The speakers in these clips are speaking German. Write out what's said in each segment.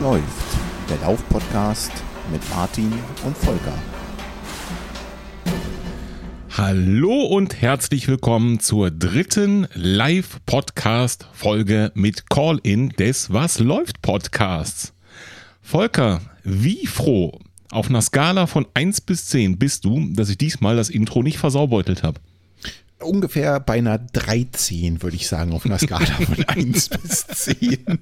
Läuft? Der Lauf-Podcast mit Martin und Volker. Hallo und herzlich willkommen zur dritten Live-Podcast-Folge mit Call-In des Was läuft Podcasts. Volker, wie froh auf einer Skala von 1 bis 10 bist du, dass ich diesmal das Intro nicht versaubeutelt habe? Ungefähr bei einer 13, würde ich sagen, auf einer Skala von 1 bis 10.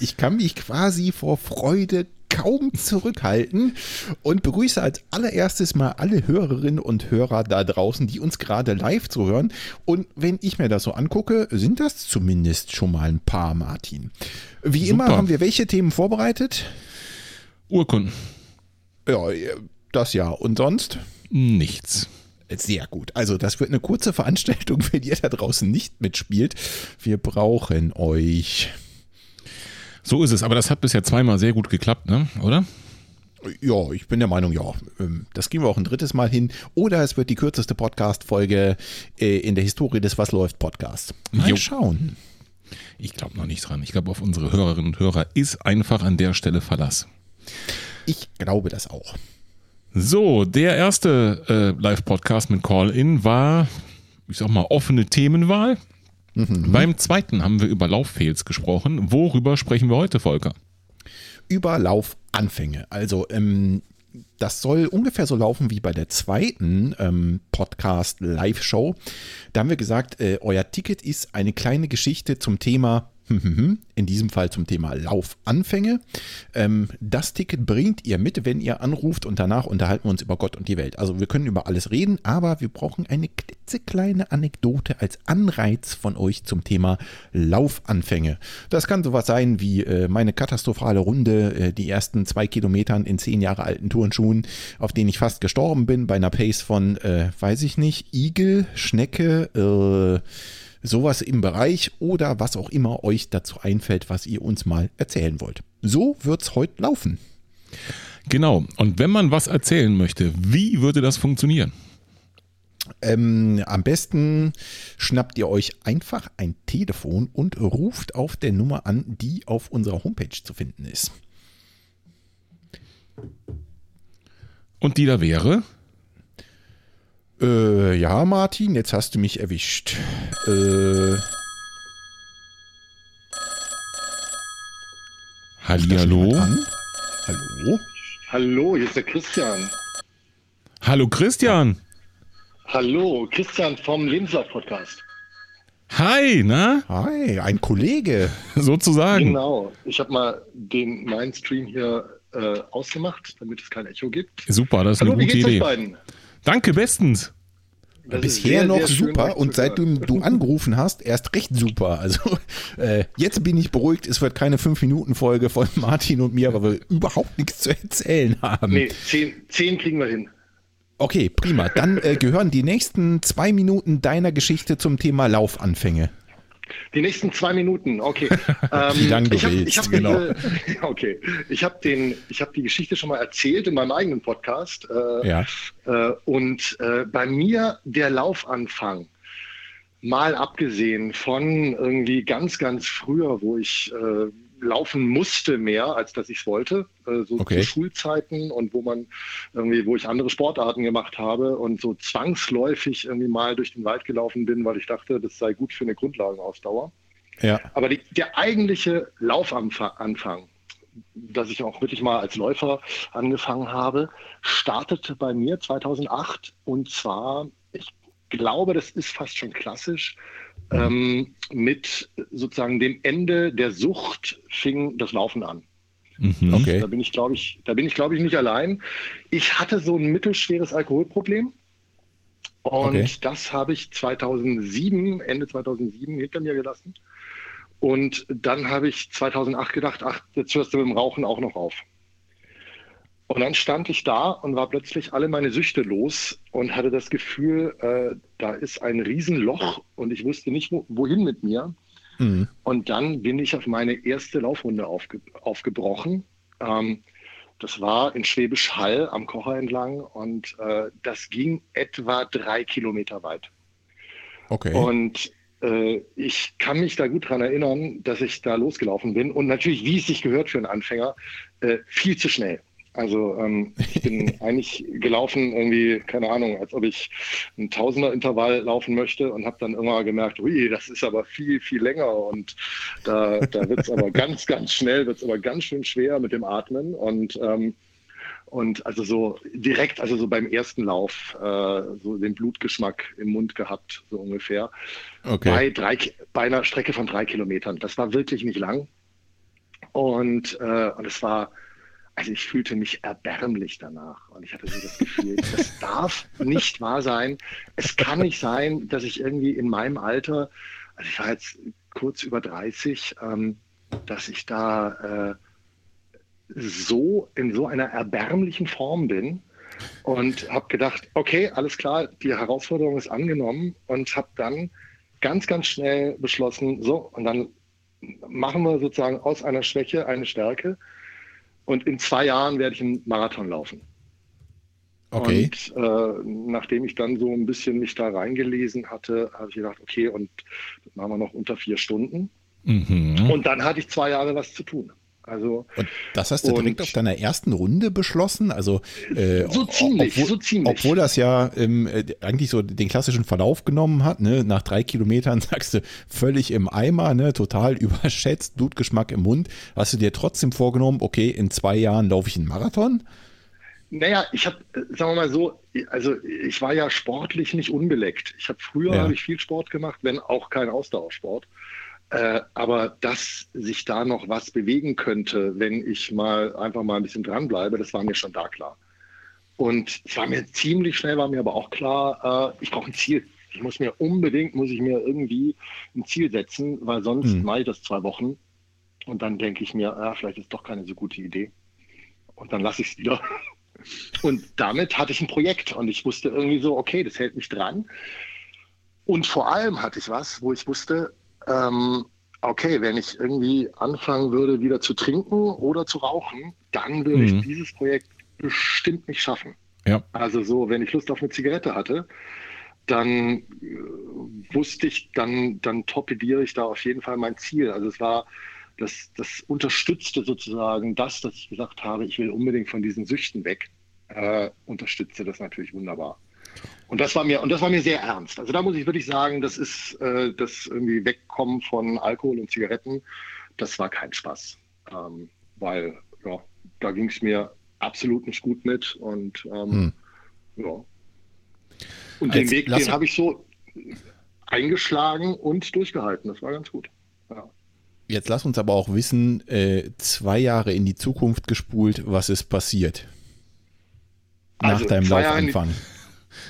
Ich kann mich quasi vor Freude kaum zurückhalten und begrüße als allererstes mal alle Hörerinnen und Hörer da draußen, die uns gerade live zuhören. Und wenn ich mir das so angucke, sind das zumindest schon mal ein paar, Martin. Wie Super. immer haben wir welche Themen vorbereitet? Urkunden. Ja, das ja. Und sonst? Nichts. Sehr gut. Also das wird eine kurze Veranstaltung, wenn ihr da draußen nicht mitspielt. Wir brauchen euch. So ist es, aber das hat bisher zweimal sehr gut geklappt, ne? oder? Ja, ich bin der Meinung, ja. Ähm, das gehen wir auch ein drittes Mal hin. Oder es wird die kürzeste Podcast-Folge äh, in der Historie des Was läuft Podcasts. Mal jo. schauen. Ich glaube noch nicht dran. Ich glaube, auf unsere Hörerinnen und Hörer ist einfach an der Stelle Verlass. Ich glaube das auch. So, der erste äh, Live-Podcast mit Call-In war, ich sag mal, offene Themenwahl. Mhm. Beim zweiten haben wir über Lauffails gesprochen. Worüber sprechen wir heute, Volker? Über Laufanfänge. Also, ähm, das soll ungefähr so laufen wie bei der zweiten ähm, Podcast-Live-Show. Da haben wir gesagt, äh, euer Ticket ist eine kleine Geschichte zum Thema in diesem Fall zum Thema Laufanfänge. Ähm, das Ticket bringt ihr mit, wenn ihr anruft und danach unterhalten wir uns über Gott und die Welt. Also wir können über alles reden, aber wir brauchen eine klitzekleine Anekdote als Anreiz von euch zum Thema Laufanfänge. Das kann sowas sein wie äh, meine katastrophale Runde, äh, die ersten zwei Kilometern in zehn Jahre alten Turnschuhen, auf denen ich fast gestorben bin, bei einer Pace von, äh, weiß ich nicht, Igel, Schnecke, äh, sowas im Bereich oder was auch immer euch dazu einfällt, was ihr uns mal erzählen wollt. So wird's heute laufen. Genau. Und wenn man was erzählen möchte, wie würde das funktionieren? Ähm, am besten schnappt ihr euch einfach ein Telefon und ruft auf der Nummer an, die auf unserer Homepage zu finden ist. Und die da wäre? Äh, ja, Martin, jetzt hast du mich erwischt. Äh. Hallihallo? Hallo? Hallo, hier ist der Christian. Hallo Christian. Hallo, Christian vom Lebenslauf-Podcast. Hi, na? Hi, ein Kollege. Sozusagen. Genau. Ich habe mal den meinen Stream hier äh, ausgemacht, damit es kein Echo gibt. Super, das ist Hallo, eine gute Idee. Beiden? Danke, bestens. Das Bisher sehr, noch sehr super und seit du, du angerufen hast, erst recht super. Also äh, jetzt bin ich beruhigt, es wird keine 5-Minuten-Folge von Martin und mir, weil wir überhaupt nichts zu erzählen haben. Nee, 10, 10 kriegen wir hin. Okay, prima. Dann äh, gehören die nächsten zwei Minuten deiner Geschichte zum Thema Laufanfänge. Die nächsten zwei Minuten, okay. Wie lange du ich hab, willst, ich hab genau. Okay, ich habe hab die Geschichte schon mal erzählt in meinem eigenen Podcast. Äh, ja. Äh, und äh, bei mir der Laufanfang, mal abgesehen von irgendwie ganz, ganz früher, wo ich äh, laufen musste mehr, als dass ich es wollte, äh, so okay. zu Schulzeiten und wo man irgendwie, wo ich andere Sportarten gemacht habe und so zwangsläufig irgendwie mal durch den Wald gelaufen bin, weil ich dachte, das sei gut für eine Grundlagenausdauer. Ja. Aber die, der eigentliche Laufanfang, dass ich auch wirklich mal als Läufer angefangen habe, startete bei mir 2008 und zwar, ich glaube, das ist fast schon klassisch, ähm, mit sozusagen dem Ende der Sucht fing das Laufen an. Mhm. Okay. Da bin ich, glaube ich, da bin ich, glaube ich, nicht allein. Ich hatte so ein mittelschweres Alkoholproblem. Und okay. das habe ich 2007, Ende 2007 hinter mir gelassen. Und dann habe ich 2008 gedacht, ach, jetzt hörst du mit dem Rauchen auch noch auf. Und dann stand ich da und war plötzlich alle meine Süchte los und hatte das Gefühl, äh, da ist ein Riesenloch und ich wusste nicht, wo, wohin mit mir. Mhm. Und dann bin ich auf meine erste Laufrunde aufge, aufgebrochen. Ähm, das war in Schwäbisch Hall am Kocher entlang und äh, das ging etwa drei Kilometer weit. Okay. Und äh, ich kann mich da gut daran erinnern, dass ich da losgelaufen bin und natürlich, wie es sich gehört für einen Anfänger, äh, viel zu schnell. Also ähm, ich bin eigentlich gelaufen, irgendwie, keine Ahnung, als ob ich ein Tausender-Intervall laufen möchte und habe dann irgendwann gemerkt, ui, das ist aber viel, viel länger und da, da wird es aber ganz, ganz schnell, wird es aber ganz schön schwer mit dem Atmen und ähm, und also so direkt, also so beim ersten Lauf, äh, so den Blutgeschmack im Mund gehabt, so ungefähr. Okay. Bei, drei, bei einer Strecke von drei Kilometern. Das war wirklich nicht lang. Und, äh, und es war, also ich fühlte mich erbärmlich danach. Und ich hatte so das Gefühl, das darf nicht wahr sein. Es kann nicht sein, dass ich irgendwie in meinem Alter, also ich war jetzt kurz über 30, ähm, dass ich da äh, so in so einer erbärmlichen Form bin und habe gedacht, okay, alles klar, die Herausforderung ist angenommen und habe dann ganz, ganz schnell beschlossen, so, und dann machen wir sozusagen aus einer Schwäche eine Stärke und in zwei Jahren werde ich einen Marathon laufen. Okay. Und äh, nachdem ich dann so ein bisschen mich da reingelesen hatte, habe ich gedacht, okay, und das machen wir noch unter vier Stunden. Mhm. Und dann hatte ich zwei Jahre was zu tun. Also, und das hast du direkt auf deiner ersten Runde beschlossen? Also äh, so ziemlich, obwohl, so ziemlich. Obwohl das ja ähm, äh, eigentlich so den klassischen Verlauf genommen hat, ne? Nach drei Kilometern sagst du völlig im Eimer, ne? Total überschätzt, Blutgeschmack im Mund. Hast du dir trotzdem vorgenommen, okay, in zwei Jahren laufe ich einen Marathon? Naja, ich habe, äh, sagen wir mal so, also ich war ja sportlich nicht unbeleckt. Ich habe früher ja. habe ich viel Sport gemacht, wenn auch kein Ausdauersport. Äh, aber dass sich da noch was bewegen könnte, wenn ich mal einfach mal ein bisschen dranbleibe, das war mir schon da klar. Und es war mir ziemlich schnell, war mir aber auch klar, äh, ich brauche ein Ziel. Ich muss mir unbedingt, muss ich mir irgendwie ein Ziel setzen, weil sonst mhm. mache ich das zwei Wochen und dann denke ich mir, ah, vielleicht ist doch keine so gute Idee. Und dann lasse ich es wieder. Und damit hatte ich ein Projekt und ich wusste irgendwie so, okay, das hält mich dran. Und vor allem hatte ich was, wo ich wusste, ähm, okay, wenn ich irgendwie anfangen würde, wieder zu trinken oder zu rauchen, dann würde mhm. ich dieses Projekt bestimmt nicht schaffen. Ja. Also so, wenn ich Lust auf eine Zigarette hatte, dann äh, wusste ich, dann, dann torpediere ich da auf jeden Fall mein Ziel. Also es war, das, das unterstützte sozusagen das, dass ich gesagt habe, ich will unbedingt von diesen Süchten weg, äh, unterstützte das natürlich wunderbar. Und das war mir, und das war mir sehr ernst. Also da muss ich wirklich sagen, das ist äh, das irgendwie Wegkommen von Alkohol und Zigaretten, das war kein Spaß. Ähm, weil ja, da ging es mir absolut nicht gut mit. Und ähm, hm. ja. Und den Weg, den habe ich so eingeschlagen und durchgehalten. Das war ganz gut. Ja. Jetzt lass uns aber auch wissen, äh, zwei Jahre in die Zukunft gespult, was ist passiert? Nach also deinem Laufanfang.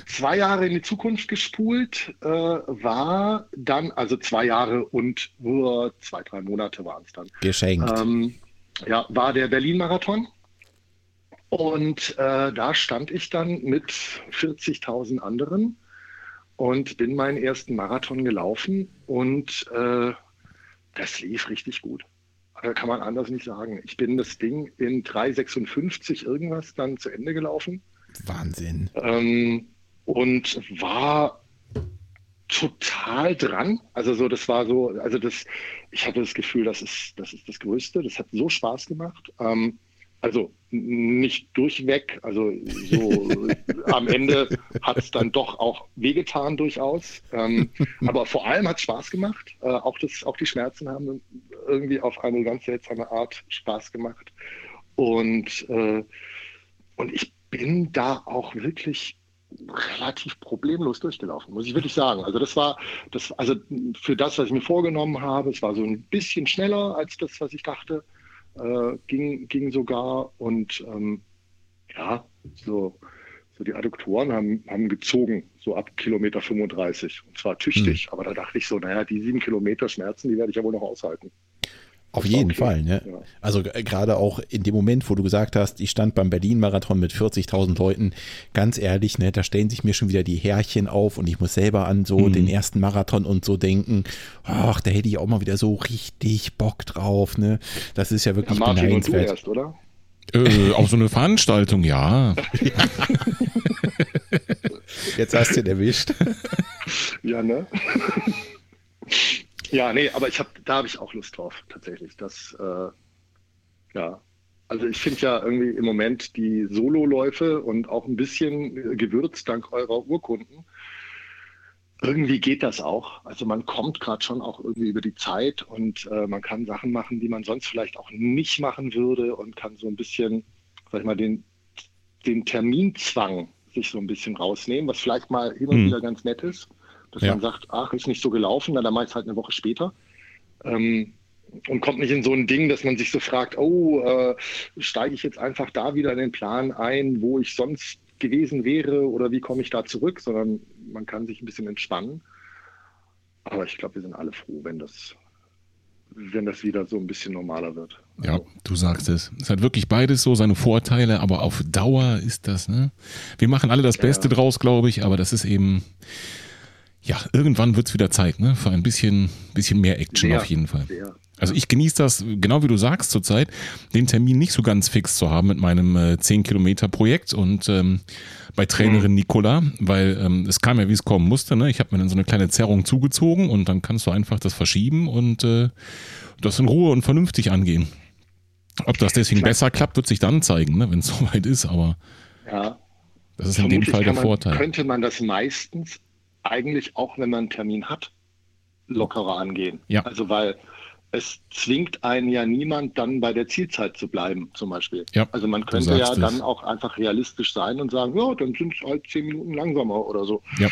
Zwei Jahre in die Zukunft gespult äh, war dann, also zwei Jahre und nur zwei, drei Monate waren es dann. Geschenkt. Ähm, ja, war der Berlin-Marathon. Und äh, da stand ich dann mit 40.000 anderen und bin meinen ersten Marathon gelaufen und äh, das lief richtig gut. Kann man anders nicht sagen. Ich bin das Ding in 3,56 irgendwas dann zu Ende gelaufen. Wahnsinn. Ähm, und war total dran. Also so, das war so, also das, ich hatte das Gefühl, das ist, das ist das Größte. Das hat so Spaß gemacht. Ähm, also nicht durchweg, also so am Ende hat es dann doch auch wehgetan durchaus. Ähm, aber vor allem hat es Spaß gemacht. Äh, auch, das, auch die Schmerzen haben irgendwie auf eine ganz seltsame Art Spaß gemacht. Und, äh, und ich bin da auch wirklich relativ problemlos durchgelaufen, muss ich wirklich sagen. Also das war, das, also für das, was ich mir vorgenommen habe, es war so ein bisschen schneller als das, was ich dachte, äh, ging, ging sogar. Und ähm, ja, so, so die Adduktoren haben, haben gezogen, so ab Kilometer 35. Und zwar tüchtig. Hm. Aber da dachte ich so, naja, die sieben Kilometer Schmerzen, die werde ich ja wohl noch aushalten. Auf jeden okay. Fall, ne? Ja. Also äh, gerade auch in dem Moment, wo du gesagt hast, ich stand beim Berlin-Marathon mit 40.000 Leuten, ganz ehrlich, ne, da stellen sich mir schon wieder die Härchen auf und ich muss selber an so mhm. den ersten Marathon und so denken, ach, da hätte ich auch mal wieder so richtig Bock drauf, ne? Das ist ja wirklich ja, Martin beneidenswert. Und du erst, oder? Äh, auf so eine Veranstaltung, ja. Jetzt hast du ihn erwischt. Ja, ne? Ja, nee, aber ich habe, da habe ich auch Lust drauf, tatsächlich. Das, äh, ja, also ich finde ja irgendwie im Moment die Sololäufe und auch ein bisschen gewürzt dank eurer Urkunden. Irgendwie geht das auch. Also man kommt gerade schon auch irgendwie über die Zeit und äh, man kann Sachen machen, die man sonst vielleicht auch nicht machen würde und kann so ein bisschen, sag ich mal, den, den Terminzwang sich so ein bisschen rausnehmen, was vielleicht mal hin und mhm. wieder ganz nett ist. Dass ja. man sagt, ach, ist nicht so gelaufen, dann mache ich es halt eine Woche später. Ähm, und kommt nicht in so ein Ding, dass man sich so fragt, oh, äh, steige ich jetzt einfach da wieder in den Plan ein, wo ich sonst gewesen wäre oder wie komme ich da zurück, sondern man kann sich ein bisschen entspannen. Aber ich glaube, wir sind alle froh, wenn das, wenn das wieder so ein bisschen normaler wird. Ja, also du sagst es. Es hat wirklich beides so seine Vorteile, aber auf Dauer ist das, ne? Wir machen alle das Beste ja. draus, glaube ich, aber das ist eben, ja, irgendwann wird es wieder Zeit, ne? Für ein bisschen, bisschen mehr Action sehr, auf jeden Fall. Sehr. Also ich genieße das, genau wie du sagst zurzeit, den Termin nicht so ganz fix zu haben mit meinem äh, 10 Kilometer Projekt und ähm, bei Trainerin mhm. Nicola, weil ähm, es kam ja, wie es kommen musste. Ne? Ich habe mir dann so eine kleine Zerrung zugezogen und dann kannst du einfach das verschieben und äh, das in Ruhe und vernünftig angehen. Ob das deswegen Klar. besser klappt, wird sich dann zeigen, ne? wenn es soweit ist, aber ja. das ist in dem Fall der man, Vorteil. Könnte man das meistens eigentlich auch, wenn man einen Termin hat, lockerer angehen. Ja. Also weil es zwingt einen ja niemand dann bei der Zielzeit zu bleiben, zum Beispiel. Ja, also man könnte ja es. dann auch einfach realistisch sein und sagen, ja, dann sind es halt zehn Minuten langsamer oder so. Ja.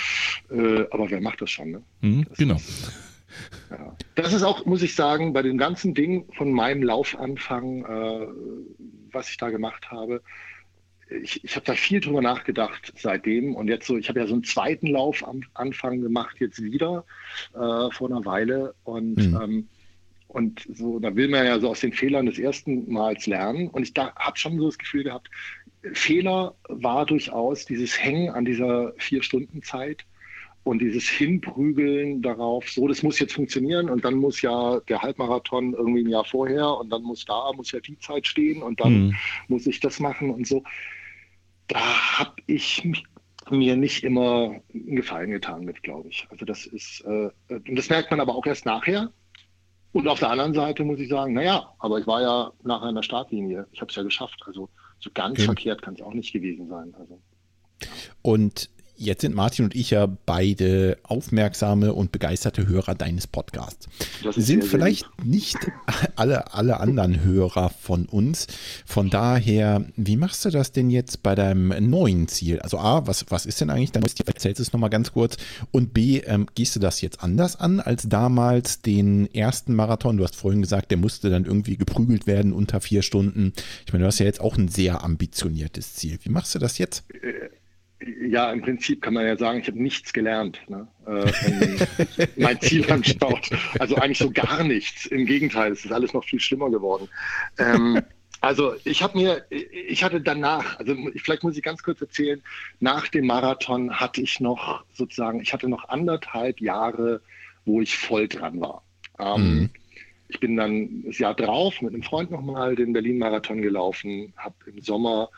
Äh, aber wer macht das schon? Ne? Mhm, das genau. Ist, ja. Das ist auch, muss ich sagen, bei dem ganzen Ding von meinem Laufanfang, äh, was ich da gemacht habe, ich, ich habe da viel drüber nachgedacht seitdem und jetzt so, ich habe ja so einen zweiten Laufanfang gemacht, jetzt wieder äh, vor einer Weile und mhm. ähm, und so, da will man ja so aus den Fehlern des ersten Mals lernen. Und ich habe schon so das Gefühl gehabt, Fehler war durchaus dieses Hängen an dieser Vier-Stunden-Zeit und dieses Hinprügeln darauf, so, das muss jetzt funktionieren und dann muss ja der Halbmarathon irgendwie ein Jahr vorher und dann muss da, muss ja die Zeit stehen und dann mhm. muss ich das machen und so. Da habe ich mir nicht immer einen Gefallen getan mit, glaube ich. Also das ist, äh, und das merkt man aber auch erst nachher, und auf der anderen Seite muss ich sagen, naja, aber ich war ja nachher in der Startlinie. Ich habe es ja geschafft. Also so ganz okay. verkehrt kann es auch nicht gewesen sein. Also. Und Jetzt sind Martin und ich ja beide aufmerksame und begeisterte Hörer deines Podcasts. Sind vielleicht nicht alle, alle anderen Hörer von uns. Von daher, wie machst du das denn jetzt bei deinem neuen Ziel? Also A, was, was ist denn eigentlich dein neues Ziel? Erzählst du es nochmal ganz kurz. Und B, ähm, gehst du das jetzt anders an als damals den ersten Marathon? Du hast vorhin gesagt, der musste dann irgendwie geprügelt werden unter vier Stunden. Ich meine, du hast ja jetzt auch ein sehr ambitioniertes Ziel. Wie machst du das jetzt? Äh, ja, im Prinzip kann man ja sagen, ich habe nichts gelernt, ne? äh, mein Ziel anschaut. Also eigentlich so gar nichts. Im Gegenteil, es ist alles noch viel schlimmer geworden. Ähm, also ich habe mir, ich hatte danach, also vielleicht muss ich ganz kurz erzählen, nach dem Marathon hatte ich noch sozusagen, ich hatte noch anderthalb Jahre, wo ich voll dran war. Ähm, mhm. Ich bin dann das Jahr drauf mit einem Freund nochmal den Berlin-Marathon gelaufen, habe im Sommer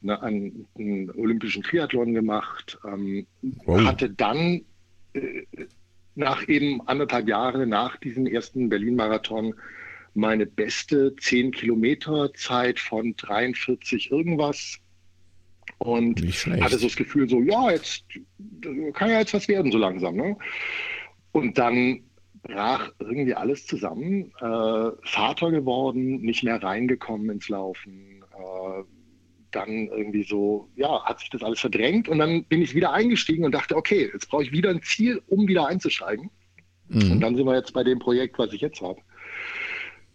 ne, einen, einen, olympischen Triathlon gemacht, ähm, wow. hatte dann äh, nach eben anderthalb Jahren nach diesem ersten Berlin-Marathon meine beste 10 Kilometer Zeit von 43 irgendwas und hatte so das Gefühl so, ja, jetzt kann ja jetzt was werden so langsam. Ne? Und dann brach irgendwie alles zusammen. Äh, Vater geworden, nicht mehr reingekommen ins Laufen, äh, dann irgendwie so, ja, hat sich das alles verdrängt und dann bin ich wieder eingestiegen und dachte, okay, jetzt brauche ich wieder ein Ziel, um wieder einzusteigen. Mhm. Und dann sind wir jetzt bei dem Projekt, was ich jetzt habe.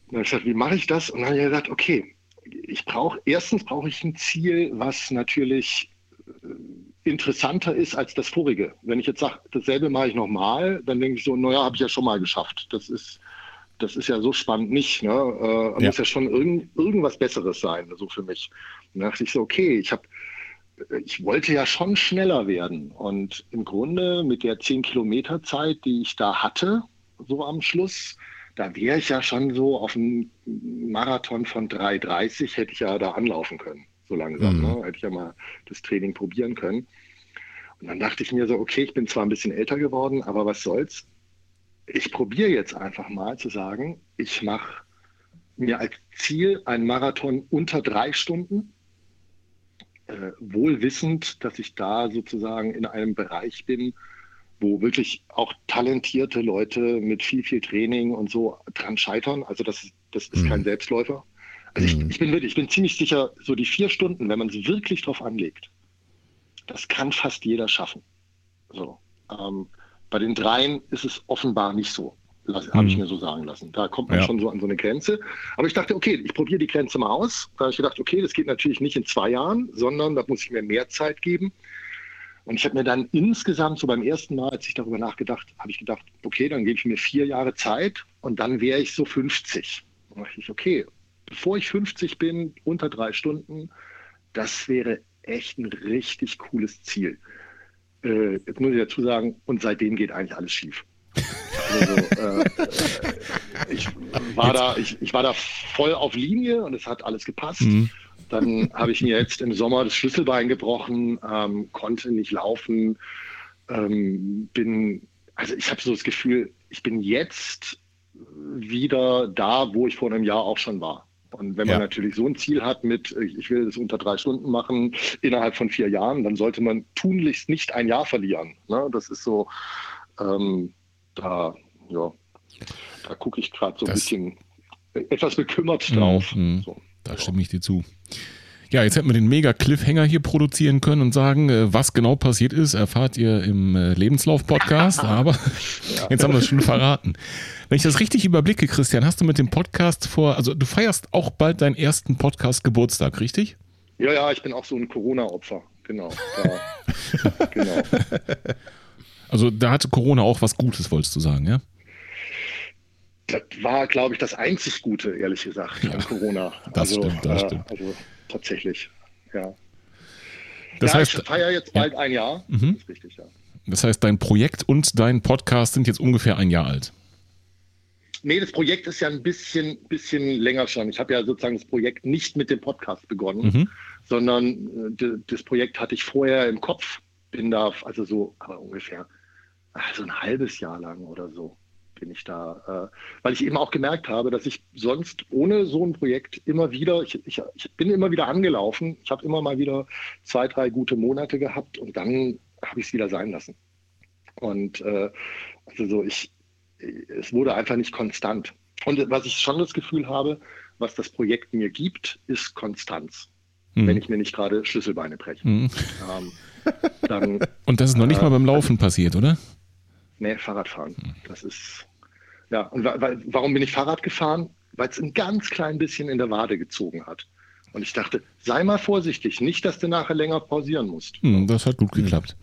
dann habe ich gesagt, wie mache ich das? Und dann habe ich gesagt, okay, ich brauche, erstens brauche ich ein Ziel, was natürlich äh, interessanter ist als das vorige. Wenn ich jetzt sage, dasselbe mache ich nochmal, dann denke ich so, naja, habe ich ja schon mal geschafft. Das ist, das ist ja so spannend nicht. Ne? Äh, ja. Muss ja schon irgend, irgendwas Besseres sein, so für mich. Und dann dachte ich so, okay, ich habe ich wollte ja schon schneller werden. Und im Grunde mit der 10 Kilometer Zeit, die ich da hatte, so am Schluss, da wäre ich ja schon so auf einen Marathon von 3,30 hätte ich ja da anlaufen können, so langsam. Mhm. Ne? Hätte ich ja mal das Training probieren können. Und dann dachte ich mir so, okay, ich bin zwar ein bisschen älter geworden, aber was soll's? Ich probiere jetzt einfach mal zu sagen, ich mache mir als Ziel einen Marathon unter drei Stunden, äh, wohl wissend, dass ich da sozusagen in einem Bereich bin, wo wirklich auch talentierte Leute mit viel, viel Training und so dran scheitern. Also das, das ist mhm. kein Selbstläufer. Also ich, mhm. ich, bin wirklich, ich bin ziemlich sicher, so die vier Stunden, wenn man es wirklich drauf anlegt, das kann fast jeder schaffen. So. Ähm, bei den dreien ist es offenbar nicht so. Hm. Habe ich mir so sagen lassen. Da kommt man ja. schon so an so eine Grenze. Aber ich dachte, okay, ich probiere die Grenze mal aus. Da habe ich gedacht, okay, das geht natürlich nicht in zwei Jahren, sondern da muss ich mir mehr Zeit geben. Und ich habe mir dann insgesamt, so beim ersten Mal, als ich darüber nachgedacht, habe ich gedacht, okay, dann gebe ich mir vier Jahre Zeit und dann wäre ich so 50. Und dachte ich, okay, bevor ich 50 bin, unter drei Stunden, das wäre echt ein richtig cooles Ziel. Äh, jetzt muss ich dazu sagen, und seitdem geht eigentlich alles schief. Also, äh, ich, war da, ich, ich, war da voll auf Linie und es hat alles gepasst. Mhm. Dann habe ich mir jetzt im Sommer das Schlüsselbein gebrochen, ähm, konnte nicht laufen, ähm, bin, also ich habe so das Gefühl, ich bin jetzt wieder da, wo ich vor einem Jahr auch schon war. Und wenn man ja. natürlich so ein Ziel hat mit, ich will es unter drei Stunden machen, innerhalb von vier Jahren, dann sollte man tunlichst nicht ein Jahr verlieren. Ne? Das ist so, ähm, da, ja, da gucke ich gerade so ein bisschen etwas bekümmert mhm, drauf. Mm, so. Da stimme ich dir zu. Ja, jetzt hätten wir den mega Cliffhanger hier produzieren können und sagen, äh, was genau passiert ist, erfahrt ihr im äh, Lebenslauf-Podcast, aber jetzt haben wir es schon verraten. Wenn ich das richtig überblicke, Christian, hast du mit dem Podcast vor, also du feierst auch bald deinen ersten Podcast-Geburtstag, richtig? Ja, ja, ich bin auch so ein Corona-Opfer, genau. Genau. Also da hatte Corona auch was Gutes, wolltest du sagen, ja? Das war, glaube ich, das einzig Gute, ehrlich gesagt, ja, an Corona. Das also, stimmt, das äh, stimmt. Also tatsächlich, ja. Das ja, heißt, ich feiere jetzt bald ja. ein Jahr. Mhm. Das richtig, ja. Das heißt, dein Projekt und dein Podcast sind jetzt ungefähr ein Jahr alt. Nee, das Projekt ist ja ein bisschen, bisschen länger schon. Ich habe ja sozusagen das Projekt nicht mit dem Podcast begonnen, mhm. sondern äh, das Projekt hatte ich vorher im Kopf. Bin da also so, aber ungefähr also ein halbes Jahr lang oder so bin ich da, äh, weil ich eben auch gemerkt habe, dass ich sonst ohne so ein Projekt immer wieder, ich, ich, ich bin immer wieder angelaufen, ich habe immer mal wieder zwei, drei gute Monate gehabt und dann habe ich es wieder sein lassen. Und äh, also so, ich, es wurde einfach nicht konstant. Und was ich schon das Gefühl habe, was das Projekt mir gibt, ist Konstanz. Mhm. Wenn ich mir nicht gerade Schlüsselbeine breche. Mhm. Ähm, dann, und das ist noch nicht äh, mal beim Laufen passiert, oder? Nee, Fahrradfahren. Das ist. Ja, und warum bin ich Fahrrad gefahren? Weil es ein ganz klein bisschen in der Wade gezogen hat. Und ich dachte, sei mal vorsichtig, nicht, dass du nachher länger pausieren musst. Hm, das hat gut geklappt.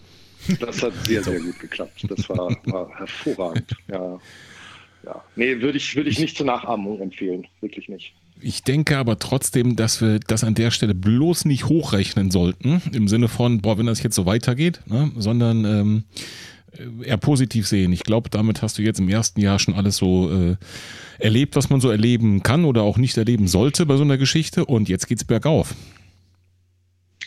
Das hat sehr, sehr gut geklappt. Das war, war hervorragend. Ja. Ja. Nee, würde ich, würd ich nicht zur Nachahmung empfehlen. Wirklich nicht. Ich denke aber trotzdem, dass wir das an der Stelle bloß nicht hochrechnen sollten, im Sinne von, boah, wenn das jetzt so weitergeht, ne? sondern ähm, äh, eher positiv sehen. Ich glaube, damit hast du jetzt im ersten Jahr schon alles so äh, erlebt, was man so erleben kann oder auch nicht erleben sollte bei so einer Geschichte. Und jetzt geht es bergauf.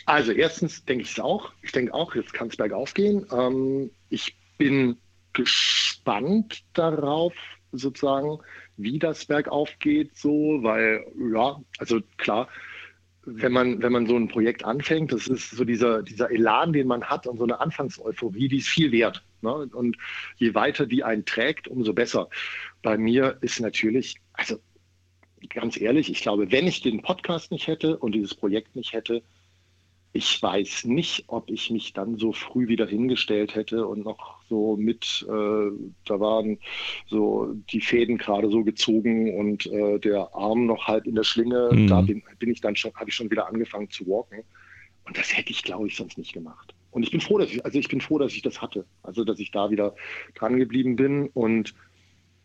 Also erstens denke ich es auch. Ich denke auch, jetzt kann es bergauf gehen. Ähm, ich bin gespannt darauf, sozusagen, wie das bergauf geht, so, weil, ja, also klar, wenn man, wenn man so ein Projekt anfängt, das ist so dieser, dieser Elan, den man hat und so eine Anfangseuphorie, die ist viel wert. Ne? Und je weiter die einen trägt, umso besser. Bei mir ist natürlich, also ganz ehrlich, ich glaube, wenn ich den Podcast nicht hätte und dieses Projekt nicht hätte, ich weiß nicht, ob ich mich dann so früh wieder hingestellt hätte und noch so mit, äh, da waren so die Fäden gerade so gezogen und äh, der Arm noch halb in der Schlinge. Mhm. Da bin, bin, ich dann schon, habe ich schon wieder angefangen zu walken. Und das hätte ich, glaube ich, sonst nicht gemacht. Und ich bin froh, dass ich, also ich bin froh, dass ich das hatte. Also, dass ich da wieder dran geblieben bin und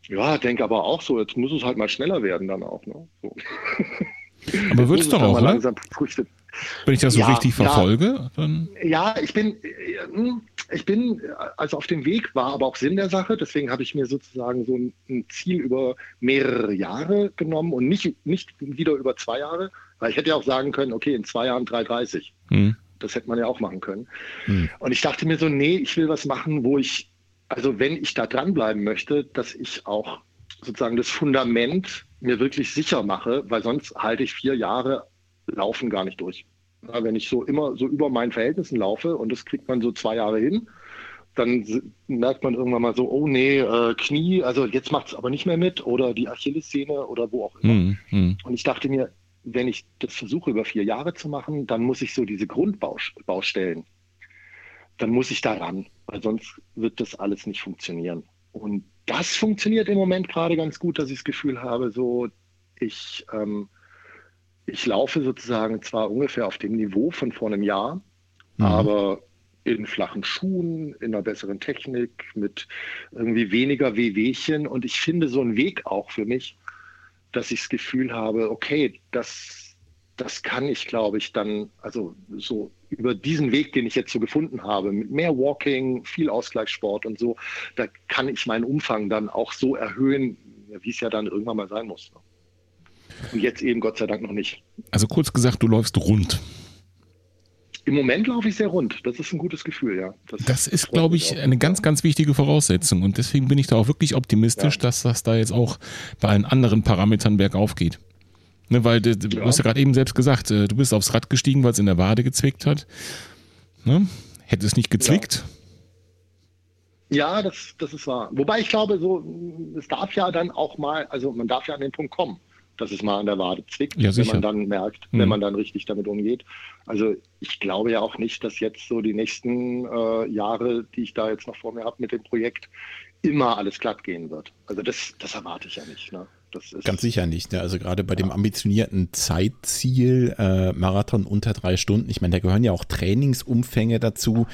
ja, denke aber auch so, jetzt muss es halt mal schneller werden dann auch. Ne? So. Aber wird es doch auch, ne? Wenn ich das so ja, richtig verfolge, ja, dann. Ja, ich bin, ich bin, also auf dem Weg war aber auch Sinn der Sache. Deswegen habe ich mir sozusagen so ein, ein, Ziel über mehrere Jahre genommen und nicht, nicht wieder über zwei Jahre, weil ich hätte ja auch sagen können, okay, in zwei Jahren 3,30. Hm. Das hätte man ja auch machen können. Hm. Und ich dachte mir so, nee, ich will was machen, wo ich also wenn ich da dranbleiben möchte, dass ich auch sozusagen das Fundament mir wirklich sicher mache, weil sonst halte ich vier Jahre Laufen gar nicht durch. Ja, wenn ich so immer so über meinen Verhältnissen laufe und das kriegt man so zwei Jahre hin, dann merkt man irgendwann mal so, oh nee, äh, Knie, also jetzt macht es aber nicht mehr mit oder die Achillessehne oder wo auch immer. Mm, mm. Und ich dachte mir, wenn ich das versuche über vier Jahre zu machen, dann muss ich so diese Grundbaustellen, dann muss ich da ran, weil sonst wird das alles nicht funktionieren. Und das funktioniert im Moment gerade ganz gut, dass ich das Gefühl habe, so ich, ähm, ich laufe sozusagen zwar ungefähr auf dem Niveau von vor einem Jahr, mhm. aber in flachen Schuhen, in einer besseren Technik, mit irgendwie weniger Wehwehchen. Und ich finde so einen Weg auch für mich, dass ich das Gefühl habe, okay, das, das kann ich, glaube ich, dann, also so über diesen Weg, den ich jetzt so gefunden habe, mit mehr Walking, viel Ausgleichssport und so, da kann ich meinen Umfang dann auch so erhöhen, wie es ja dann irgendwann mal sein muss. Und jetzt eben Gott sei Dank noch nicht. Also kurz gesagt, du läufst rund. Im Moment laufe ich sehr rund. Das ist ein gutes Gefühl, ja. Das, das ist, glaube ich, eine ganz, ganz wichtige Voraussetzung. Und deswegen bin ich da auch wirklich optimistisch, ja. dass das da jetzt auch bei allen anderen Parametern bergauf geht. Ne, weil du, ja. hast ja gerade eben selbst gesagt, äh, du bist aufs Rad gestiegen, weil es in der Wade gezwickt hat. Ne? Hätte es nicht gezwickt? Ja. ja, das, das ist wahr. Wobei ich glaube, so, es darf ja dann auch mal, also man darf ja an den Punkt kommen dass es mal an der Wade zwickt, ja, wenn man dann merkt, mhm. wenn man dann richtig damit umgeht. Also ich glaube ja auch nicht, dass jetzt so die nächsten äh, Jahre, die ich da jetzt noch vor mir habe mit dem Projekt, immer alles glatt gehen wird. Also das, das erwarte ich ja nicht. Ne? Ganz sicher nicht. Ne? Also gerade bei ja. dem ambitionierten Zeitziel, äh, Marathon unter drei Stunden, ich meine, da gehören ja auch Trainingsumfänge dazu.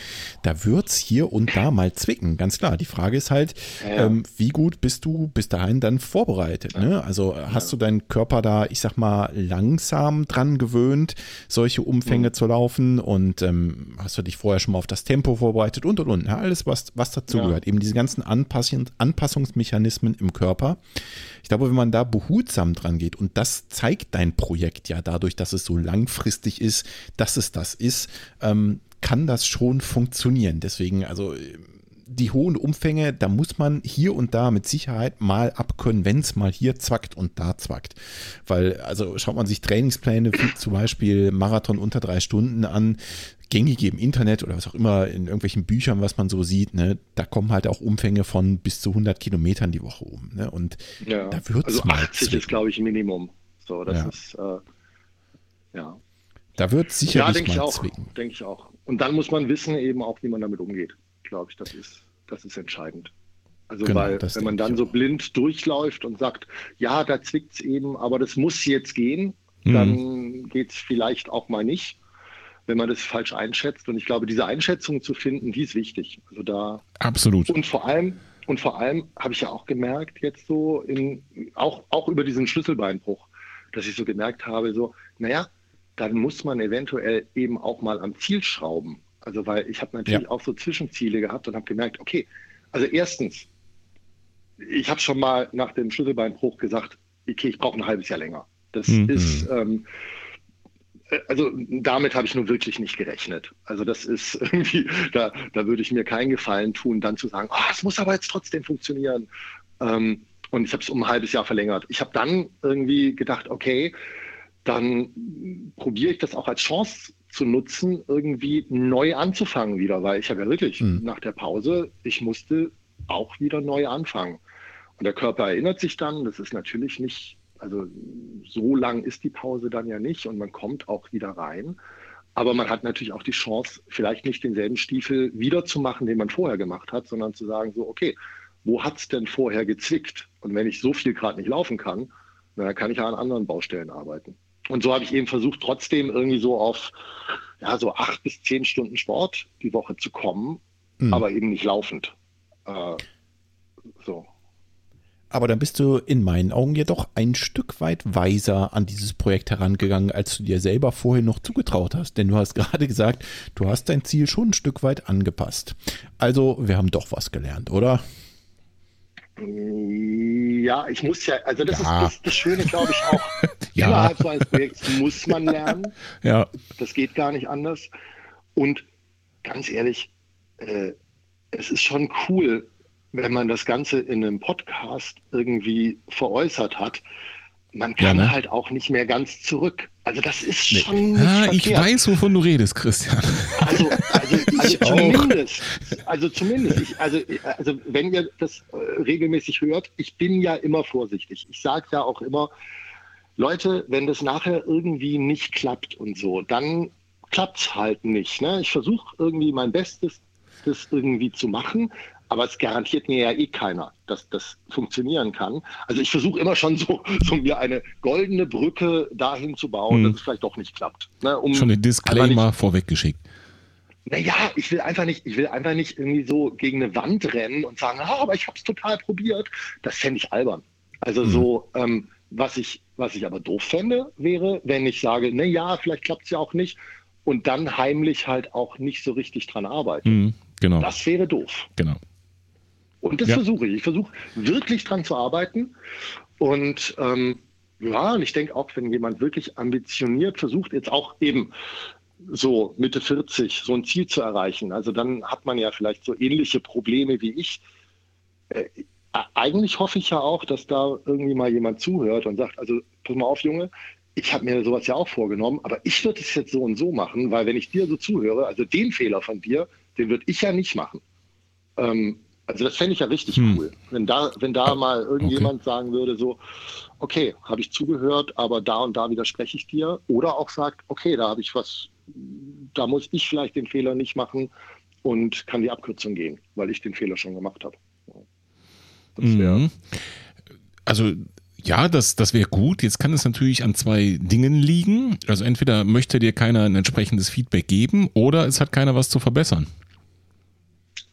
Da wird es hier und da mal zwicken, ganz klar. Die Frage ist halt, ja. ähm, wie gut bist du bis dahin dann vorbereitet? Ja. Ne? Also hast du deinen Körper da, ich sag mal, langsam dran gewöhnt, solche Umfänge mhm. zu laufen und ähm, hast du dich vorher schon mal auf das Tempo vorbereitet und und und. alles, was, was dazu gehört. Eben diese ganzen Anpassung, Anpassungsmechanismen im Körper. Ich glaube, wenn man da behutsam dran geht, und das zeigt dein Projekt ja dadurch, dass es so langfristig ist, dass es das ist, ähm, kann das schon funktionieren. Deswegen, also die hohen Umfänge, da muss man hier und da mit Sicherheit mal abkönnen, wenn es mal hier zwackt und da zwackt. Weil, also schaut man sich Trainingspläne, wie zum Beispiel Marathon unter drei Stunden an, gängige im Internet oder was auch immer in irgendwelchen Büchern, was man so sieht, ne, da kommen halt auch Umfänge von bis zu 100 Kilometern die Woche um. Ne, und ja, da wird es also mal 80 zwicken. ist, glaube ich, Minimum. So, das ja. ist, äh, ja. Da wird es sicherlich ja, denke mal ich auch, zwicken. Denke ich auch. Und dann muss man wissen eben auch, wie man damit umgeht. Glaube ich, das ist, das ist entscheidend. Also genau, weil, wenn man dann so blind durchläuft und sagt, ja, da zwickt es eben, aber das muss jetzt gehen, mhm. dann geht es vielleicht auch mal nicht wenn man das falsch einschätzt. Und ich glaube, diese Einschätzung zu finden, die ist wichtig. Also da absolut. Und vor allem und vor allem habe ich ja auch gemerkt jetzt so in, auch auch über diesen Schlüsselbeinbruch, dass ich so gemerkt habe, so naja, dann muss man eventuell eben auch mal am Ziel schrauben. Also weil ich habe natürlich ja. auch so Zwischenziele gehabt und habe gemerkt, okay, also erstens, ich habe schon mal nach dem Schlüsselbeinbruch gesagt, okay, ich brauche ein halbes Jahr länger. Das mhm. ist ähm, also damit habe ich nun wirklich nicht gerechnet. Also das ist irgendwie, da, da würde ich mir keinen Gefallen tun, dann zu sagen, oh, es muss aber jetzt trotzdem funktionieren. Ähm, und ich habe es um ein halbes Jahr verlängert. Ich habe dann irgendwie gedacht, okay, dann probiere ich das auch als Chance zu nutzen, irgendwie neu anzufangen wieder, weil ich habe ja wirklich mhm. nach der Pause, ich musste auch wieder neu anfangen. Und der Körper erinnert sich dann, das ist natürlich nicht also so lang ist die Pause dann ja nicht und man kommt auch wieder rein. Aber man hat natürlich auch die Chance, vielleicht nicht denselben Stiefel wiederzumachen, den man vorher gemacht hat, sondern zu sagen, so, okay, wo hat es denn vorher gezwickt? Und wenn ich so viel gerade nicht laufen kann, dann kann ich ja an anderen Baustellen arbeiten. Und so habe ich eben versucht, trotzdem irgendwie so auf ja, so acht bis zehn Stunden Sport die Woche zu kommen, mhm. aber eben nicht laufend. Äh. Aber dann bist du in meinen Augen jedoch ein Stück weit weiser an dieses Projekt herangegangen, als du dir selber vorher noch zugetraut hast. Denn du hast gerade gesagt, du hast dein Ziel schon ein Stück weit angepasst. Also, wir haben doch was gelernt, oder? Ja, ich muss ja, also das ja. ist das, das Schöne, glaube ich, auch. ja. Innerhalb so eines Projekts muss man lernen. Ja. Das geht gar nicht anders. Und ganz ehrlich, äh, es ist schon cool, wenn man das Ganze in einem Podcast irgendwie veräußert hat, man kann ja, ne? halt auch nicht mehr ganz zurück. Also das ist nee. schon. Ah, ich weiß, wovon du redest, Christian. Also, also, also zumindest, also zumindest, ich, also, also wenn ihr das äh, regelmäßig hört, ich bin ja immer vorsichtig. Ich sage ja auch immer, Leute, wenn das nachher irgendwie nicht klappt und so, dann klappt es halt nicht. Ne? Ich versuche irgendwie mein Bestes, das irgendwie zu machen, aber es garantiert mir ja eh keiner, dass das funktionieren kann. Also ich versuche immer schon so, so mir eine goldene Brücke dahin zu bauen, hm. dass es vielleicht doch nicht klappt. Ne, um schon den Disclaimer nicht, vorweggeschickt. Naja, ich will einfach nicht, ich will einfach nicht irgendwie so gegen eine Wand rennen und sagen, ah, aber ich habe es total probiert. Das fände ich albern. Also hm. so, ähm, was ich, was ich aber doof fände, wäre, wenn ich sage, na ja, vielleicht klappt es ja auch nicht und dann heimlich halt auch nicht so richtig dran arbeite. Hm, genau. Das wäre doof. Genau. Und das ja. versuche ich. Ich versuche wirklich dran zu arbeiten. Und ähm, ja, und ich denke auch, wenn jemand wirklich ambitioniert versucht, jetzt auch eben so Mitte 40 so ein Ziel zu erreichen, also dann hat man ja vielleicht so ähnliche Probleme wie ich. Äh, eigentlich hoffe ich ja auch, dass da irgendwie mal jemand zuhört und sagt, also pass mal auf, Junge, ich habe mir sowas ja auch vorgenommen, aber ich würde es jetzt so und so machen, weil wenn ich dir so zuhöre, also den Fehler von dir, den würde ich ja nicht machen. Ähm, also das fände ich ja richtig hm. cool, wenn da, wenn da mal irgendjemand okay. sagen würde, so, okay, habe ich zugehört, aber da und da widerspreche ich dir. Oder auch sagt, okay, da habe ich was, da muss ich vielleicht den Fehler nicht machen und kann die Abkürzung gehen, weil ich den Fehler schon gemacht habe. Mhm. Also ja, das, das wäre gut. Jetzt kann es natürlich an zwei Dingen liegen. Also entweder möchte dir keiner ein entsprechendes Feedback geben oder es hat keiner was zu verbessern.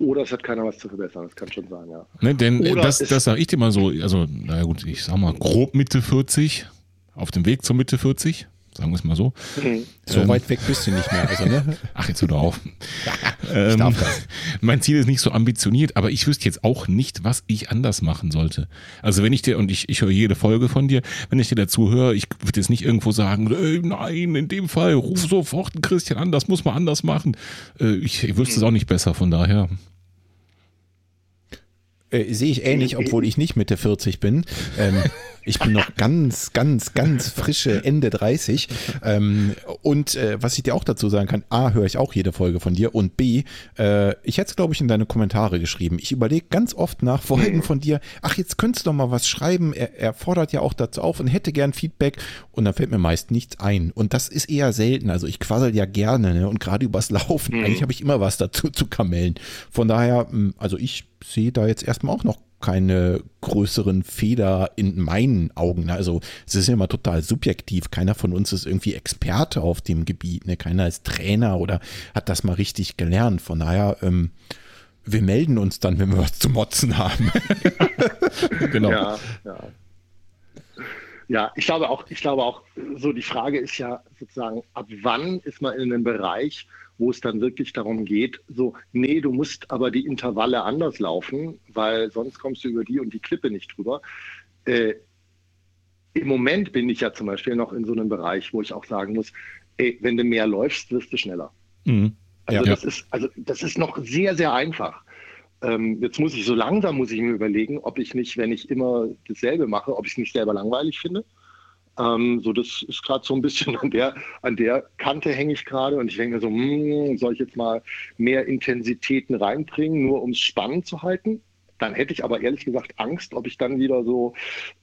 Oder es hat keiner was zu verbessern, das kann schon sein, ja. Ne, denn Oder das, das sage ich dir mal so, also, naja gut, ich sag mal grob Mitte 40, auf dem Weg zur Mitte 40, sagen wir es mal so. Mhm. So ähm, weit weg bist du nicht mehr. Also, ne? Ach, jetzt hör doch auf. ähm, darf das. Mein Ziel ist nicht so ambitioniert, aber ich wüsste jetzt auch nicht, was ich anders machen sollte. Also wenn ich dir, und ich, ich höre jede Folge von dir, wenn ich dir dazu höre, ich würde jetzt nicht irgendwo sagen, äh, nein, in dem Fall, ruf sofort einen Christian an, das muss man anders machen. Äh, ich, ich wüsste es auch nicht besser, von daher. Äh, sehe ich ähnlich, obwohl ich nicht Mitte 40 bin. Ähm, ich bin noch ganz, ganz, ganz frische Ende 30. Ähm, und äh, was ich dir auch dazu sagen kann, A, höre ich auch jede Folge von dir und B, äh, ich hätte es, glaube ich, in deine Kommentare geschrieben. Ich überlege ganz oft nach Folgen von dir, ach, jetzt könntest du doch mal was schreiben. Er, er fordert ja auch dazu auf und hätte gern Feedback und dann fällt mir meist nichts ein. Und das ist eher selten. Also ich quassel ja gerne ne? und gerade übers Laufen. Mhm. Eigentlich habe ich immer was dazu zu kamellen. Von daher, hm, also ich sehe da jetzt erstmal auch noch keine größeren Fehler in meinen Augen. Also es ist ja immer total subjektiv. Keiner von uns ist irgendwie Experte auf dem Gebiet. Ne? Keiner ist Trainer oder hat das mal richtig gelernt. Von daher, ähm, wir melden uns dann, wenn wir was zu motzen haben. genau. Ja, ja. Ja, ich glaube auch, ich glaube auch, so die Frage ist ja sozusagen, ab wann ist man in einem Bereich, wo es dann wirklich darum geht, so, nee, du musst aber die Intervalle anders laufen, weil sonst kommst du über die und die Klippe nicht drüber. Äh, Im Moment bin ich ja zum Beispiel noch in so einem Bereich, wo ich auch sagen muss, ey, wenn du mehr läufst, wirst du schneller. Mhm. Also, ja, das. Ist, also das ist noch sehr, sehr einfach. Ähm, jetzt muss ich so langsam, muss ich mir überlegen, ob ich nicht, wenn ich immer dasselbe mache, ob ich es nicht selber langweilig finde. Ähm, so, das ist gerade so ein bisschen an der, an der Kante hänge ich gerade und ich denke so, hm, soll ich jetzt mal mehr Intensitäten reinbringen, nur um es spannend zu halten? Dann hätte ich aber ehrlich gesagt Angst, ob ich dann wieder so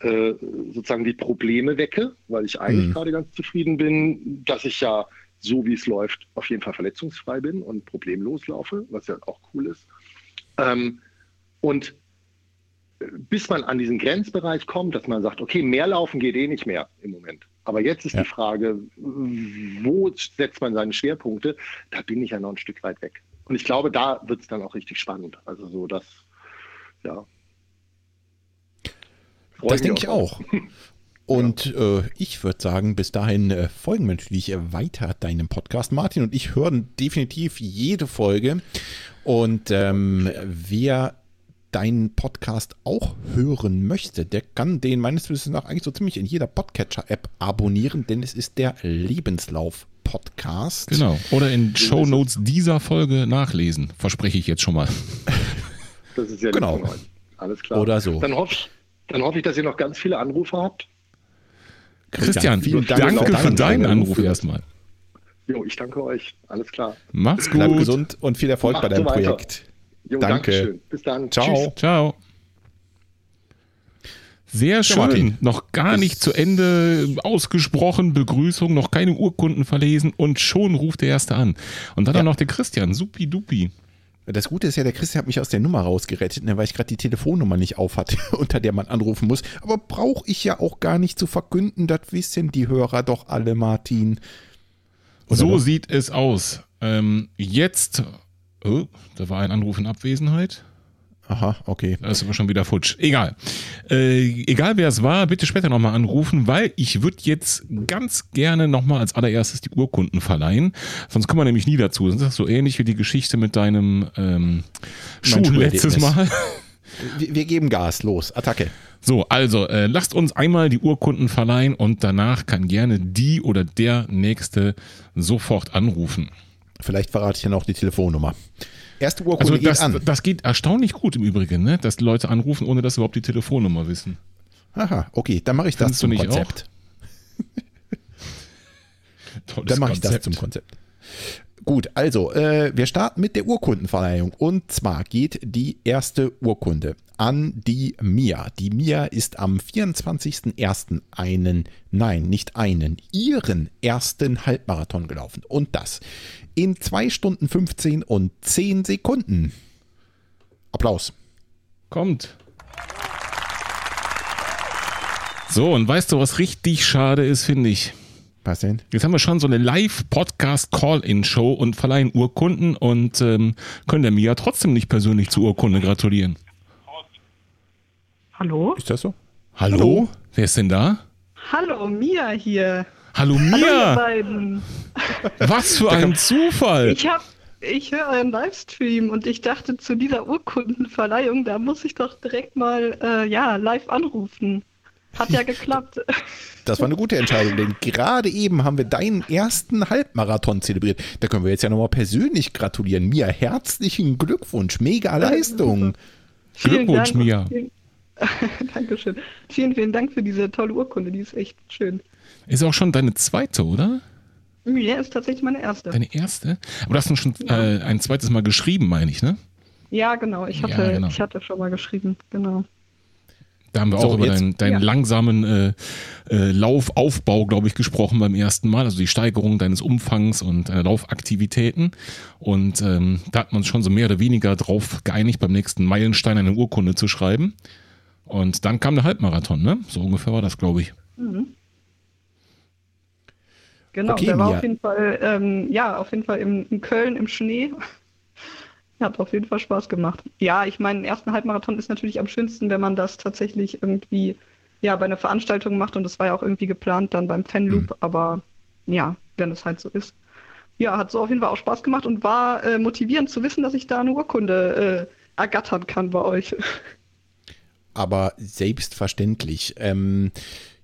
äh, sozusagen die Probleme wecke, weil ich eigentlich mhm. gerade ganz zufrieden bin, dass ich ja so wie es läuft auf jeden Fall verletzungsfrei bin und problemlos laufe, was ja auch cool ist. Ähm, und bis man an diesen Grenzbereich kommt, dass man sagt, okay, mehr laufen geht eh nicht mehr im Moment. Aber jetzt ist ja. die Frage, wo setzt man seine Schwerpunkte? Da bin ich ja noch ein Stück weit weg. Und ich glaube, da wird es dann auch richtig spannend. Also so, dass, ja. das denke ich auch. Und äh, ich würde sagen, bis dahin äh, folgen wir natürlich weiter deinem Podcast. Martin und ich hören definitiv jede Folge. Und ähm, wer deinen Podcast auch hören möchte, der kann den meines Wissens nach eigentlich so ziemlich in jeder Podcatcher-App abonnieren, denn es ist der Lebenslauf-Podcast. Genau. Oder in Show Notes dieser Folge nachlesen, verspreche ich jetzt schon mal. Das ist ja genau. Alles klar. Oder so. Dann hoffe ich, dann hoffe ich, dass ihr noch ganz viele Anrufe habt. Christian, vielen Dank danke für deinen Anruf erstmal. Jo, ich danke euch. Alles klar. Mach's gut. Bleib gesund und viel Erfolg Macht bei deinem so Projekt. Jo, danke. Dankeschön. Bis dann. Ciao. Tschüss. Ciao. Sehr schön. Ja, noch gar nicht zu Ende ausgesprochen. Begrüßung, noch keine Urkunden verlesen und schon ruft der Erste an. Und dann, ja. noch der Christian. Supi dupi. Das Gute ist ja, der Christian hat mich aus der Nummer rausgerettet, ne, weil ich gerade die Telefonnummer nicht auf hatte, unter der man anrufen muss. Aber brauche ich ja auch gar nicht zu verkünden, das wissen die Hörer doch alle, Martin. Oder so doch? sieht es aus. Ähm, jetzt, oh, da war ein Anruf in Abwesenheit. Aha, okay. Das ist aber schon wieder futsch. Egal. Äh, egal wer es war, bitte später nochmal anrufen, weil ich würde jetzt ganz gerne nochmal als allererstes die Urkunden verleihen. Sonst kommen wir nämlich nie dazu. Das ist so ähnlich wie die Geschichte mit deinem ähm, Schuh letztes Mal. Wir, wir, geben Gas, los, Attacke. So, also äh, lasst uns einmal die Urkunden verleihen und danach kann gerne die oder der Nächste sofort anrufen. Vielleicht verrate ich ja noch die Telefonnummer. Erste Urkunde also das, geht an. Das geht erstaunlich gut im Übrigen, ne? dass Leute anrufen, ohne dass sie überhaupt die Telefonnummer wissen. Aha, okay, dann mache ich das zum Konzept. dann mache ich das zum Konzept. Gut, also äh, wir starten mit der Urkundenverleihung. Und zwar geht die erste Urkunde an die Mia. Die Mia ist am 24.01. einen, nein, nicht einen, ihren ersten Halbmarathon gelaufen. Und das in 2 Stunden 15 und 10 Sekunden. Applaus. Kommt. So, und weißt du, was richtig schade ist, finde ich? Was denn? Jetzt haben wir schon so eine Live-Podcast-Call-In-Show und verleihen Urkunden und ähm, können der Mia trotzdem nicht persönlich zur Urkunde gratulieren. Hallo? Ist das so? Hallo? Hallo? Wer ist denn da? Hallo, Mia hier. Hallo Mia! Hallo, Was für ein Zufall! Ich habe ich höre einen Livestream und ich dachte, zu dieser Urkundenverleihung, da muss ich doch direkt mal äh, ja, live anrufen. Hat ja geklappt. Das war eine gute Entscheidung, denn gerade eben haben wir deinen ersten Halbmarathon zelebriert. Da können wir jetzt ja nochmal persönlich gratulieren. Mia, herzlichen Glückwunsch, mega Leistung. Glückwunsch, Dank. Mia. Dankeschön. Vielen, vielen Dank für diese tolle Urkunde, die ist echt schön. Ist auch schon deine zweite, oder? Ja, ist tatsächlich meine erste. Deine erste? Aber du hast schon ja. äh, ein zweites Mal geschrieben, meine ich, ne? Ja, genau. Ich hatte, ja, genau. ich hatte schon mal geschrieben, genau. Da haben wir so, auch über jetzt, deinen, deinen ja. langsamen äh, äh, Laufaufbau, glaube ich, gesprochen beim ersten Mal. Also die Steigerung deines Umfangs und deiner Laufaktivitäten. Und ähm, da hat man uns schon so mehr oder weniger drauf geeinigt, beim nächsten Meilenstein eine Urkunde zu schreiben. Und dann kam der Halbmarathon, ne? So ungefähr war das, glaube ich. Mhm. Genau, okay, der war auf jeden Fall, ähm, ja, auf jeden Fall im, in Köln im Schnee. Hat auf jeden Fall Spaß gemacht. Ja, ich meine, ersten Halbmarathon ist natürlich am schönsten, wenn man das tatsächlich irgendwie ja bei einer Veranstaltung macht und das war ja auch irgendwie geplant dann beim Fanloop, mhm. aber ja, wenn es halt so ist. Ja, hat so auf jeden Fall auch Spaß gemacht und war äh, motivierend zu wissen, dass ich da eine Urkunde äh, ergattern kann bei euch. Aber selbstverständlich. Ähm,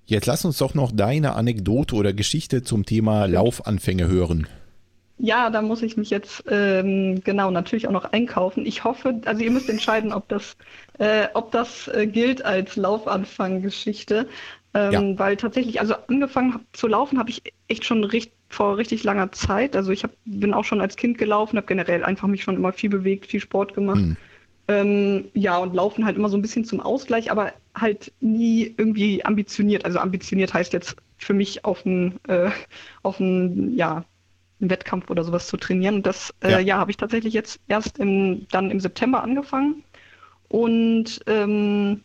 Jetzt lass uns doch noch deine Anekdote oder Geschichte zum Thema Laufanfänge hören. Ja, da muss ich mich jetzt ähm, genau natürlich auch noch einkaufen. Ich hoffe, also ihr müsst entscheiden, ob das, äh, ob das äh, gilt als Laufanfang-Geschichte. Ähm, ja. Weil tatsächlich, also angefangen zu laufen habe ich echt schon richt vor richtig langer Zeit. Also ich hab, bin auch schon als Kind gelaufen, habe generell einfach mich schon immer viel bewegt, viel Sport gemacht. Hm. Ähm, ja, und laufen halt immer so ein bisschen zum Ausgleich, aber halt nie irgendwie ambitioniert. Also ambitioniert heißt jetzt für mich auf einen, äh, auf einen, ja, einen Wettkampf oder sowas zu trainieren. Und das, äh, ja, ja habe ich tatsächlich jetzt erst im, dann im September angefangen. Und ähm,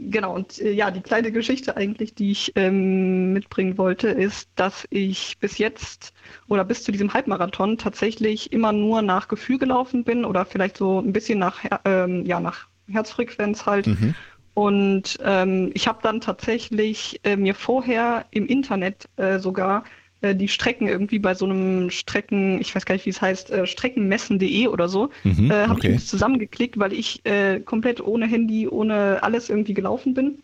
Genau, und äh, ja, die kleine Geschichte eigentlich, die ich ähm, mitbringen wollte, ist, dass ich bis jetzt oder bis zu diesem Halbmarathon tatsächlich immer nur nach Gefühl gelaufen bin oder vielleicht so ein bisschen nach, ähm, ja, nach Herzfrequenz halt. Mhm. Und ähm, ich habe dann tatsächlich äh, mir vorher im Internet äh, sogar äh, die Strecken irgendwie bei so einem Strecken, ich weiß gar nicht, wie es heißt, äh, streckenmessen.de oder so, mhm, äh, habe okay. ich zusammengeklickt, weil ich äh, komplett ohne Handy, ohne alles irgendwie gelaufen bin.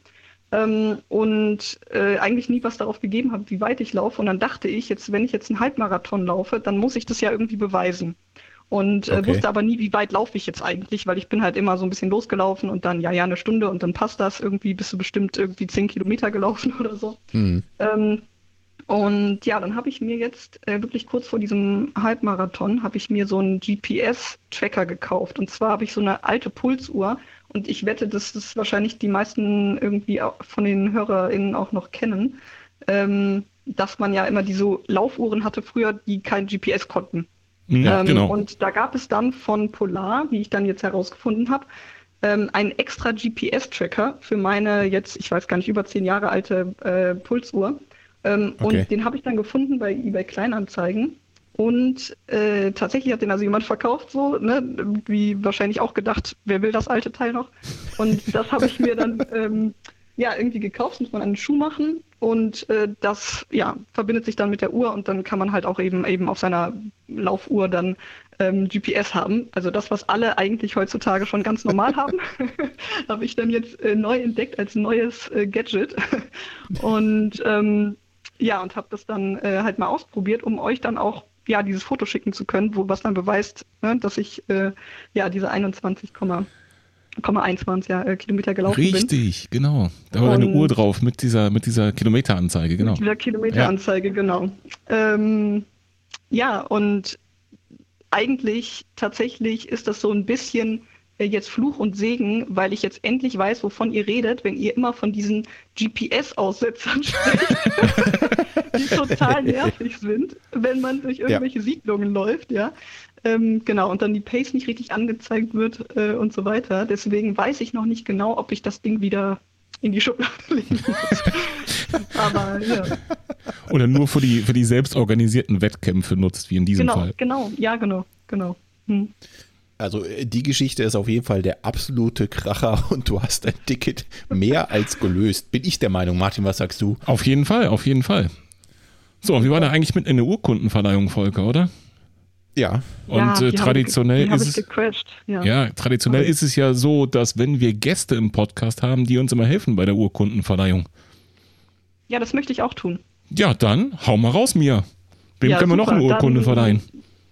Ähm, und eigentlich nie was darauf gegeben habe, wie weit ich laufe. Und dann dachte ich, jetzt, wenn ich jetzt einen Halbmarathon laufe, dann muss ich das ja irgendwie beweisen. Und äh, okay. wusste aber nie, wie weit laufe ich jetzt eigentlich, weil ich bin halt immer so ein bisschen losgelaufen und dann, ja, ja, eine Stunde und dann passt das. Irgendwie bist du bestimmt irgendwie zehn Kilometer gelaufen oder so. Mhm. Ähm, und ja, dann habe ich mir jetzt äh, wirklich kurz vor diesem Halbmarathon habe ich mir so einen GPS-Tracker gekauft. Und zwar habe ich so eine alte Pulsuhr und ich wette, dass das wahrscheinlich die meisten irgendwie von den HörerInnen auch noch kennen, ähm, dass man ja immer diese Laufuhren hatte früher, die kein GPS konnten. Ja, ähm, genau. Und da gab es dann von Polar, wie ich dann jetzt herausgefunden habe, ähm, einen extra GPS-Tracker für meine jetzt, ich weiß gar nicht, über zehn Jahre alte äh, Pulsuhr. Ähm, okay. Und den habe ich dann gefunden bei eBay Kleinanzeigen. Und äh, tatsächlich hat den also jemand verkauft, so, ne, wie wahrscheinlich auch gedacht, wer will das alte Teil noch? Und das habe ich mir dann ähm, ja irgendwie gekauft, muss man einen Schuh machen und äh, das ja verbindet sich dann mit der Uhr und dann kann man halt auch eben eben auf seiner Laufuhr dann ähm, GPS haben. Also das, was alle eigentlich heutzutage schon ganz normal haben, habe ich dann jetzt äh, neu entdeckt als neues äh, Gadget und ähm, ja und habe das dann äh, halt mal ausprobiert, um euch dann auch ja dieses Foto schicken zu können, wo was dann beweist, ne, dass ich äh, ja diese 21, 1 waren es ja, äh, Kilometer gelaufen Richtig, bin. genau. Da war eine Uhr drauf mit dieser, mit dieser Kilometeranzeige, genau. Mit dieser Kilometeranzeige, ja. genau. Ähm, ja, und eigentlich tatsächlich ist das so ein bisschen äh, jetzt Fluch und Segen, weil ich jetzt endlich weiß, wovon ihr redet, wenn ihr immer von diesen GPS-Aussetzern spricht, die total nervig sind, wenn man durch irgendwelche ja. Siedlungen läuft, ja. Ähm, genau, und dann die Pace nicht richtig angezeigt wird äh, und so weiter. Deswegen weiß ich noch nicht genau, ob ich das Ding wieder in die Schublade legen muss. Aber ja. Oder nur für die, für die selbstorganisierten Wettkämpfe nutzt, wie in diesem genau, Fall. Genau, ja, genau, genau. Hm. Also äh, die Geschichte ist auf jeden Fall der absolute Kracher und du hast dein Ticket mehr als gelöst. Bin ich der Meinung, Martin, was sagst du? Auf jeden Fall, auf jeden Fall. So, wir waren da eigentlich mit in der Urkundenverleihung, Volker, oder? Ja. Und ja, äh, traditionell ist es ja. ja. traditionell okay. ist es ja so, dass wenn wir Gäste im Podcast haben, die uns immer helfen bei der Urkundenverleihung. Ja, das möchte ich auch tun. Ja, dann hau mal raus, Mia. Wem ja, können wir noch eine Urkunde dann, verleihen?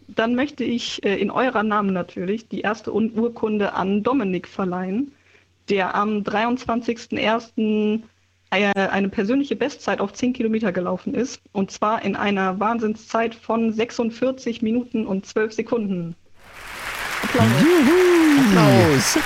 Dann möchte ich äh, in eurer Namen natürlich die erste Urkunde an Dominik verleihen, der am 23.01 eine persönliche Bestzeit auf 10 Kilometer gelaufen ist. Und zwar in einer Wahnsinnszeit von 46 Minuten und 12 Sekunden. Applaus. Juhu. Applaus.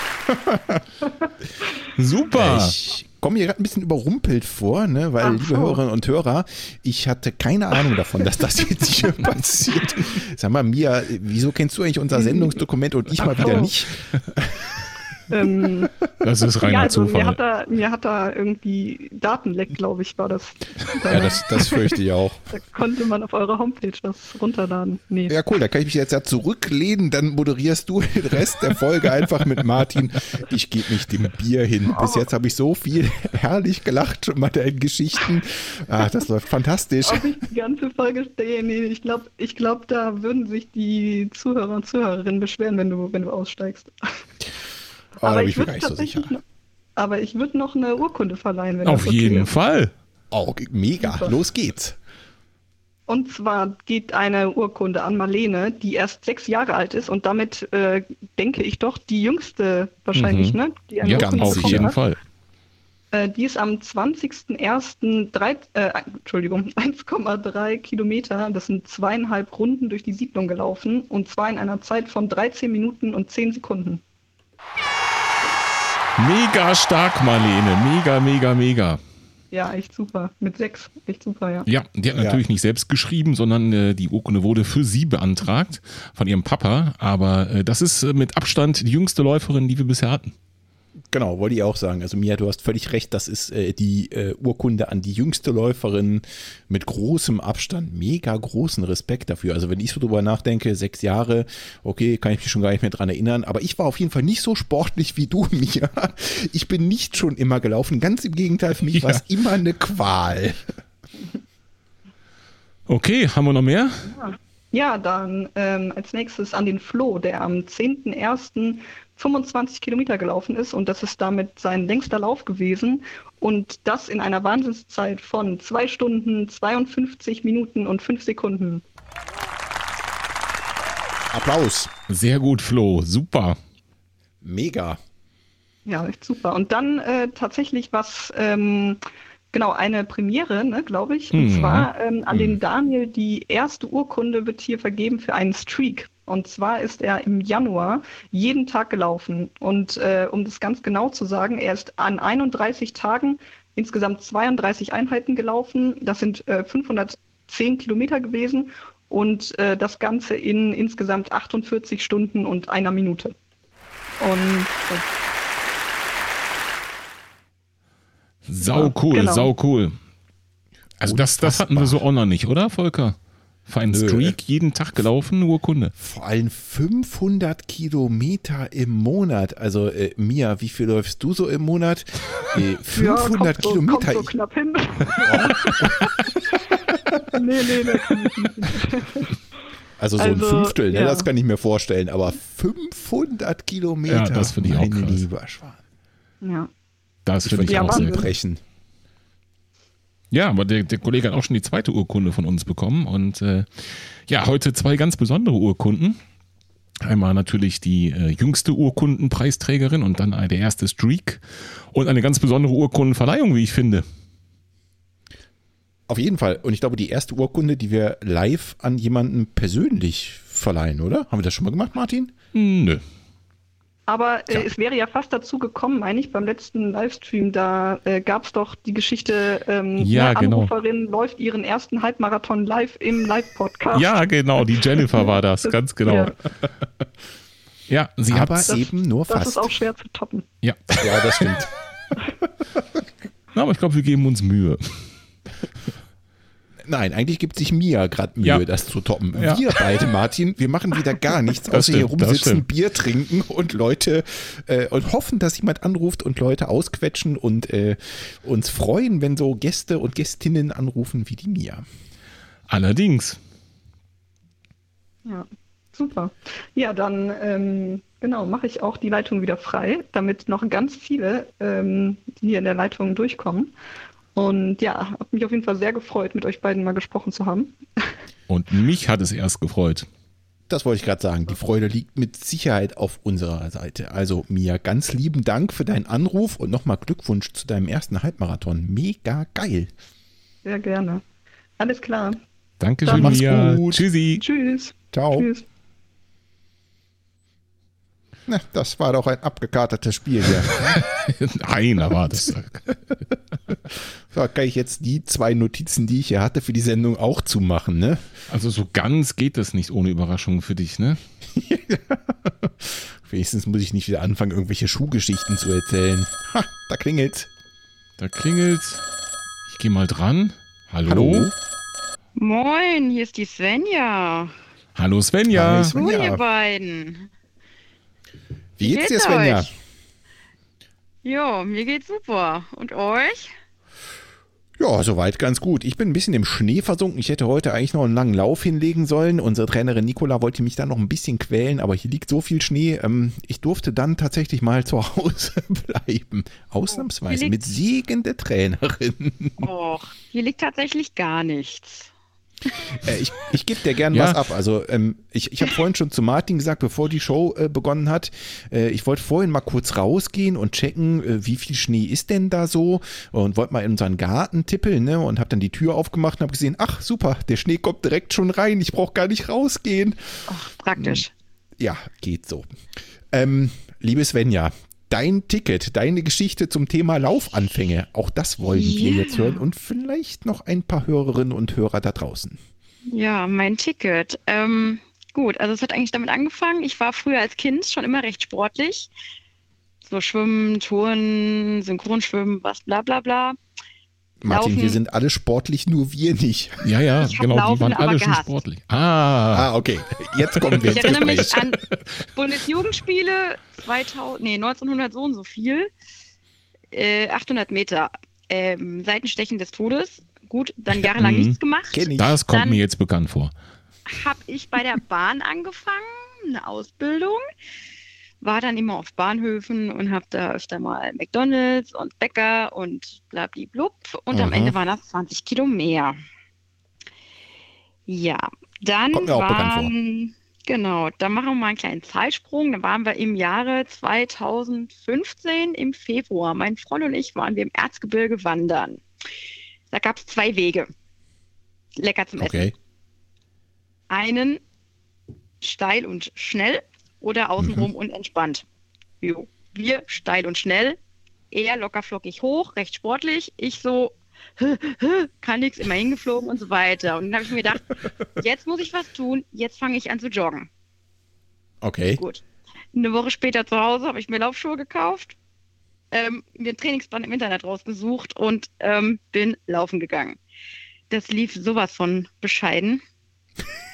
Super. Ich komme mir gerade ein bisschen überrumpelt vor, ne? weil, Ach, liebe Hörerinnen und Hörer, ich hatte keine Ahnung davon, dass das jetzt hier passiert. Sag mal, Mia, wieso kennst du eigentlich unser Sendungsdokument und ich mal wieder nicht? Ähm, das ist reiner ja, also Zufall. Mir hat, da, mir hat da irgendwie Datenleck, glaube ich, war das. Da, ja, das, das fürchte ich auch. Da konnte man auf eurer Homepage das runterladen. Nee. Ja, cool, da kann ich mich jetzt ja zurücklehnen, dann moderierst du den Rest der Folge einfach mit Martin. Ich gebe mich dem Bier hin. Bis jetzt habe ich so viel herrlich gelacht schon mal in Geschichten. Ah, das läuft fantastisch. Ob ich die ganze Folge stehe, nee, ich glaube, ich glaub, da würden sich die Zuhörer und Zuhörerinnen beschweren, wenn du, wenn du aussteigst. Oh, aber ich würde tatsächlich so noch, aber ich würde noch eine Urkunde verleihen. Wenn Auf jeden ist. Fall. Oh, mega. Super. Los geht's. Und zwar geht eine Urkunde an Marlene, die erst sechs Jahre alt ist und damit äh, denke ich doch die jüngste wahrscheinlich, mhm. ne? Die eine ja, Urkunde auf jeden hat. Fall. Äh, die ist am 20.01. Äh, Entschuldigung, 1,3 Kilometer, das sind zweieinhalb Runden durch die Siedlung gelaufen und zwar in einer Zeit von 13 Minuten und 10 Sekunden. Mega stark, Marlene. Mega, mega, mega. Ja, echt super. Mit sechs. Echt super, ja. Ja, die hat natürlich ja. nicht selbst geschrieben, sondern äh, die Urkunde wurde für sie beantragt von ihrem Papa. Aber äh, das ist äh, mit Abstand die jüngste Läuferin, die wir bisher hatten. Genau, wollte ich auch sagen. Also Mia, du hast völlig recht, das ist äh, die äh, Urkunde an die jüngste Läuferin mit großem Abstand, mega großen Respekt dafür. Also wenn ich so drüber nachdenke, sechs Jahre, okay, kann ich mich schon gar nicht mehr dran erinnern, aber ich war auf jeden Fall nicht so sportlich wie du, Mia. Ich bin nicht schon immer gelaufen, ganz im Gegenteil, für mich ja. war es immer eine Qual. Okay, haben wir noch mehr? Ja. Ja, dann ähm, als nächstes an den Flo, der am 10.01. 25 Kilometer gelaufen ist und das ist damit sein längster Lauf gewesen und das in einer Wahnsinnszeit von 2 Stunden, 52 Minuten und 5 Sekunden. Applaus. Sehr gut, Flo. Super. Mega. Ja, echt super. Und dann äh, tatsächlich was, ähm, genau, eine Premiere, ne, glaube ich. Und Mhm. zwar ähm, an Mhm. den Daniel, die erste Urkunde wird hier vergeben für einen Streak. Und zwar ist er im Januar jeden Tag gelaufen. Und äh, um das ganz genau zu sagen, er ist an 31 Tagen insgesamt 32 Einheiten gelaufen. Das sind äh, 510 Kilometer gewesen. Und äh, das Ganze in insgesamt 48 Stunden und einer Minute. Und äh, Sau Ja, cool, genau. sau cool. Also das, das hatten wir so auch noch nicht, oder, Volker? Für einen Nö. Streak jeden Tag gelaufen, Urkunde. Vor allem 500 Kilometer im Monat. Also äh, Mia, wie viel läufst du so im Monat? Äh, 500 kommt so, Kilometer. Kommt so knapp hin. nee, nee, nee. ich nicht. also so ein Also, Fünftel, ne? ja. das kann ich mir vorstellen. Aber 500 Kilometer. Ja, das finde ich auch krass. lieber Schwan. Ja. Das Ich finde ich Ja, auch sehr brechen. Ja, aber der, der Kollege hat auch schon die zweite Urkunde von uns bekommen. Und äh, ja, heute zwei ganz besondere Urkunden. Einmal natürlich die äh, jüngste Urkundenpreisträgerin und dann der erste Streak. Und eine ganz besondere Urkundenverleihung, wie ich finde. Auf jeden Fall. Und ich glaube, die erste Urkunde, die wir live an jemanden persönlich verleihen, oder? Haben wir das schon mal gemacht, Martin? Nö. Aber äh, Ja. es wäre ja fast dazu gekommen, meine ich, beim letzten Livestream, da äh, gab es doch die Geschichte, ähm, Ja, eine genau. Anruferin läuft ihren ersten Halbmarathon live im Live-Podcast. Ja, genau, die Jennifer war das, ganz genau. Ja. Ja, sie Aber hat. eben nur Das fast. ist auch schwer zu toppen. Ja, ja, das stimmt. Na, aber ich glaube, wir geben uns Mühe. Nein, eigentlich gibt sich Mia gerade Mühe, Ja. das zu toppen. Ja. Wir beide, Martin, wir machen wieder gar nichts, außer hier stimmt, das rumsitzen. Bier trinken und Leute äh, und hoffen, dass jemand anruft und Leute ausquetschen und äh, uns freuen, wenn so Gäste und Gästinnen anrufen wie die Mia. Allerdings. Ja, super. Ja, dann ähm, genau mache ich auch die Leitung wieder frei, damit noch ganz viele ähm, die hier in der Leitung durchkommen. Und ja, habe mich auf jeden Fall sehr gefreut, mit euch beiden mal gesprochen zu haben. Und mich hat es erst gefreut. Das wollte ich gerade sagen. Die Freude liegt mit Sicherheit auf unserer Seite. Also Mia, ganz lieben Dank für deinen Anruf und nochmal Glückwunsch zu deinem ersten Halbmarathon. Mega geil. Sehr gerne. Alles klar. Dankeschön, Dann mach's Mia. gut. Tschüssi. Tschüss. Ciao. Tschüss. Na, das war doch ein abgekatertes Spiel hier. Nein, aber das. So, kann ich jetzt die zwei Notizen, die ich hier hatte für die Sendung auch zumachen, ne? Also so ganz geht das nicht ohne Überraschung für dich, ne? Wenigstens muss ich nicht wieder anfangen, irgendwelche Schuhgeschichten zu erzählen. Ha, da klingelt's. Da klingelt's. Ich gehe mal dran. Hallo? Hallo? Moin, hier ist die Svenja. Hallo Svenja. Hallo, Svenja. ihr beiden. Wie geht's dir, geht's Svenja? euch? Jo, mir geht's super. Und euch? Ja, soweit ganz gut. Ich bin ein bisschen im Schnee versunken. Ich hätte heute eigentlich noch einen langen Lauf hinlegen sollen. Unsere Trainerin Nicola wollte mich da noch ein bisschen quälen, aber hier liegt so viel Schnee. Ähm, ich durfte dann tatsächlich mal zu Hause bleiben. Ausnahmsweise hier mit der Trainerin. Och, hier liegt tatsächlich gar nichts. Äh, ich ich gebe dir gern Ja. was ab. Also ähm, ich, ich habe vorhin schon zu Martin gesagt, bevor die Show äh, begonnen hat, äh, ich wollte vorhin mal kurz rausgehen und checken, äh, wie viel Schnee ist denn da so und wollte mal in unseren Garten tippeln ne? und habe dann die Tür aufgemacht und habe gesehen, ach super, der Schnee kommt direkt schon rein, ich brauche gar nicht rausgehen. Och, praktisch. Ja, geht so. Ähm, liebe Svenja, dein Ticket, deine Geschichte zum Thema Laufanfänge, auch das wollen wir Ja. jetzt hören und vielleicht noch ein paar Hörerinnen und Hörer da draußen. Ja, mein Ticket. Ähm, gut, also es hat eigentlich damit angefangen. Ich war früher als Kind schon immer recht sportlich. So Schwimmen, Touren, Synchronschwimmen, was bla bla bla. Martin, Laufen. wir sind alle sportlich, nur wir nicht. Ja, ja, genau, die Laufen waren aber alle schon sportlich. Ah, Ah, okay. Jetzt kommen wir Ich erinnere mich an Bundesjugendspiele 2000, nee, 1900 so und so viel. Äh, 800 Meter. Ähm, Seitenstechen des Todes. Gut, dann jahrelang Mhm. nichts gemacht. Kenn ich. das kommt Dann- mir jetzt bekannt vor. Habe ich bei der Bahn angefangen, eine Ausbildung. War dann immer auf Bahnhöfen und habe da öfter mal McDonalds und Bäcker und blablablub. Und am Mhm. Ende waren das 20 Kilo mehr. Ja, dann Kommt mir auch bekannt vor. waren Genau, dann machen wir mal einen kleinen Zeitsprung. Da waren wir im Jahre 2015 im Februar. Mein Freund und ich waren wir im Erzgebirge wandern. Da gab es zwei Wege. Lecker zum Okay. Essen. Einen steil und schnell oder außenrum und entspannt. Jo. Wir steil und schnell, eher locker flockig hoch, recht sportlich. Ich so, kann nichts, immer hingeflogen und so weiter. Und dann habe ich mir gedacht, jetzt muss ich was tun, jetzt fange ich an zu joggen. Okay. Gut. Eine Woche später zu Hause habe ich mir Laufschuhe gekauft, ähm, mir einen Trainingsplan im Internet rausgesucht und ähm, bin laufen gegangen. Das lief sowas von bescheiden.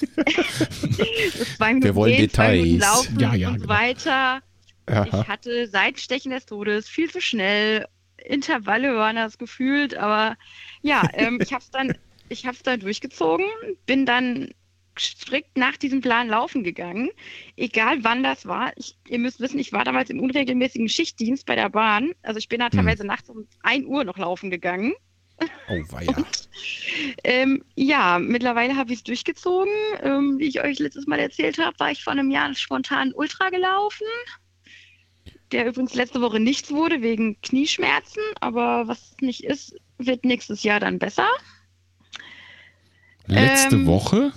Wir wollen gehen, Details. laufen Ja, ja, und genau. weiter. Aha. Ich hatte Seitenstechen des Todes, viel zu schnell. Intervalle waren das gefühlt, aber ja, ähm, ich habe es dann, ich dann durchgezogen, bin dann strikt nach diesem Plan laufen gegangen, egal wann das war. Ich, ihr müsst wissen, ich war damals im unregelmäßigen Schichtdienst bei der Bahn. Also ich bin da teilweise nachts um 1 Uhr noch laufen gegangen. Oh, weia. Ähm, ja, mittlerweile habe ich es durchgezogen. Ähm, wie ich euch letztes Mal erzählt habe, war ich vor einem Jahr spontan Ultra gelaufen. Der übrigens letzte Woche nichts wurde wegen Knieschmerzen, aber was nicht ist, wird nächstes Jahr dann besser. Letzte Ähm, Woche?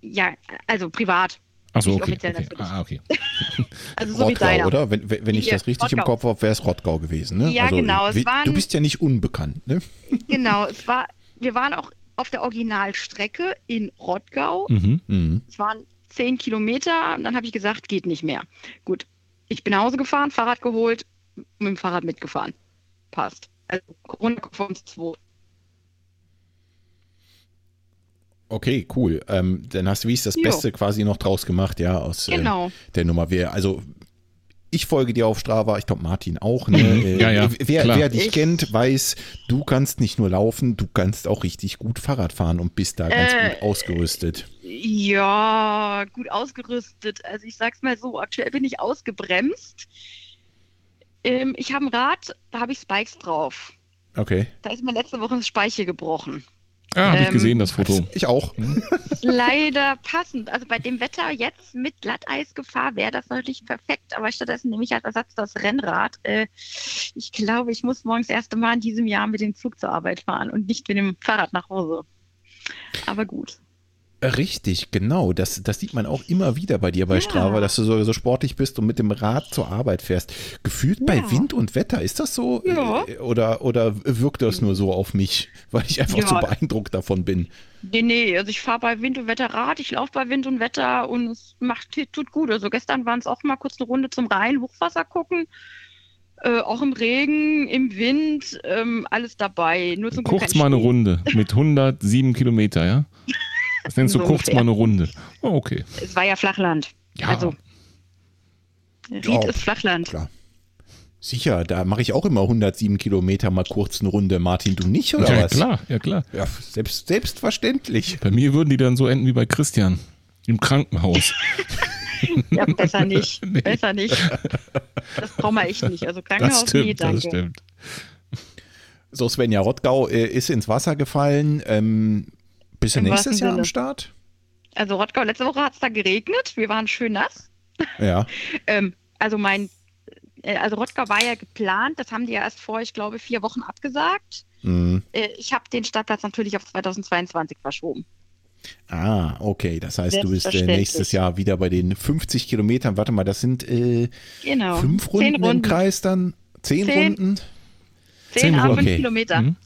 Ja, also privat. Achso, okay. offiziell okay. natürlich. Ah, okay. Also so wie Rottgau, deiner. oder? Wenn, wenn wenn ich Hier, das richtig im Rottgau. Kopf habe, wäre es Rottgau gewesen. Ne? Ja, genau, es wie- waren- du bist ja nicht unbekannt, ne? Genau, es war, wir waren auch auf der Originalstrecke in Rottgau. Mhm. Mhm. Es waren zehn Kilometer und dann habe ich gesagt, geht nicht mehr. Gut, ich bin nach Hause gefahren, Fahrrad geholt, mit dem Fahrrad mitgefahren. Passt. Also runtergekommen 2. Okay, cool. Ähm, dann hast du, wie ist das Jo. Beste quasi noch draus gemacht, ja, aus äh, Genau. der Nummer. Wer, also ich folge dir auf Strava, ich glaube Martin auch. Ne? Mhm. Äh, Ja, ja, Wer, klar. wer dich Ich- kennt, weiß, du kannst nicht nur laufen, du kannst auch richtig gut Fahrrad fahren und bist da ganz Äh, gut ausgerüstet. Ja, gut ausgerüstet. Also ich sag's mal so, aktuell bin ich ausgebremst. Ähm, ich habe ein Rad, da habe ich Spikes drauf. Okay. Da ist mir letzte Woche das Speichel gebrochen. Ah, habe ich Ähm, gesehen, das Foto. Ich auch. Leider passend. Also bei dem Wetter jetzt mit Glatteisgefahr wäre das natürlich perfekt, aber stattdessen nehme ich als Ersatz das Rennrad. Äh, ich glaube, ich muss morgens das erste Mal in diesem Jahr mit dem Zug zur Arbeit fahren und nicht mit dem Fahrrad nach Hause. Aber gut. Richtig, genau. Das, das sieht man auch immer wieder bei dir bei Ja. Strava, dass du so, so sportlich bist und mit dem Rad zur Arbeit fährst. Gefühlt bei Ja. Wind und Wetter, ist das so? Ja. Äh, Oder, oder wirkt das nur so auf mich, weil ich einfach Ja. so beeindruckt davon bin? Nee, nee, also ich fahre bei Wind und Wetter Rad, ich laufe bei Wind und Wetter und es macht, tut gut. Also gestern waren es auch mal kurz eine Runde zum Rhein, Hochwasser gucken. Äh, auch im Regen, im Wind, ähm, alles dabei. Nur zum Kurz mal eine. Runde mit 107 Kilometer, ja? Das nennst du So kurz ungefähr. mal eine Runde. Oh, okay. Es war ja Flachland. Ja. Also, Ried Ja, ist Flachland. Klar. Sicher, da mache ich auch immer 107 Kilometer mal kurz eine Runde. Martin, du nicht oder Ja, was? klar, ja klar. Ja, selbst, selbstverständlich. Bei mir würden die dann so enden wie bei Christian. Im Krankenhaus. Ja, besser nicht. Nee. Besser nicht. Das brauchen wir echt nicht. Also Das Krankenhaus, nee, stimmt, danke. das stimmt. So, Svenja Rottgau äh, ist ins Wasser gefallen. Ähm, bist du Im nächstes Jahr am. Start? Also Rottgau, letzte Woche hat es da geregnet. Wir waren schön nass. Ja. Ähm, also mein, äh, also Rottgau war ja geplant. Das haben die ja erst vor, ich glaube, vier Wochen abgesagt. Mhm. Äh, ich habe den Startplatz natürlich auf 2022 verschoben. Ah, okay. Das heißt, du bist äh, nächstes Jahr wieder bei den 50 Kilometern. Warte mal, das sind äh, Genau. fünf Runden, Zehn im Runden. Kreis dann? Zehn, Zehn. Runden? Zehn, Zehn a Runden. fünf Okay. Kilometer. Mhm.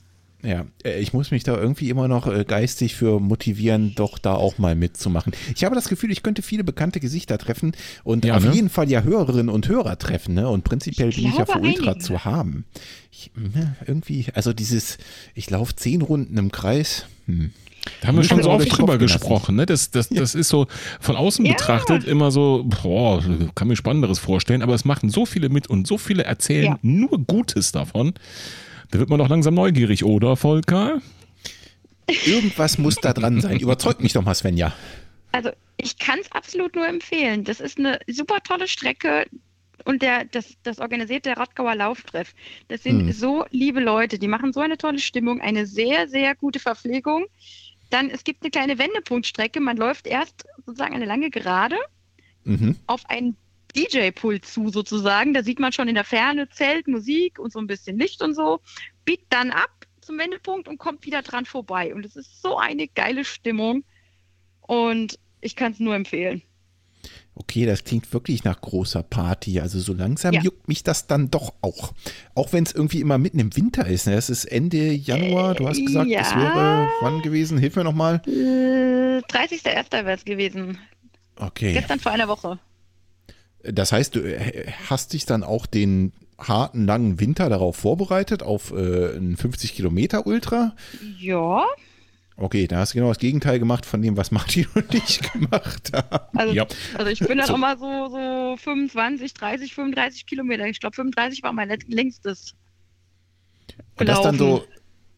Ja, äh, ich muss mich da irgendwie immer noch äh, geistig für motivieren, doch da auch mal mitzumachen. Ich habe das Gefühl, ich könnte viele bekannte Gesichter treffen und Ja, auf ne? jeden Fall ja Hörerinnen und Hörer treffen. Ne? Und prinzipiell Ich bin ich ja für Ultra einige. zu haben. Ich, ne, irgendwie, also dieses, ich laufe zehn Runden im Kreis. Hm. Da haben wir schon so oft drüber gesprochen. Ne? Das, das, das ist so von außen Ja. betrachtet immer so, boah, kann mir Spannenderes vorstellen, aber es machen so viele mit und so viele erzählen Ja. nur Gutes davon. Da wird man doch langsam neugierig, oder, Volker? Irgendwas muss da dran sein. Überzeugt mich doch mal, Svenja. Also ich kann es absolut nur empfehlen. Das ist eine super tolle Strecke und der, das, das organisiert der Rottgauer Lauftreff. Das sind Hm. so liebe Leute, die machen so eine tolle Stimmung, eine sehr, sehr gute Verpflegung. dann es gibt eine kleine Wendepunktstrecke. Man läuft erst sozusagen eine lange Gerade mhm. auf einen DJ-Pult zu sozusagen. Da sieht man schon in der Ferne Zelt, Musik und so ein bisschen Licht und so. Biegt dann ab zum Wendepunkt und kommt wieder dran vorbei. Und es ist so eine geile Stimmung. Und ich kann es nur empfehlen. Okay, das klingt wirklich nach großer Party. Also so langsam ja. juckt mich das dann doch auch. Auch wenn es irgendwie immer mitten im Winter ist. Ne? Es ist Ende Januar. Du hast gesagt, ja. es wäre wann gewesen? Hilf mir nochmal. Äh, 30.01. wäre es gewesen. Okay. Gestern vor einer Woche. Das heißt, du äh, hast dich dann auch den harten, langen Winter darauf vorbereitet, auf äh, einen 50 Kilometer Ultra? Ja. Okay, da hast du genau das Gegenteil gemacht von dem, was Martin und ich gemacht haben. Also, ja. also ich bin dann so. auch mal so, so 25, 30, 35 Kilometer. Ich glaube, 35 war mein längstes. Und das dann so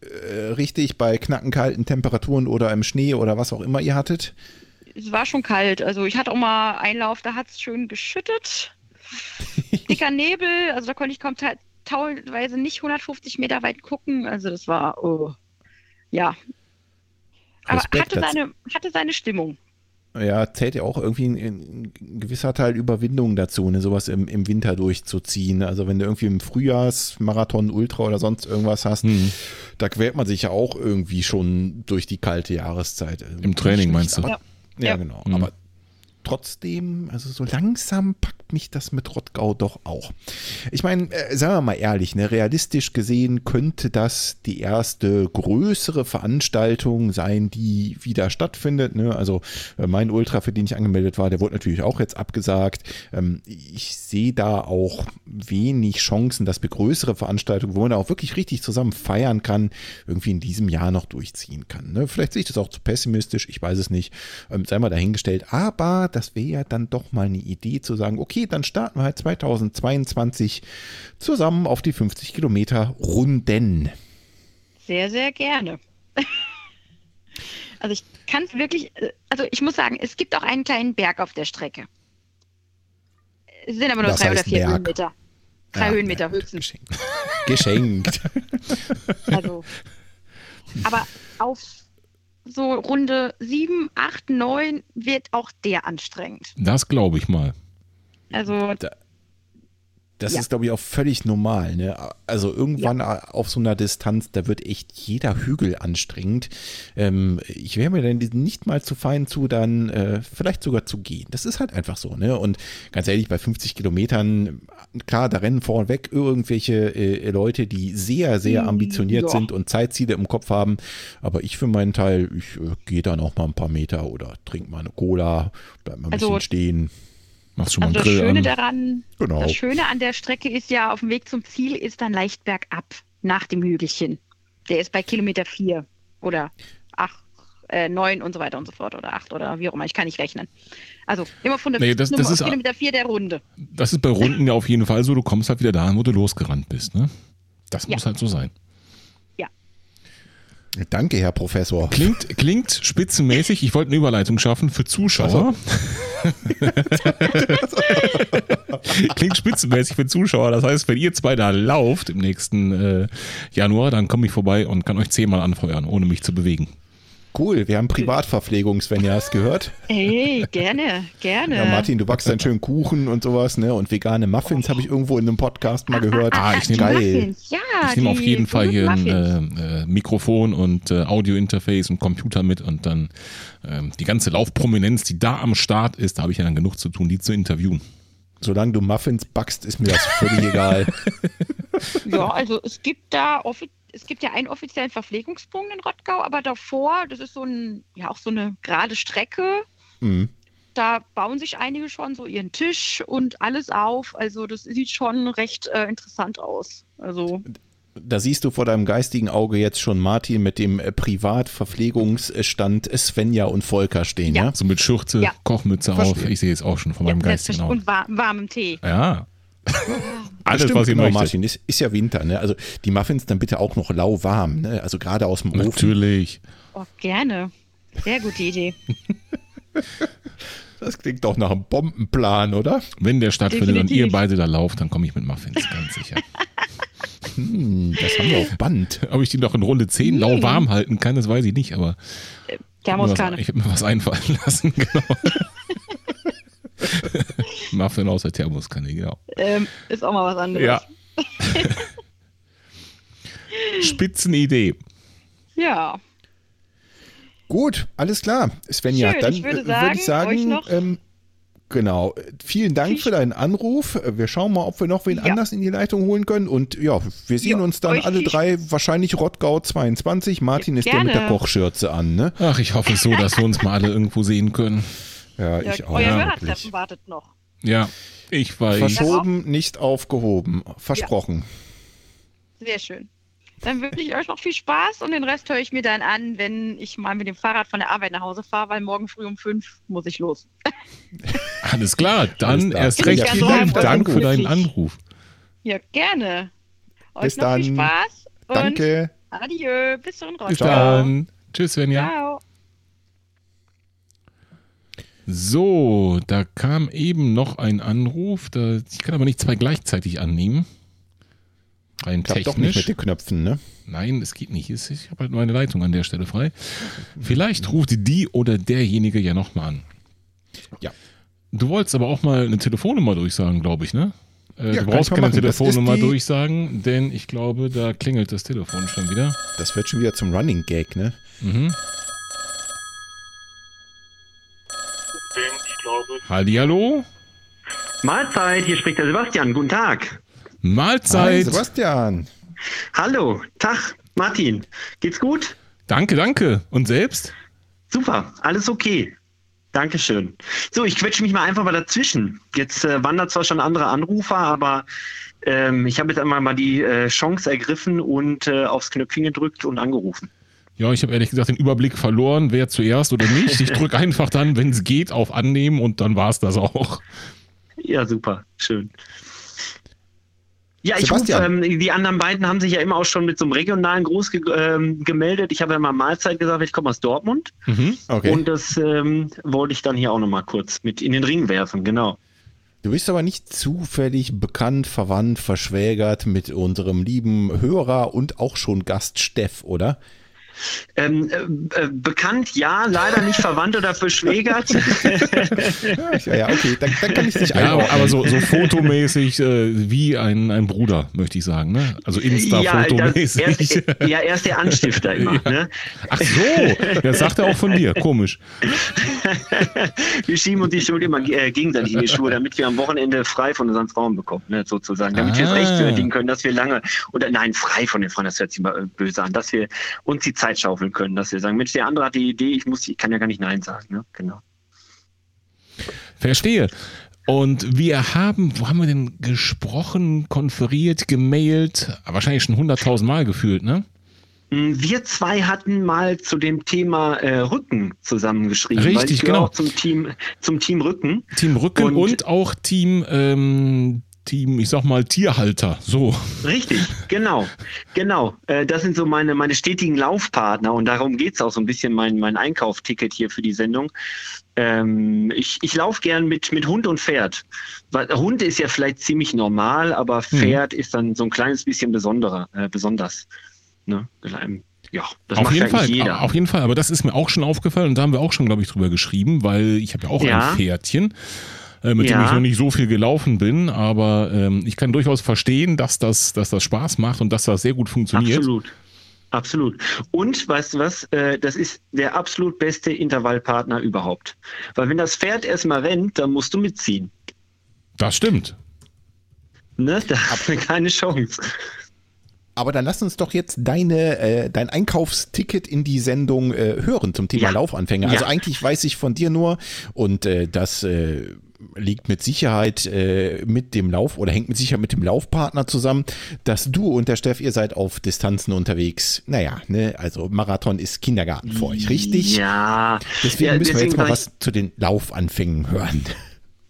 äh, richtig bei knackenkalten Temperaturen oder im Schnee oder was auch immer ihr hattet? Es war schon kalt. Also ich hatte auch mal Einlauf, da hat es schön geschüttet. Dicker Nebel, also da konnte ich kaum teilweise nicht 150 Meter weit gucken. Also das war, oh. ja, aber hatte seine, hatte seine Stimmung. Ja, zählt ja auch irgendwie ein, ein, gewisser Teil Überwindung dazu, ne, sowas im, im Winter durchzuziehen. Also wenn du irgendwie im Frühjahrsmarathon, Ultra oder sonst irgendwas hast, mhm. da quält man sich ja auch irgendwie schon durch die kalte Jahreszeit. Im Training meinst du? Aber, ja. Ja. ja, genau. Mhm. Aber trotzdem, also so langsam packt mich das mit Rottgau doch auch. Ich meine, äh, sagen wir mal ehrlich, ne, realistisch gesehen könnte das die erste größere Veranstaltung sein, die wieder stattfindet. Ne? Also äh, mein Ultra, für den ich angemeldet war, der wurde natürlich auch jetzt abgesagt. Ähm, ich sehe da auch wenig Chancen, dass wir größere Veranstaltungen, wo man auch wirklich richtig zusammen feiern kann, irgendwie in diesem Jahr noch durchziehen kann. Ne? Vielleicht sehe ich das auch zu pessimistisch, ich weiß es nicht. Ähm, sei mal dahingestellt. Aber das wäre ja dann doch mal eine Idee zu sagen, okay, dann starten wir halt 2022 zusammen auf die 50 Kilometer Runden. Sehr, sehr gerne. also ich kann es wirklich, also ich muss sagen, es gibt auch einen kleinen Berg auf der Strecke. Es sind aber nur das drei oder vier Berg. Höhenmeter. Drei ja, Höhenmeter höchstens. Geschenkt. also, aber auf so Runde 7, 8, 9 wird auch der anstrengend. Das glaube ich mal. Also. Da, das ja. ist, glaube ich, auch völlig normal. Ne? Also irgendwann ja. auf so einer Distanz, da wird echt jeder Hügel anstrengend. Ähm, ich wäre mir dann nicht mal zu fein zu, dann äh, vielleicht sogar zu gehen. Das ist halt einfach so. Ne? Und ganz ehrlich, bei 50 Kilometern, klar, da rennen vorweg irgendwelche äh, Leute, die sehr, sehr hm, ambitioniert ja. sind und Zeitziele im Kopf haben. Aber ich für meinen Teil, ich äh, gehe dann auch mal ein paar Meter oder trinke mal eine Cola, bleib mal ein also, bisschen stehen. Machst schon mal also das Schöne an. daran, genau. das Schöne an der Strecke ist ja, auf dem Weg zum Ziel ist dann leicht bergab nach dem Hügelchen. Der ist bei Kilometer 4 oder 8, äh, 9 und so weiter und so fort oder 8 oder wie auch immer, ich kann nicht rechnen. Also immer von der nee, das, das ist, Kilometer 4 der Runde. Das ist bei Runden ja auf jeden Fall so, du kommst halt wieder dahin, wo du losgerannt bist. Ne? Das ja. muss halt so sein. Danke, Herr Professor. Klingt, klingt spitzenmäßig. Ich wollte eine Überleitung schaffen für Zuschauer. klingt spitzenmäßig für Zuschauer. Das heißt, wenn ihr zwei da lauft im nächsten äh, Januar, dann komme ich vorbei und kann euch zehnmal anfeuern, ohne mich zu bewegen. Cool, wir haben Privatverpflegung, Sven, ja, hast gehört? Ey, gerne, gerne. Ja, Martin, du backst einen schönen Kuchen und sowas, ne? Und vegane Muffins habe ich irgendwo in einem Podcast mal gehört. Ah, ich nehme geil. Ja, ich nehme auf jeden Fall hier ein äh, äh, Mikrofon und äh, Audiointerface und Computer mit und dann ähm, die ganze Laufprominenz, die da am Start ist, da habe ich ja dann genug zu tun, die zu interviewen. Solange du Muffins backst, ist mir das völlig egal. Ja, also es gibt da offiziell es gibt ja einen offiziellen Verpflegungspunkt in Rottgau, aber davor, das ist so ein, ja auch so eine gerade Strecke. Mhm. Da bauen sich einige schon so ihren Tisch und alles auf. Also das sieht schon recht äh, interessant aus. Also da siehst du vor deinem geistigen Auge jetzt schon Martin mit dem äh, Privatverpflegungsstand Svenja und Volker stehen, ja? ja? So mit Schürze, ja. Kochmütze Verstehe. auf. Ich sehe es auch schon vor ja, meinem geistigen Auge. Und war, warmem Tee. Ja. Alles, stimmt, was ihr genau, möchtet. Martin, ist, ist, ja Winter, ne? Also die Muffins dann bitte auch noch lauwarm, ne? Also gerade aus dem Ofen. Natürlich. Oh, gerne. Sehr gute Idee. Das klingt doch nach einem Bombenplan, oder? Wenn der stattfindet und ihr beide da lauft, dann komme ich mit Muffins, ganz sicher. Hm, das haben wir auf Band. Ob ich die noch in Runde 10 lauwarm halten kann, das weiß ich nicht, aber. Thermoskanne. Ich habe mir was einfallen lassen, genau. Muffin aus der Thermoskanne, genau. Ähm, ist auch mal was anderes. Ja. Spitzenidee. Ja. Gut, alles klar. Svenja, Schön, dann ich würde äh, sagen, würde ich sagen, euch noch- ähm, genau. Vielen Dank für deinen Anruf. Wir schauen mal, ob wir noch wen Ja. anders in die Leitung holen können. Und ja, wir sehen Ja, uns dann alle drei wahrscheinlich Rottgau 22. Martin ist der mit der Gerne. Kochschürze an, ne? Ach, ich hoffe so, dass wir uns mal alle irgendwo sehen können. Ja, Ja, ich auch. euer. Hörertreffen wartet noch. Ja, ich weiß. Verschoben, nicht aufgehoben. Versprochen. Sehr schön. Dann wünsche ich euch noch viel Spaß und den Rest höre ich mir dann an, wenn ich mal mit dem Fahrrad von der Arbeit nach Hause fahre, weil morgen früh um fünf muss ich los. Alles klar, dann Alles klar. erst Ja, recht vielen Dank, Dank für deinen. Anruf. Ja, gerne. Euch Bis noch viel dann. Spaß und Danke. adieu. Bis zum Bis dann. Tschüss, Svenja. Ciao. So, da kam eben noch ein Anruf. Da, ich kann aber nicht zwei gleichzeitig annehmen. Rein Klappt doch nicht technisch. mit den Knöpfen, ne? Nein, es geht nicht. Ich habe halt meine Leitung an der Stelle frei. Vielleicht ruft die oder derjenige ja nochmal an. Ja. Du wolltest aber auch mal eine Telefonnummer durchsagen, glaube ich, ne? Äh, Ja, du brauchst ich keine machen. Telefonnummer durchsagen, denn ich glaube, da klingelt das Telefon schon wieder. Das wird schon wieder zum Running Gag, ne? Mhm. Hallihallo? Mahlzeit, hier spricht der Sebastian. Guten Tag. Hi, Mahlzeit. Sebastian. Hallo, Tag, Martin. Geht's gut? danke, danke. Und selbst? Super, alles okay. Dankeschön. So, ich quetsche mich mal einfach mal dazwischen. Jetzt äh, wandert zwar schon andere Anrufer, aber ähm, ich habe jetzt einmal mal die äh, Chance ergriffen und äh, aufs Knöpfchen gedrückt und angerufen. Ja, ich habe ehrlich gesagt den Überblick verloren, wer zuerst oder nicht. Ich drücke einfach dann, wenn es geht, auf Annehmen und dann war es das auch. Ja, super, schön. Ja, ich Sebastian. rufe, ähm, die anderen beiden haben sich ja immer auch schon mit so einem regionalen Gruß ge ähm, gemeldet. Ich habe ja mal Mahlzeit gesagt, ich komme aus Dortmund. Mhm. Okay. Und das ähm, wollte ich dann hier auch nochmal kurz mit in den Ring werfen, genau. Du bist aber nicht zufällig bekannt, verwandt, verschwägert mit unserem lieben Hörer und auch schon Gast Steff, oder? Ähm, äh, äh, bekannt, ja, leider nicht verwandt oder verschwägert. Ja, ja, okay, dann, dann kann ich dich Ja, einordnen. aber so, so fotomäßig äh, wie ein, ein Bruder, möchte ich sagen. Ne? Also ja, Insta-fotomäßig. er, ist, ja, er ist der Anstifter immer. Ne? Ach so, das sagt er auch von dir. Komisch. Wir schieben uns die Schuld immer äh, gegenseitig in die Schuhe, damit wir am Wochenende frei von unseren Frauen bekommen, ne, sozusagen. Damit wir es Ah. rechtfertigen können, dass wir lange, oder nein, frei von den Frauen, das hört sich mal äh, böse an, dass wir uns die Zeit schaufeln können, dass wir sagen, Mensch, der andere hat die Idee, ich muss, ich kann ja gar nicht Nein sagen. Ne? Genau. Verstehe. Und wir haben, wo haben wir denn gesprochen, konferiert, gemailt? Wahrscheinlich schon 100.000 Mal gefühlt, ne? Mm, Wir zwei hatten mal zu dem Thema äh, Rücken zusammengeschrieben. Richtig, genau. Auch zum Team, zum Team Rücken. Team Rücken und, Und- auch Team, ähm, Team, ich sag mal, Tierhalter. So. Richtig, genau, genau. Äh, das sind so meine, meine stetigen Laufpartner und darum geht's auch so ein bisschen mein, mein Einkaufticket hier für die Sendung. Ähm, ich ich laufe gern mit, mit Hund und Pferd. Hund ist ja vielleicht ziemlich normal, aber Mhm. Pferd ist dann so ein kleines bisschen besonderer, äh, besonders. Ne? Ja, das auf macht jeden Fall, jeder. auf jeden Fall. Aber das ist mir auch schon aufgefallen und da haben wir auch schon, glaube ich, drüber geschrieben, weil ich habe ja auch Ja. ein Pferdchen, äh, mit dem Ja. ich noch nicht so viel gelaufen bin, aber ähm, ich kann durchaus verstehen, dass das, dass das Spaß macht und dass das sehr gut funktioniert. Absolut. Absolut. Und weißt du was? Äh, Das ist der absolut beste Intervallpartner überhaupt. Weil wenn das Pferd erstmal rennt, dann musst du mitziehen. Das stimmt. Ne? Da hat man keine Chance. Aber dann lass uns doch jetzt deine, äh, dein Einkaufsticket in die Sendung äh, hören zum Thema Ja. Laufanfänger. Also Ja. eigentlich weiß ich von dir nur und äh, das äh, liegt mit Sicherheit äh, mit dem Lauf oder hängt mit Sicherheit mit dem Laufpartner zusammen, dass du und der Steff, ihr seid auf Distanzen unterwegs. Naja, ne, also Marathon ist Kindergarten für euch, richtig? Ja. Deswegen ja, müssen wir jetzt mal was zu den Laufanfängen hören.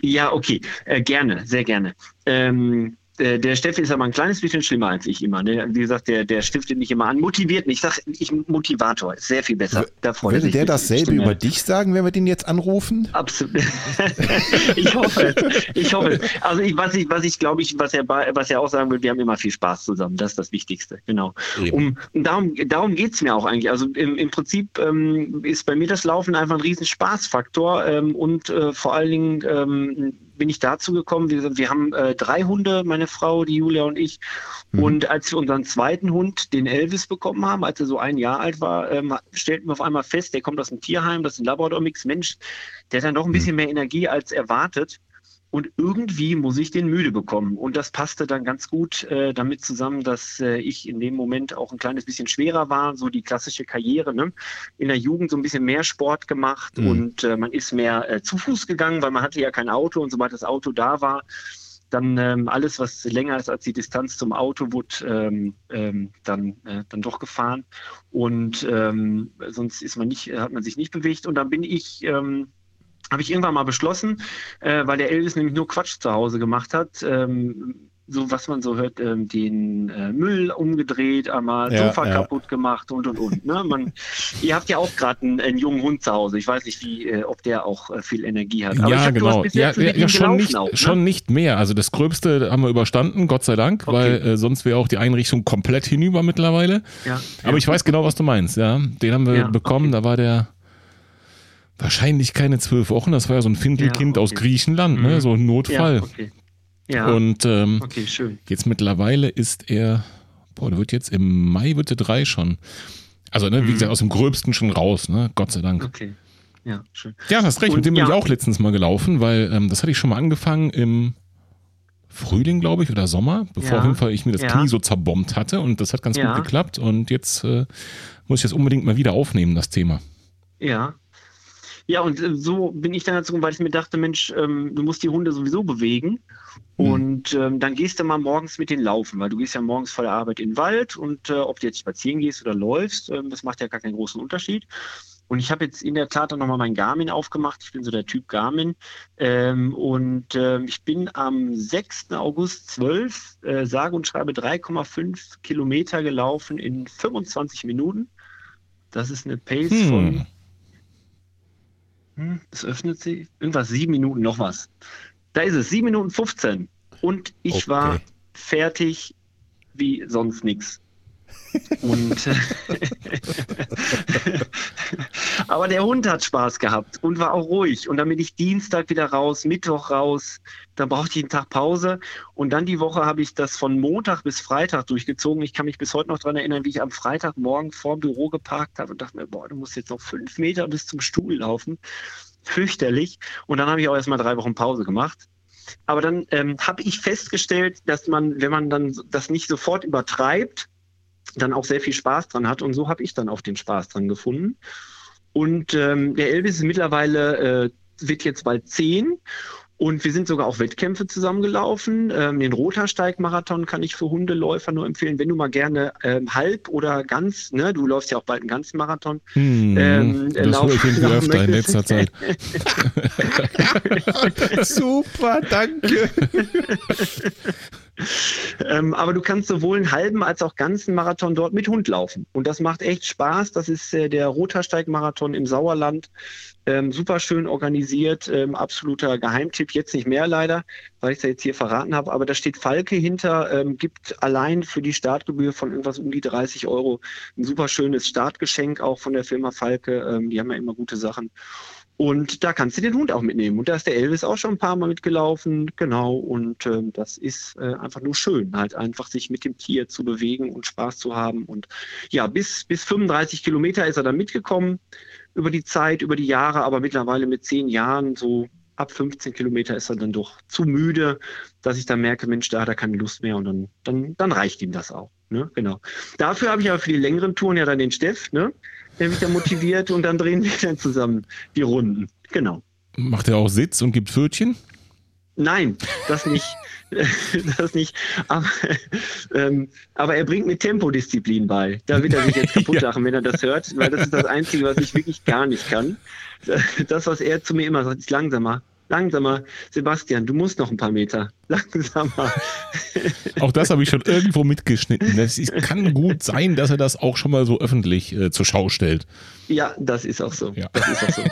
Ja, okay, äh, gerne, sehr gerne. Ähm, Der, der Steffi ist aber ein kleines bisschen schlimmer als ich immer. Ne? Wie gesagt, der, der stiftet mich immer an, motiviert mich. Ich sage, ich Motivator ist sehr viel besser. Da freut Würde der dasselbe über dich sagen, wenn wir den jetzt anrufen? Absolut. ich hoffe es. Ich hoffe es. Also ich, was ich, was ich glaube ich, was er, was er auch sagen will, wir haben immer viel Spaß zusammen. Das ist das Wichtigste. Genau. Um, darum darum geht es mir auch eigentlich. Also im, im Prinzip ähm, ist bei mir das Laufen einfach ein riesen Spaßfaktor ähm, und äh, vor allen Dingen ähm, bin ich dazu gekommen, gesagt, wir haben äh, drei Hunde, meine Frau, die Julia und ich. Mhm. Und als wir unseren zweiten Hund, den Elvis, bekommen haben, als er so ein Jahr alt war, ähm, stellten wir auf einmal fest, der kommt aus dem Tierheim, das ist ein Labrador-Mix. Mensch, der hat dann doch ein mhm. bisschen mehr Energie als erwartet. Und irgendwie muss ich den müde bekommen. Und das passte dann ganz gut äh, damit zusammen, dass äh, ich in dem Moment auch ein kleines bisschen schwerer war, so die klassische Karriere. Ne? In der Jugend so ein bisschen mehr Sport gemacht mhm. und äh, man ist mehr äh, zu Fuß gegangen, weil man hatte ja kein Auto und sobald das Auto da war, dann ähm, alles, was länger ist als die Distanz zum Auto, wurde ähm, ähm, dann, äh, dann doch gefahren. Und ähm, sonst ist man nicht, hat man sich nicht bewegt. Und dann bin ich ähm, habe ich irgendwann mal beschlossen, äh, weil der Elvis nämlich nur Quatsch zu Hause gemacht hat. Ähm, so was man so hört, ähm, den äh, Müll umgedreht, einmal ja, Sofa ja. kaputt gemacht und und und. Ne? Man, ihr habt ja auch gerade einen, einen, jungen Hund zu Hause. Ich weiß nicht, wie, äh, ob der auch äh, viel Energie hat. Aber ja, hab, genau. Ja, ja schon, nicht, auch, ne? schon nicht mehr. Also das Gröbste haben wir überstanden, Gott sei Dank, okay. weil äh, sonst wäre auch die Einrichtung komplett hinüber mittlerweile. Aber ich weiß genau, was du meinst. Ja, den haben wir bekommen. Okay. Da war der wahrscheinlich keine zwölf Wochen. Das war ja so ein Findelkind ja, okay. aus Griechenland, ne? Mhm. so ein Notfall. Ja, okay. Ja. Und ähm, okay, jetzt mittlerweile ist er, boah, der wird jetzt im Mai wird er drei schon. Also, ne, wie mhm. gesagt, aus dem Gröbsten schon raus, ne? Gott sei Dank. Okay. Ja, schön. Ja, hast recht, Und, mit dem bin ich auch letztens mal gelaufen, weil ähm, das hatte ich schon mal angefangen im Frühling, glaube ich, oder Sommer, bevor ja. auf jeden Fall ich mir das ja. Knie so zerbombt hatte. Und das hat ganz ja. gut geklappt. Und jetzt äh, muss ich das unbedingt mal wieder aufnehmen, das Thema. Ja, ja, und äh, so bin ich dann dazu, weil ich mir dachte, Mensch, ähm, du musst die Hunde sowieso bewegen. Mhm. Und ähm, dann gehst du mal morgens mit denen laufen, weil du gehst ja morgens vor der Arbeit in den Wald und äh, ob du jetzt spazieren gehst oder läufst, äh, das macht ja gar keinen großen Unterschied. Und ich habe jetzt in der Tat dann nochmal mein Garmin aufgemacht. Ich bin so der Typ Garmin. Ähm, und äh, ich bin am 6. August 12, äh, sage und schreibe 3,5 Kilometer gelaufen in 25 Minuten. Das ist eine Pace hm. von hm, es öffnet sich. Irgendwas, sieben Minuten, noch was. Da ist es, sieben Minuten 15. Und ich okay. war fertig wie sonst nichts. Und aber der Hund hat Spaß gehabt und war auch ruhig. Und dann bin ich Dienstag wieder raus, Mittwoch raus. Dann brauchte ich einen Tag Pause. Und dann die Woche habe ich das von Montag bis Freitag durchgezogen. Ich kann mich bis heute noch daran erinnern, wie ich am Freitagmorgen vor dem Büro geparkt habe und dachte mir, boah, du musst jetzt noch fünf Meter bis zum Stuhl laufen. Fürchterlich. Und dann habe ich auch erstmal drei Wochen Pause gemacht. Aber dann ähm, habe ich festgestellt, dass man, wenn man dann das nicht sofort übertreibt, dann auch sehr viel Spaß dran hat. Und so habe ich dann auch den Spaß dran gefunden. Und ähm, der Elvis ist mittlerweile, äh, wird jetzt bald zehn. Und wir sind sogar auch Wettkämpfe zusammengelaufen. Ähm, den Rotersteig-Marathon kann ich für Hundeläufer nur empfehlen. Wenn du mal gerne ähm, halb oder ganz, ne, du läufst ja auch bald einen ganzen Marathon. Hm, ähm, das lauf, ich öfter in letzter Zeit. Super, danke. ähm, aber du kannst sowohl einen halben als auch ganzen Marathon dort mit Hund laufen. Und das macht echt Spaß. Das ist äh, der Rotersteig-Marathon im Sauerland. Ähm, super schön organisiert, ähm, absoluter Geheimtipp. Jetzt nicht mehr leider, weil ich es ja jetzt hier verraten habe. Aber da steht Falke hinter, ähm, gibt allein für die Startgebühr von irgendwas um die 30 Euro ein super schönes Startgeschenk auch von der Firma Falke. Ähm, die haben ja immer gute Sachen. Und da kannst du den Hund auch mitnehmen. Und da ist der Elvis auch schon ein paar Mal mitgelaufen. Genau. Und äh, das ist äh, einfach nur schön, halt einfach sich mit dem Tier zu bewegen und Spaß zu haben. Und ja, bis, bis 35 Kilometer ist er dann mitgekommen über die Zeit, über die Jahre. Aber mittlerweile mit zehn Jahren, so ab 15 Kilometer ist er dann doch zu müde, dass ich dann merke, Mensch, da hat er keine Lust mehr. Und dann, dann, dann reicht ihm das auch. Ne? Genau. Dafür habe ich aber für die längeren Touren ja dann den Steff, ne? Der mich dann motiviert und dann drehen wir dann zusammen die Runden. Genau. Macht er auch Sitz und gibt Pfötchen? Nein, das nicht. das nicht. Aber, ähm, aber, er bringt mir Tempodisziplin bei. Da wird er sich jetzt kaputt lachen, ja. wenn er das hört, weil das ist das Einzige, was ich wirklich gar nicht kann. Das, was er zu mir immer sagt, ist langsamer, langsamer. Sebastian, du musst noch ein paar Meter. Langsamer. Auch das habe ich schon irgendwo mitgeschnitten. Es kann gut sein, dass er das auch schon mal so öffentlich äh, zur Schau stellt. Ja, das ist auch so. Ja. Ist auch so.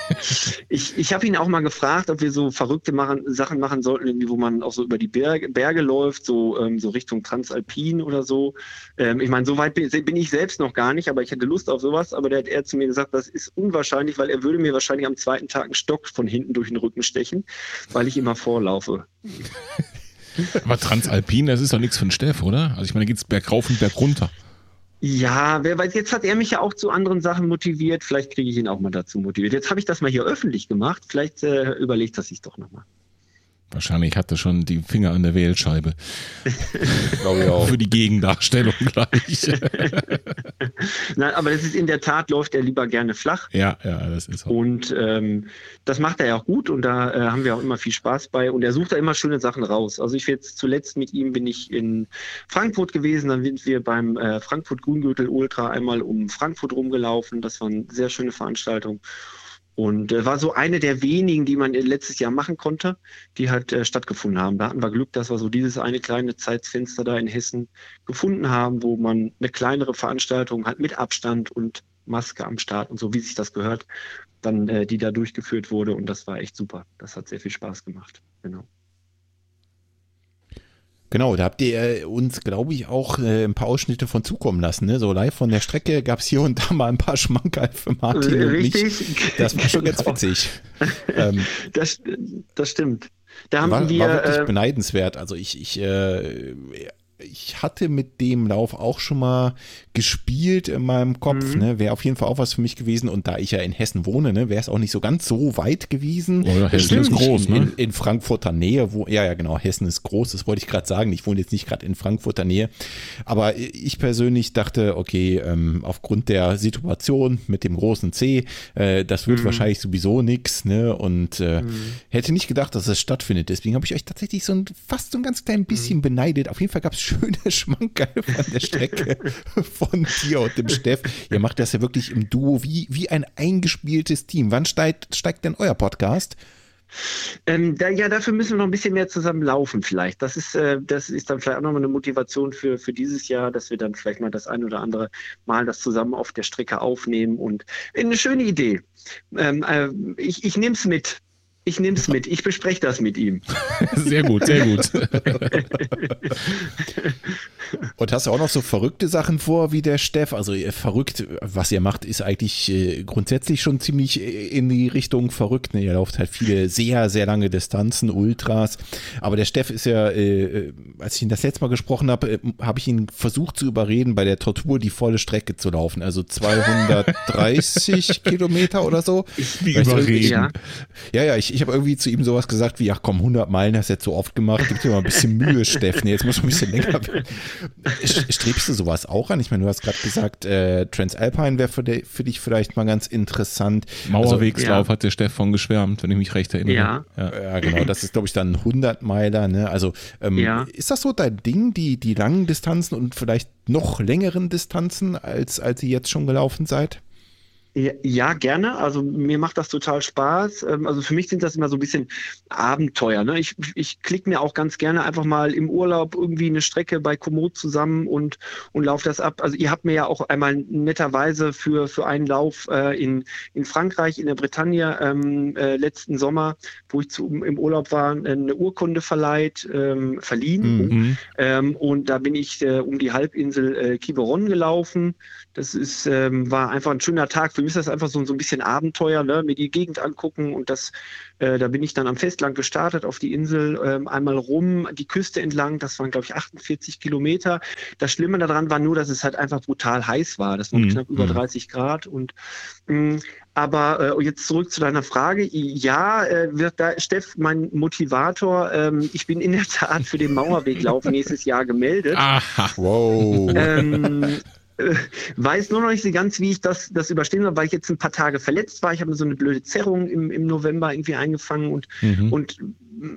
ich ich habe ihn auch mal gefragt, ob wir so verrückte machen, Sachen machen sollten, irgendwie, wo man auch so über die Berge, Berge läuft, so, ähm, so Richtung Transalpin oder so. Ähm, ich meine, so weit bin, bin, ich selbst noch gar nicht, aber ich hätte Lust auf sowas. Aber der hat er zu mir gesagt, das ist unwahrscheinlich, weil er würde mir wahrscheinlich am zweiten Tag einen Stock von hinten durch den Rücken stechen, weil ich immer vorlaufe. aber Transalpin, das ist doch nichts einen Steff, oder? Also ich meine, da geht es bergauf und bergunter. Ja, wer weiß, jetzt hat er mich ja auch zu anderen Sachen motiviert. Vielleicht kriege ich ihn auch mal dazu motiviert. Jetzt habe ich das mal hier öffentlich gemacht. Vielleicht äh, überlegt er sich doch nochmal. Wahrscheinlich hat er schon die Finger an der Wählscheibe. Glaube ich auch. Für die Gegendarstellung gleich. Nein, aber das ist in der Tat, läuft er lieber gerne flach. Ja, ja, das ist so. Und ähm, das macht er ja auch gut und da äh, haben wir auch immer viel Spaß bei. Und er sucht da immer schöne Sachen raus. Also ich jetzt zuletzt mit ihm bin ich in Frankfurt gewesen, dann sind wir beim äh, Frankfurt Grüngürtel Ultra einmal um Frankfurt rumgelaufen. Das war eine sehr schöne Veranstaltung. Und äh, war so eine der wenigen, die man letztes Jahr machen konnte, die halt äh, stattgefunden haben. Da hatten wir Glück, dass wir so dieses eine kleine Zeitfenster da in Hessen gefunden haben, wo man eine kleinere Veranstaltung hat mit Abstand und Maske am Start und so, wie sich das gehört, dann äh, die da durchgeführt wurde. Und das war echt super. Das hat sehr viel Spaß gemacht. Genau. Genau, da habt ihr äh, uns, glaube ich, auch äh, ein paar Ausschnitte von zukommen lassen. Ne? So live von der Strecke gab es hier und da mal ein paar Schmankerl für Martin Richtig. und mich. Das war schon ganz witzig. ähm, das, das stimmt. Da haben war, wir, war wirklich äh, beneidenswert. Also ich, ich äh, ich hatte mit dem Lauf auch schon mal gespielt in meinem Kopf, mhm. ne? Wäre auf jeden Fall auch was für mich gewesen. Und da ich ja in Hessen wohne, ne, wäre es auch nicht so ganz so weit gewesen. Oh ja, Hessen ist groß, in, ne? In, in, Frankfurter Nähe, wo, ja, ja, genau, Hessen ist groß, das wollte ich gerade sagen. Ich wohne jetzt nicht gerade in Frankfurter Nähe. Aber ich persönlich dachte, okay, ähm, aufgrund der Situation mit dem großen C, äh, das wird mhm. wahrscheinlich sowieso nichts, ne? Und äh, mhm. hätte nicht gedacht, dass es stattfindet. Deswegen habe ich euch tatsächlich so ein, fast so ein ganz klein bisschen mhm. beneidet. Auf jeden Fall gab es schöne Schmankerl von der Strecke von dir und dem Steff. Ihr macht das ja wirklich im Duo wie, wie ein eingespieltes Team. Wann steigt, steigt denn euer Podcast? Ähm, da, ja, dafür müssen wir noch ein bisschen mehr zusammen laufen vielleicht. Das ist, äh, das ist dann vielleicht auch nochmal eine Motivation für, für dieses Jahr, dass wir dann vielleicht mal das ein oder andere Mal das zusammen auf der Strecke aufnehmen. Und eine schöne Idee. Ähm, äh, ich ich nehme es mit. Ich nehme es mit. Ich bespreche das mit ihm. Sehr gut, sehr gut. Und hast du auch noch so verrückte Sachen vor wie der Steff? Also verrückt, was ihr macht, ist eigentlich äh, grundsätzlich schon ziemlich äh, in die Richtung verrückt. Ne? Ihr lauft halt viele sehr, sehr lange Distanzen, Ultras. Aber der Steff ist ja, äh, als ich ihn das letzte Mal gesprochen habe, habe ich ihn versucht zu überreden, bei der Tortur die volle Strecke zu laufen. Also 230 Kilometer oder so. Wie überreden. Ja, ja, ja ich, ich habe irgendwie zu ihm sowas gesagt wie, ach komm, 100 Meilen hast du jetzt so oft gemacht, gib dir mal ein bisschen Mühe, Steffen, jetzt muss man ein bisschen länger werden. Strebst du sowas auch an? Ich meine, du hast gerade gesagt, äh, Transalpine wäre für, für, dich vielleicht mal ganz interessant. Mauerwegslauf also, ja. hat der Stefan geschwärmt, wenn ich mich recht erinnere. Ja, ja. ja genau. Das ist, glaube ich, dann 100 Meiler. Ne? Also ähm, ja. ist das so dein Ding, die, die langen Distanzen und vielleicht noch längeren Distanzen, als, als ihr jetzt schon gelaufen seid? Ja, gerne. Also mir macht das total Spaß. Ähm, also für mich sind das immer so ein bisschen Abenteuer. Ne? Ich, ich klicke mir auch ganz gerne einfach mal im Urlaub irgendwie eine Strecke bei Komoot zusammen und, und laufe das ab. Also ihr habt mir ja auch einmal netterweise für, für einen Lauf äh, in, in Frankreich, in der Bretagne ähm, äh, letzten Sommer, wo ich zu, im Urlaub war, eine Urkunde verleiht, ähm, verliehen. Mhm. Ähm, und da bin ich äh, um die Halbinsel äh, Quiberon gelaufen. Das ist, ähm, war einfach ein schöner Tag. Für mich ist das einfach so, so ein bisschen Abenteuer, ne? mir die Gegend angucken und das, äh, da bin ich dann am Festland gestartet auf die Insel, ähm, einmal rum, die Küste entlang, das waren glaube ich 48 Kilometer. Das Schlimme daran war nur, dass es halt einfach brutal heiß war. Das waren mhm. knapp über 30 mhm. Grad und mh, mm, aber äh, jetzt zurück zu deiner Frage. Ja, äh, wird da Steff mein Motivator. Ähm, ich bin in der Tat für den Mauerweglauf nächstes Jahr gemeldet. Aha, wow. Ähm, äh, weiß nur noch nicht so ganz, wie ich das, das überstehen soll, weil ich jetzt ein paar Tage verletzt war. Ich habe so eine blöde Zerrung im, im November irgendwie eingefangen und, mhm. und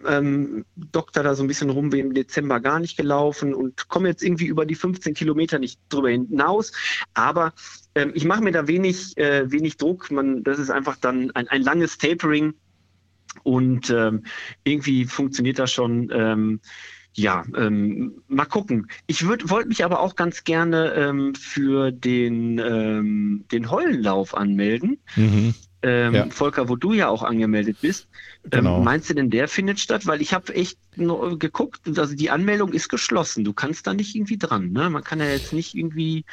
ähm, Doktor da so ein bisschen rum, wie im Dezember gar nicht gelaufen und komme jetzt irgendwie über die 15 Kilometer nicht drüber hinaus. Aber ähm, ich mache mir da wenig, äh, wenig Druck. Man, das ist einfach dann ein, ein langes Tapering Und ähm, irgendwie funktioniert das schon. Ähm, ja, ähm, mal gucken. Ich wollte mich aber auch ganz gerne ähm, für den, ähm, den Heulenlauf anmelden. Mhm. Ähm, ja. Volker, wo du ja auch angemeldet bist. Ähm, genau. meinst du denn, der findet statt? Weil ich habe echt geguckt, also die Anmeldung ist geschlossen. Du kannst da nicht irgendwie dran. Ne? Man kann ja jetzt nicht irgendwie.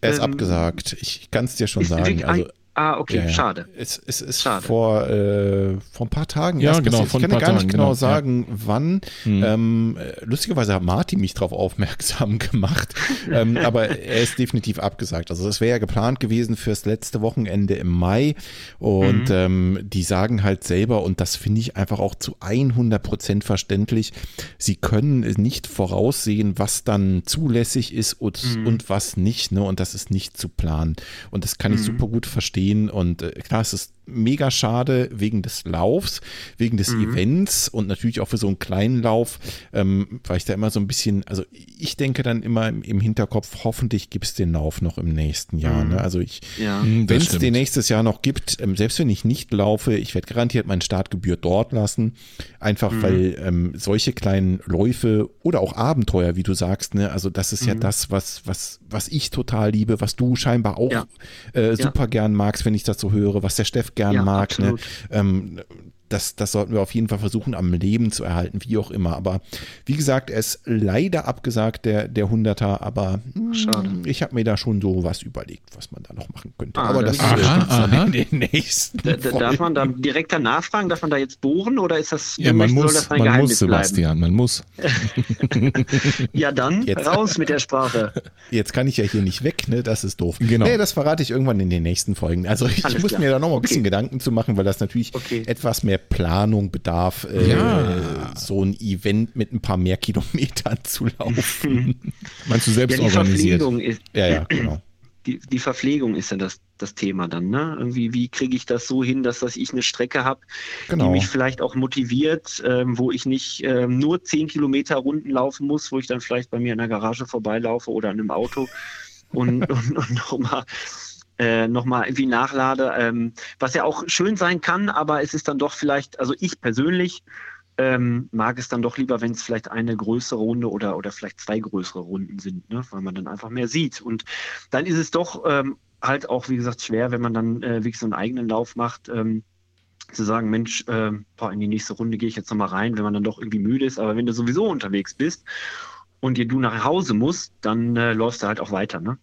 Er ist ähm, abgesagt. Ich kann es dir schon sagen. Also, Ah, okay, ja, schade. Es, es ist schade. Vor, äh, vor ein paar Tagen ja, genau, Ich kann ja gar Tagen, nicht genau, genau sagen, ja. wann. Hm. Ähm, lustigerweise hat Martin mich darauf aufmerksam gemacht, ähm, aber er ist definitiv abgesagt. Also es wäre ja geplant gewesen fürs letzte Wochenende im Mai und mhm. ähm, die sagen halt selber, und das finde ich einfach auch zu 100 Prozent verständlich, sie können nicht voraussehen, was dann zulässig ist und, mhm. und was nicht, ne? und das ist nicht zu planen. Und das kann mhm. ich super gut verstehen sehen. Und äh, klar, es ist mega schade wegen des Laufs, wegen des mhm. Events und natürlich auch für so einen kleinen Lauf, ähm, weil ich da immer so ein bisschen, also ich denke dann immer im, im Hinterkopf, hoffentlich gibt es den Lauf noch im nächsten Jahr. Mhm. Ne? Also ich, ja, wenn es den nächstes Jahr noch gibt, ähm, selbst wenn ich nicht laufe, ich werde garantiert meine Startgebühr dort lassen, einfach mhm. weil ähm, solche kleinen Läufe oder auch Abenteuer, wie du sagst, ne, also das ist ja mhm. das, was, was, was ich total liebe, was du scheinbar auch ja. äh, super ja. gern magst, wenn ich das so höre, was der Steff gern ja, mag. Ne? Ähm, das, das sollten wir auf jeden Fall versuchen, am Leben zu erhalten, wie auch immer. Aber wie gesagt, er ist leider abgesagt, der, der 100er, aber hm, Schade. ich habe mir da schon so was überlegt, was man da noch machen könnte. Ah, aber das aha, ist aha. in den nächsten. Da, darf man da direkt danach fragen, darf man da jetzt bohren oder ist das, ja, man muss, das ein man Geheimnis muss, Sebastian, man muss. ja, dann jetzt, raus mit der Sprache. Jetzt kann ich ja hier nicht weg, ne? Das ist doof. Genau. Nee, das verrate ich irgendwann in den nächsten Folgen. Also ich Alles muss klar. mir da noch mal ein bisschen okay. Gedanken zu machen, weil das natürlich okay. etwas mehr der Planung bedarf, äh, ja. so ein Event mit ein paar mehr Kilometern zu laufen. Meinst du selbst ja, die organisiert? Verpflegung ist, ja, ja, genau. Die, die Verpflegung ist ja das, das Thema dann, ne? Irgendwie, wie kriege ich das so hin, dass, dass ich eine Strecke habe, genau. die mich vielleicht auch motiviert, ähm, wo ich nicht ähm, nur 10 Kilometer Runden laufen muss, wo ich dann vielleicht bei mir in der Garage vorbeilaufe oder in einem Auto und, und, und nochmal äh, nochmal irgendwie nachlade, ähm, was ja auch schön sein kann, aber es ist dann doch vielleicht, also ich persönlich ähm, mag es dann doch lieber, wenn es vielleicht eine größere Runde oder, oder vielleicht zwei größere Runden sind, ne? weil man dann einfach mehr sieht. Und dann ist es doch ähm, halt auch, wie gesagt, schwer, wenn man dann äh, wirklich so einen eigenen Lauf macht, ähm, zu sagen, Mensch, äh, boah, in die nächste Runde gehe ich jetzt nochmal rein, wenn man dann doch irgendwie müde ist. Aber wenn du sowieso unterwegs bist und dir du nach Hause musst, dann äh, läufst du halt auch weiter. Ne?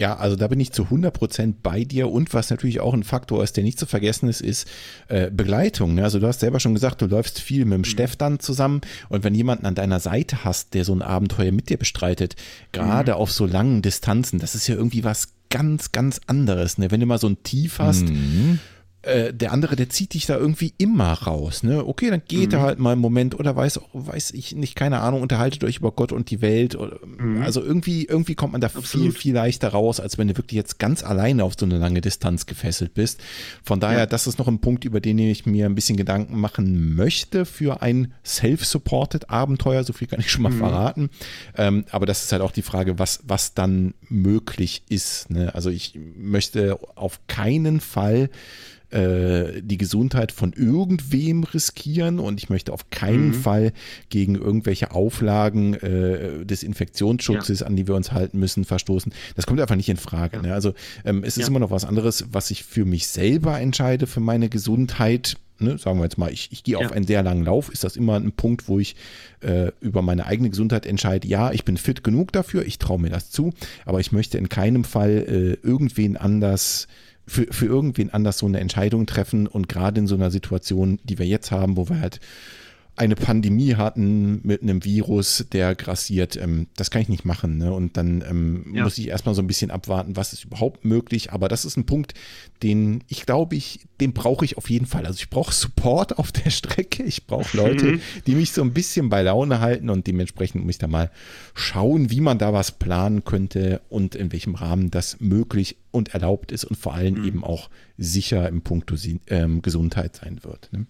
Ja, also da bin ich zu 100% bei dir und was natürlich auch ein Faktor ist, der nicht zu vergessen ist, ist äh, Begleitung. Ne? Also du hast selber schon gesagt, du läufst viel mit dem mhm. Steff dann zusammen und wenn jemanden an deiner Seite hast, der so ein Abenteuer mit dir bestreitet, gerade mhm. auf so langen Distanzen, das ist ja irgendwie was ganz, ganz anderes. Ne? Wenn du mal so ein Tief hast, mhm äh, der andere, der zieht dich da irgendwie immer raus. Ne? Okay, dann geht mhm. er halt mal einen Moment oder weiß, weiß ich nicht, keine Ahnung, unterhaltet euch über Gott und die Welt. Oder, mhm. Also irgendwie, irgendwie kommt man da Absolut. viel, viel leichter raus, als wenn du wirklich jetzt ganz alleine auf so eine lange Distanz gefesselt bist. Von daher, ja. das ist noch ein Punkt, über den ich mir ein bisschen Gedanken machen möchte für ein self-supported Abenteuer. So viel kann ich schon mal mhm. verraten. Ähm, aber das ist halt auch die Frage, was, was dann möglich ist. Ne? Also ich möchte auf keinen Fall äh, die Gesundheit von irgendwem riskieren und ich möchte auf keinen mhm. Fall gegen irgendwelche Auflagen äh, des Infektionsschutzes, ja. an die wir uns halten müssen, verstoßen. Das kommt einfach nicht in Frage. Ja. Ne? Also ähm, es ist ja. immer noch was anderes, was ich für mich selber entscheide, für meine Gesundheit. Ne, sagen wir jetzt mal, ich, ich gehe auf einen sehr langen Lauf, ist das immer ein Punkt, wo ich äh, über meine eigene Gesundheit entscheide, ja, ich bin fit genug dafür, ich traue mir das zu, aber ich möchte in keinem Fall äh, irgendwen anders für, für irgendwen anders so eine Entscheidung treffen und gerade in so einer Situation, die wir jetzt haben, wo wir halt eine Pandemie hatten mit einem Virus, der grassiert, ähm, das kann ich nicht machen. Ne? Und dann ähm, ja. muss ich erstmal so ein bisschen abwarten, was ist überhaupt möglich. Aber das ist ein Punkt, den ich glaube, ich, den brauche ich auf jeden Fall. Also ich brauche Support auf der Strecke. Ich brauche Leute, mhm. die mich so ein bisschen bei Laune halten und dementsprechend muss ich da mal schauen, wie man da was planen könnte und in welchem Rahmen das möglich und erlaubt ist und vor allem mhm. eben auch sicher im Punkt ähm, Gesundheit sein wird. Ne?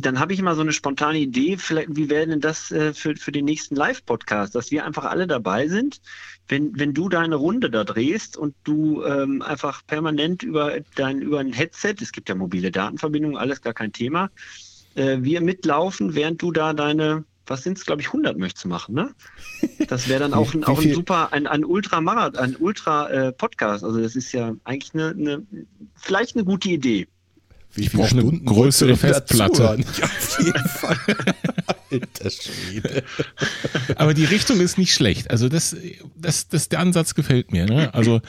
dann habe ich immer so eine spontane Idee, vielleicht, wie wäre denn das äh, für, für den nächsten Live-Podcast, dass wir einfach alle dabei sind, wenn, wenn du deine Runde da drehst und du ähm, einfach permanent über dein über ein Headset, es gibt ja mobile Datenverbindungen, alles gar kein Thema, äh, wir mitlaufen, während du da deine was sind es, glaube ich, 100 möchtest du machen, ne? Das wäre dann auch ein, auch ein super, ein, ein Ultra-Marathon, ein Ultra-Podcast. Äh, also das ist ja eigentlich eine, eine, vielleicht eine gute Idee. Wie ich brauche eine größere Festplatte. Ja, auf jeden Fall. Alter Schwede. Aber die Richtung ist nicht schlecht. Also das, das, das der Ansatz gefällt mir. Ne? Also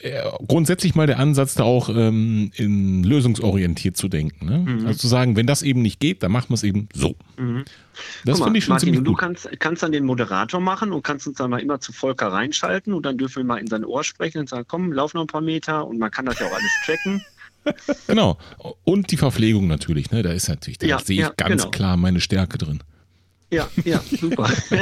äh, grundsätzlich mal der Ansatz, da auch ähm, in lösungsorientiert zu denken. Ne? Mhm. Also zu sagen, wenn das eben nicht geht, dann machen wir es eben so. Mhm. Das finde ich schon Martin, ziemlich gut. Du kannst, kannst dann den Moderator machen und kannst uns dann mal immer zu Volker reinschalten und dann dürfen wir mal in sein Ohr sprechen und sagen, komm, lauf noch ein paar Meter und man kann das ja auch alles tracken. genau. Und die Verpflegung natürlich, ne? Da ist natürlich, da ja, sehe ich ja, ganz genau. klar meine Stärke drin. Ja, ja, super.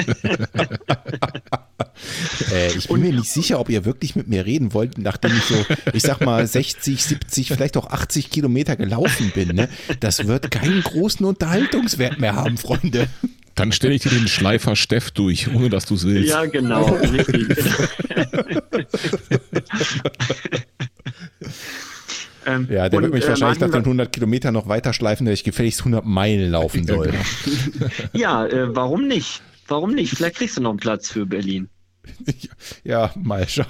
äh, ich bin Und, mir nicht sicher, ob ihr wirklich mit mir reden wollt, nachdem ich so, ich sag mal, 60, 70, vielleicht auch 80 Kilometer gelaufen bin. Ne? Das wird keinen großen Unterhaltungswert mehr haben, Freunde. Dann stelle ich dir den Schleifer Steff durch, ohne dass du es willst. Ja, genau, richtig. Ähm, ja, der und, wird mich äh, wahrscheinlich nach den 100 Kilometern noch weiter schleifen, dass ich gefälligst 100 Meilen laufen soll. Genau. ja, äh, warum nicht? Warum nicht? Vielleicht kriegst du noch einen Platz für Berlin. Ja, mal schauen.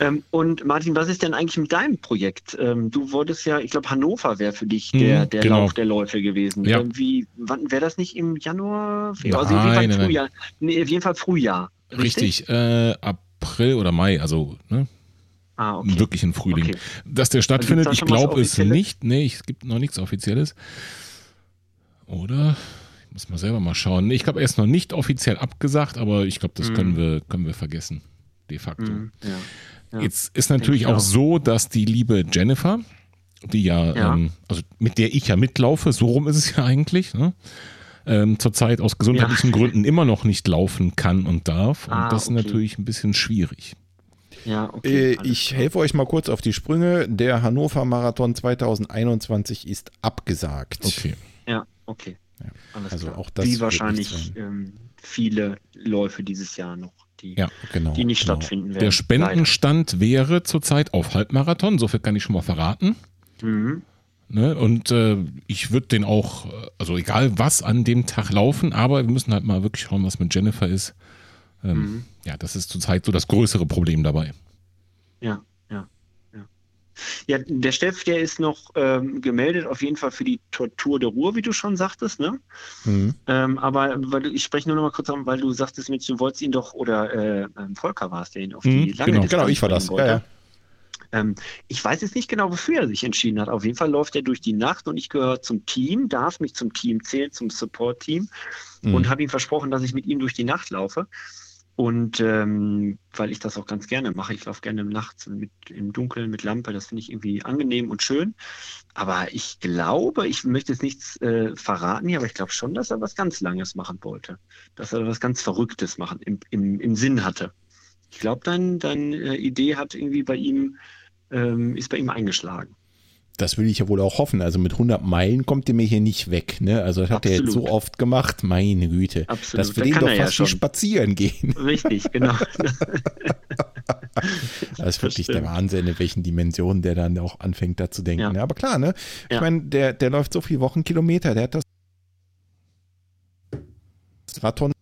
ähm, und Martin, was ist denn eigentlich mit deinem Projekt? Ähm, du wolltest ja, ich glaube, Hannover wäre für dich der, mhm, der genau. Lauf der Läufe gewesen. Ja. Wie, wann wäre das nicht im Januar? Nein, also auf jeden Fall nein, Frühjahr. Nee, auf jeden Fall Frühjahr. Richtig, richtig äh, April oder Mai, also ne? Ah, okay. Wirklich im Frühling. Okay. Dass der stattfindet, ich glaube es nicht. Nee, es gibt noch nichts Offizielles. Oder? Ich muss mal selber mal schauen. Ich glaube, er ist noch nicht offiziell abgesagt, aber ich glaube, das mm. können, wir, können wir vergessen. De facto. Mm, ja. Ja. Jetzt ist natürlich auch, auch, so, dass die liebe Jennifer, die ja, ja. Ähm, also mit der ich ja mitlaufe, so rum ist es ja eigentlich, ne? ähm, zurzeit aus gesundheitlichen Gründen immer noch nicht laufen kann und darf. Und ah, das ist okay. natürlich ein bisschen schwierig. Ja, okay, äh, ich klar. helfe euch mal kurz auf die Sprünge. Der Hannover Marathon 2021 ist abgesagt. Okay. Ja, okay. Ja. also klar. auch das Wie wahrscheinlich ähm, viele Läufe dieses Jahr noch, die, ja, genau, die nicht genau. stattfinden werden. Der Spendenstand Leider. wäre zurzeit auf Halbmarathon, so viel kann ich schon mal verraten. Mhm. Ne? Und äh, ich würde den auch, also egal was an dem Tag laufen, aber wir müssen halt mal wirklich schauen, was mit Jennifer ist. Ähm, mhm. Ja, das ist zurzeit so das größere Problem dabei. Ja, ja, ja. Ja, der Steff, der ist noch ähm, gemeldet, auf jeden Fall für die Tortur der Ruhr, wie du schon sagtest, ne? Mhm. Ähm, aber weil ich spreche nur noch mal kurz an, weil du sagtest, du wolltest ihn doch, oder äh, ähm, Volker war es, der ihn auf die mhm, lange genau, genau, ich war das. Ja, ja. Ähm, ich weiß jetzt nicht genau, wofür er sich entschieden hat. Auf jeden Fall läuft er durch die Nacht und ich gehöre zum Team, darf mich zum Team zählen, zum Support-Team mhm. und habe ihm versprochen, dass ich mit ihm durch die Nacht laufe. Und ähm, weil ich das auch ganz gerne mache, ich laufe gerne nachts mit, im Dunkeln mit Lampe, das finde ich irgendwie angenehm und schön. Aber ich glaube, ich möchte jetzt nichts äh, verraten hier, aber ich glaube schon, dass er was ganz Langes machen wollte. Dass er was ganz Verrücktes machen im, im, im Sinn hatte. Ich glaube, deine dein, äh, Idee hat irgendwie bei ihm, ähm, ist bei ihm eingeschlagen das will ich ja wohl auch hoffen. Also mit 100 Meilen kommt ihr mir hier nicht weg. Ne? Also das hat er jetzt so oft gemacht. Meine Güte. Absolut. Das will da ihn doch fast ja wie spazieren gehen. Richtig, genau. das ist wirklich der Wahnsinn, in welchen Dimensionen der dann auch anfängt da zu denken. Ja. Aber klar, ne? Ich ja. meine, der, der läuft so viele Wochenkilometer, der hat das Marathon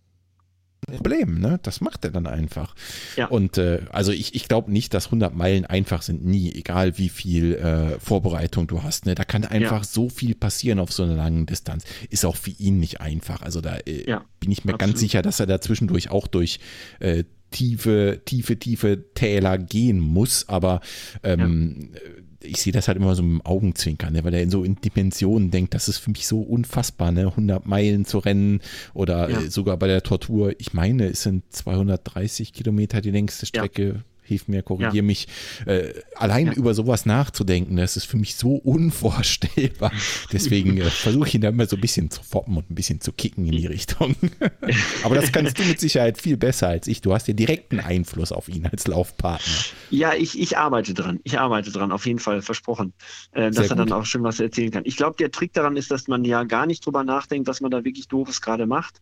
Problem, ne? Das macht er dann einfach. Ja. Und äh, also ich, ich glaube nicht, dass 100 Meilen einfach sind, nie, egal wie viel äh, Vorbereitung du hast. Ne? Da kann einfach ja. so viel passieren auf so einer langen Distanz. Ist auch für ihn nicht einfach. Also da äh, ja, bin ich mir absolut. ganz sicher, dass er da zwischendurch auch durch äh, tiefe, tiefe, tiefe Täler gehen muss. Aber ähm, ja ich sehe das halt immer so mit dem Augenzwinkern, ne? weil er in so in Dimensionen denkt, das ist für mich so unfassbar, ne? 100 Meilen zu rennen oder ja. sogar bei der Tortur, ich meine, es sind 230 Kilometer die längste Strecke. Ja. Hilf mir, korrigier ja. mich. Äh, allein ja. über sowas nachzudenken, das ist für mich so unvorstellbar. Deswegen äh, versuche ich ihn da immer so ein bisschen zu foppen und ein bisschen zu kicken in die Richtung. Aber das kannst du mit Sicherheit viel besser als ich. Du hast ja direkten Einfluss auf ihn als Laufpartner. Ja, ich, ich arbeite dran. Ich arbeite dran, auf jeden Fall, versprochen, äh, dass er dann auch schon was erzählen kann. Ich glaube, der Trick daran ist, dass man ja gar nicht drüber nachdenkt, was man da wirklich doofes gerade macht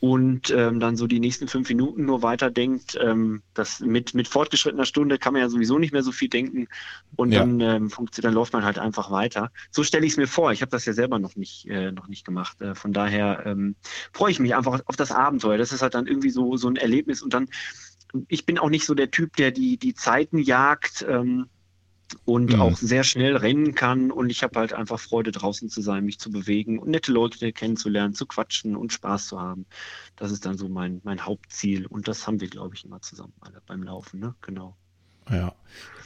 und ähm, dann so die nächsten fünf Minuten nur weiterdenkt. Ähm, das mit, mit fortgeschrittener Stunde kann man ja sowieso nicht mehr so viel denken und ja. dann, ähm, funktioniert, dann läuft man halt einfach weiter. So stelle ich es mir vor. Ich habe das ja selber noch nicht, äh, noch nicht gemacht. Äh, von daher ähm, freue ich mich einfach auf das Abenteuer. Das ist halt dann irgendwie so, so ein Erlebnis und dann, ich bin auch nicht so der Typ, der die, die Zeiten jagt. Ähm, und mhm. auch sehr schnell rennen kann. Und ich habe halt einfach Freude, draußen zu sein, mich zu bewegen und nette Leute kennenzulernen, zu quatschen und Spaß zu haben. Das ist dann so mein, mein Hauptziel. Und das haben wir, glaube ich, immer zusammen alle beim Laufen, ne? Genau. Ja.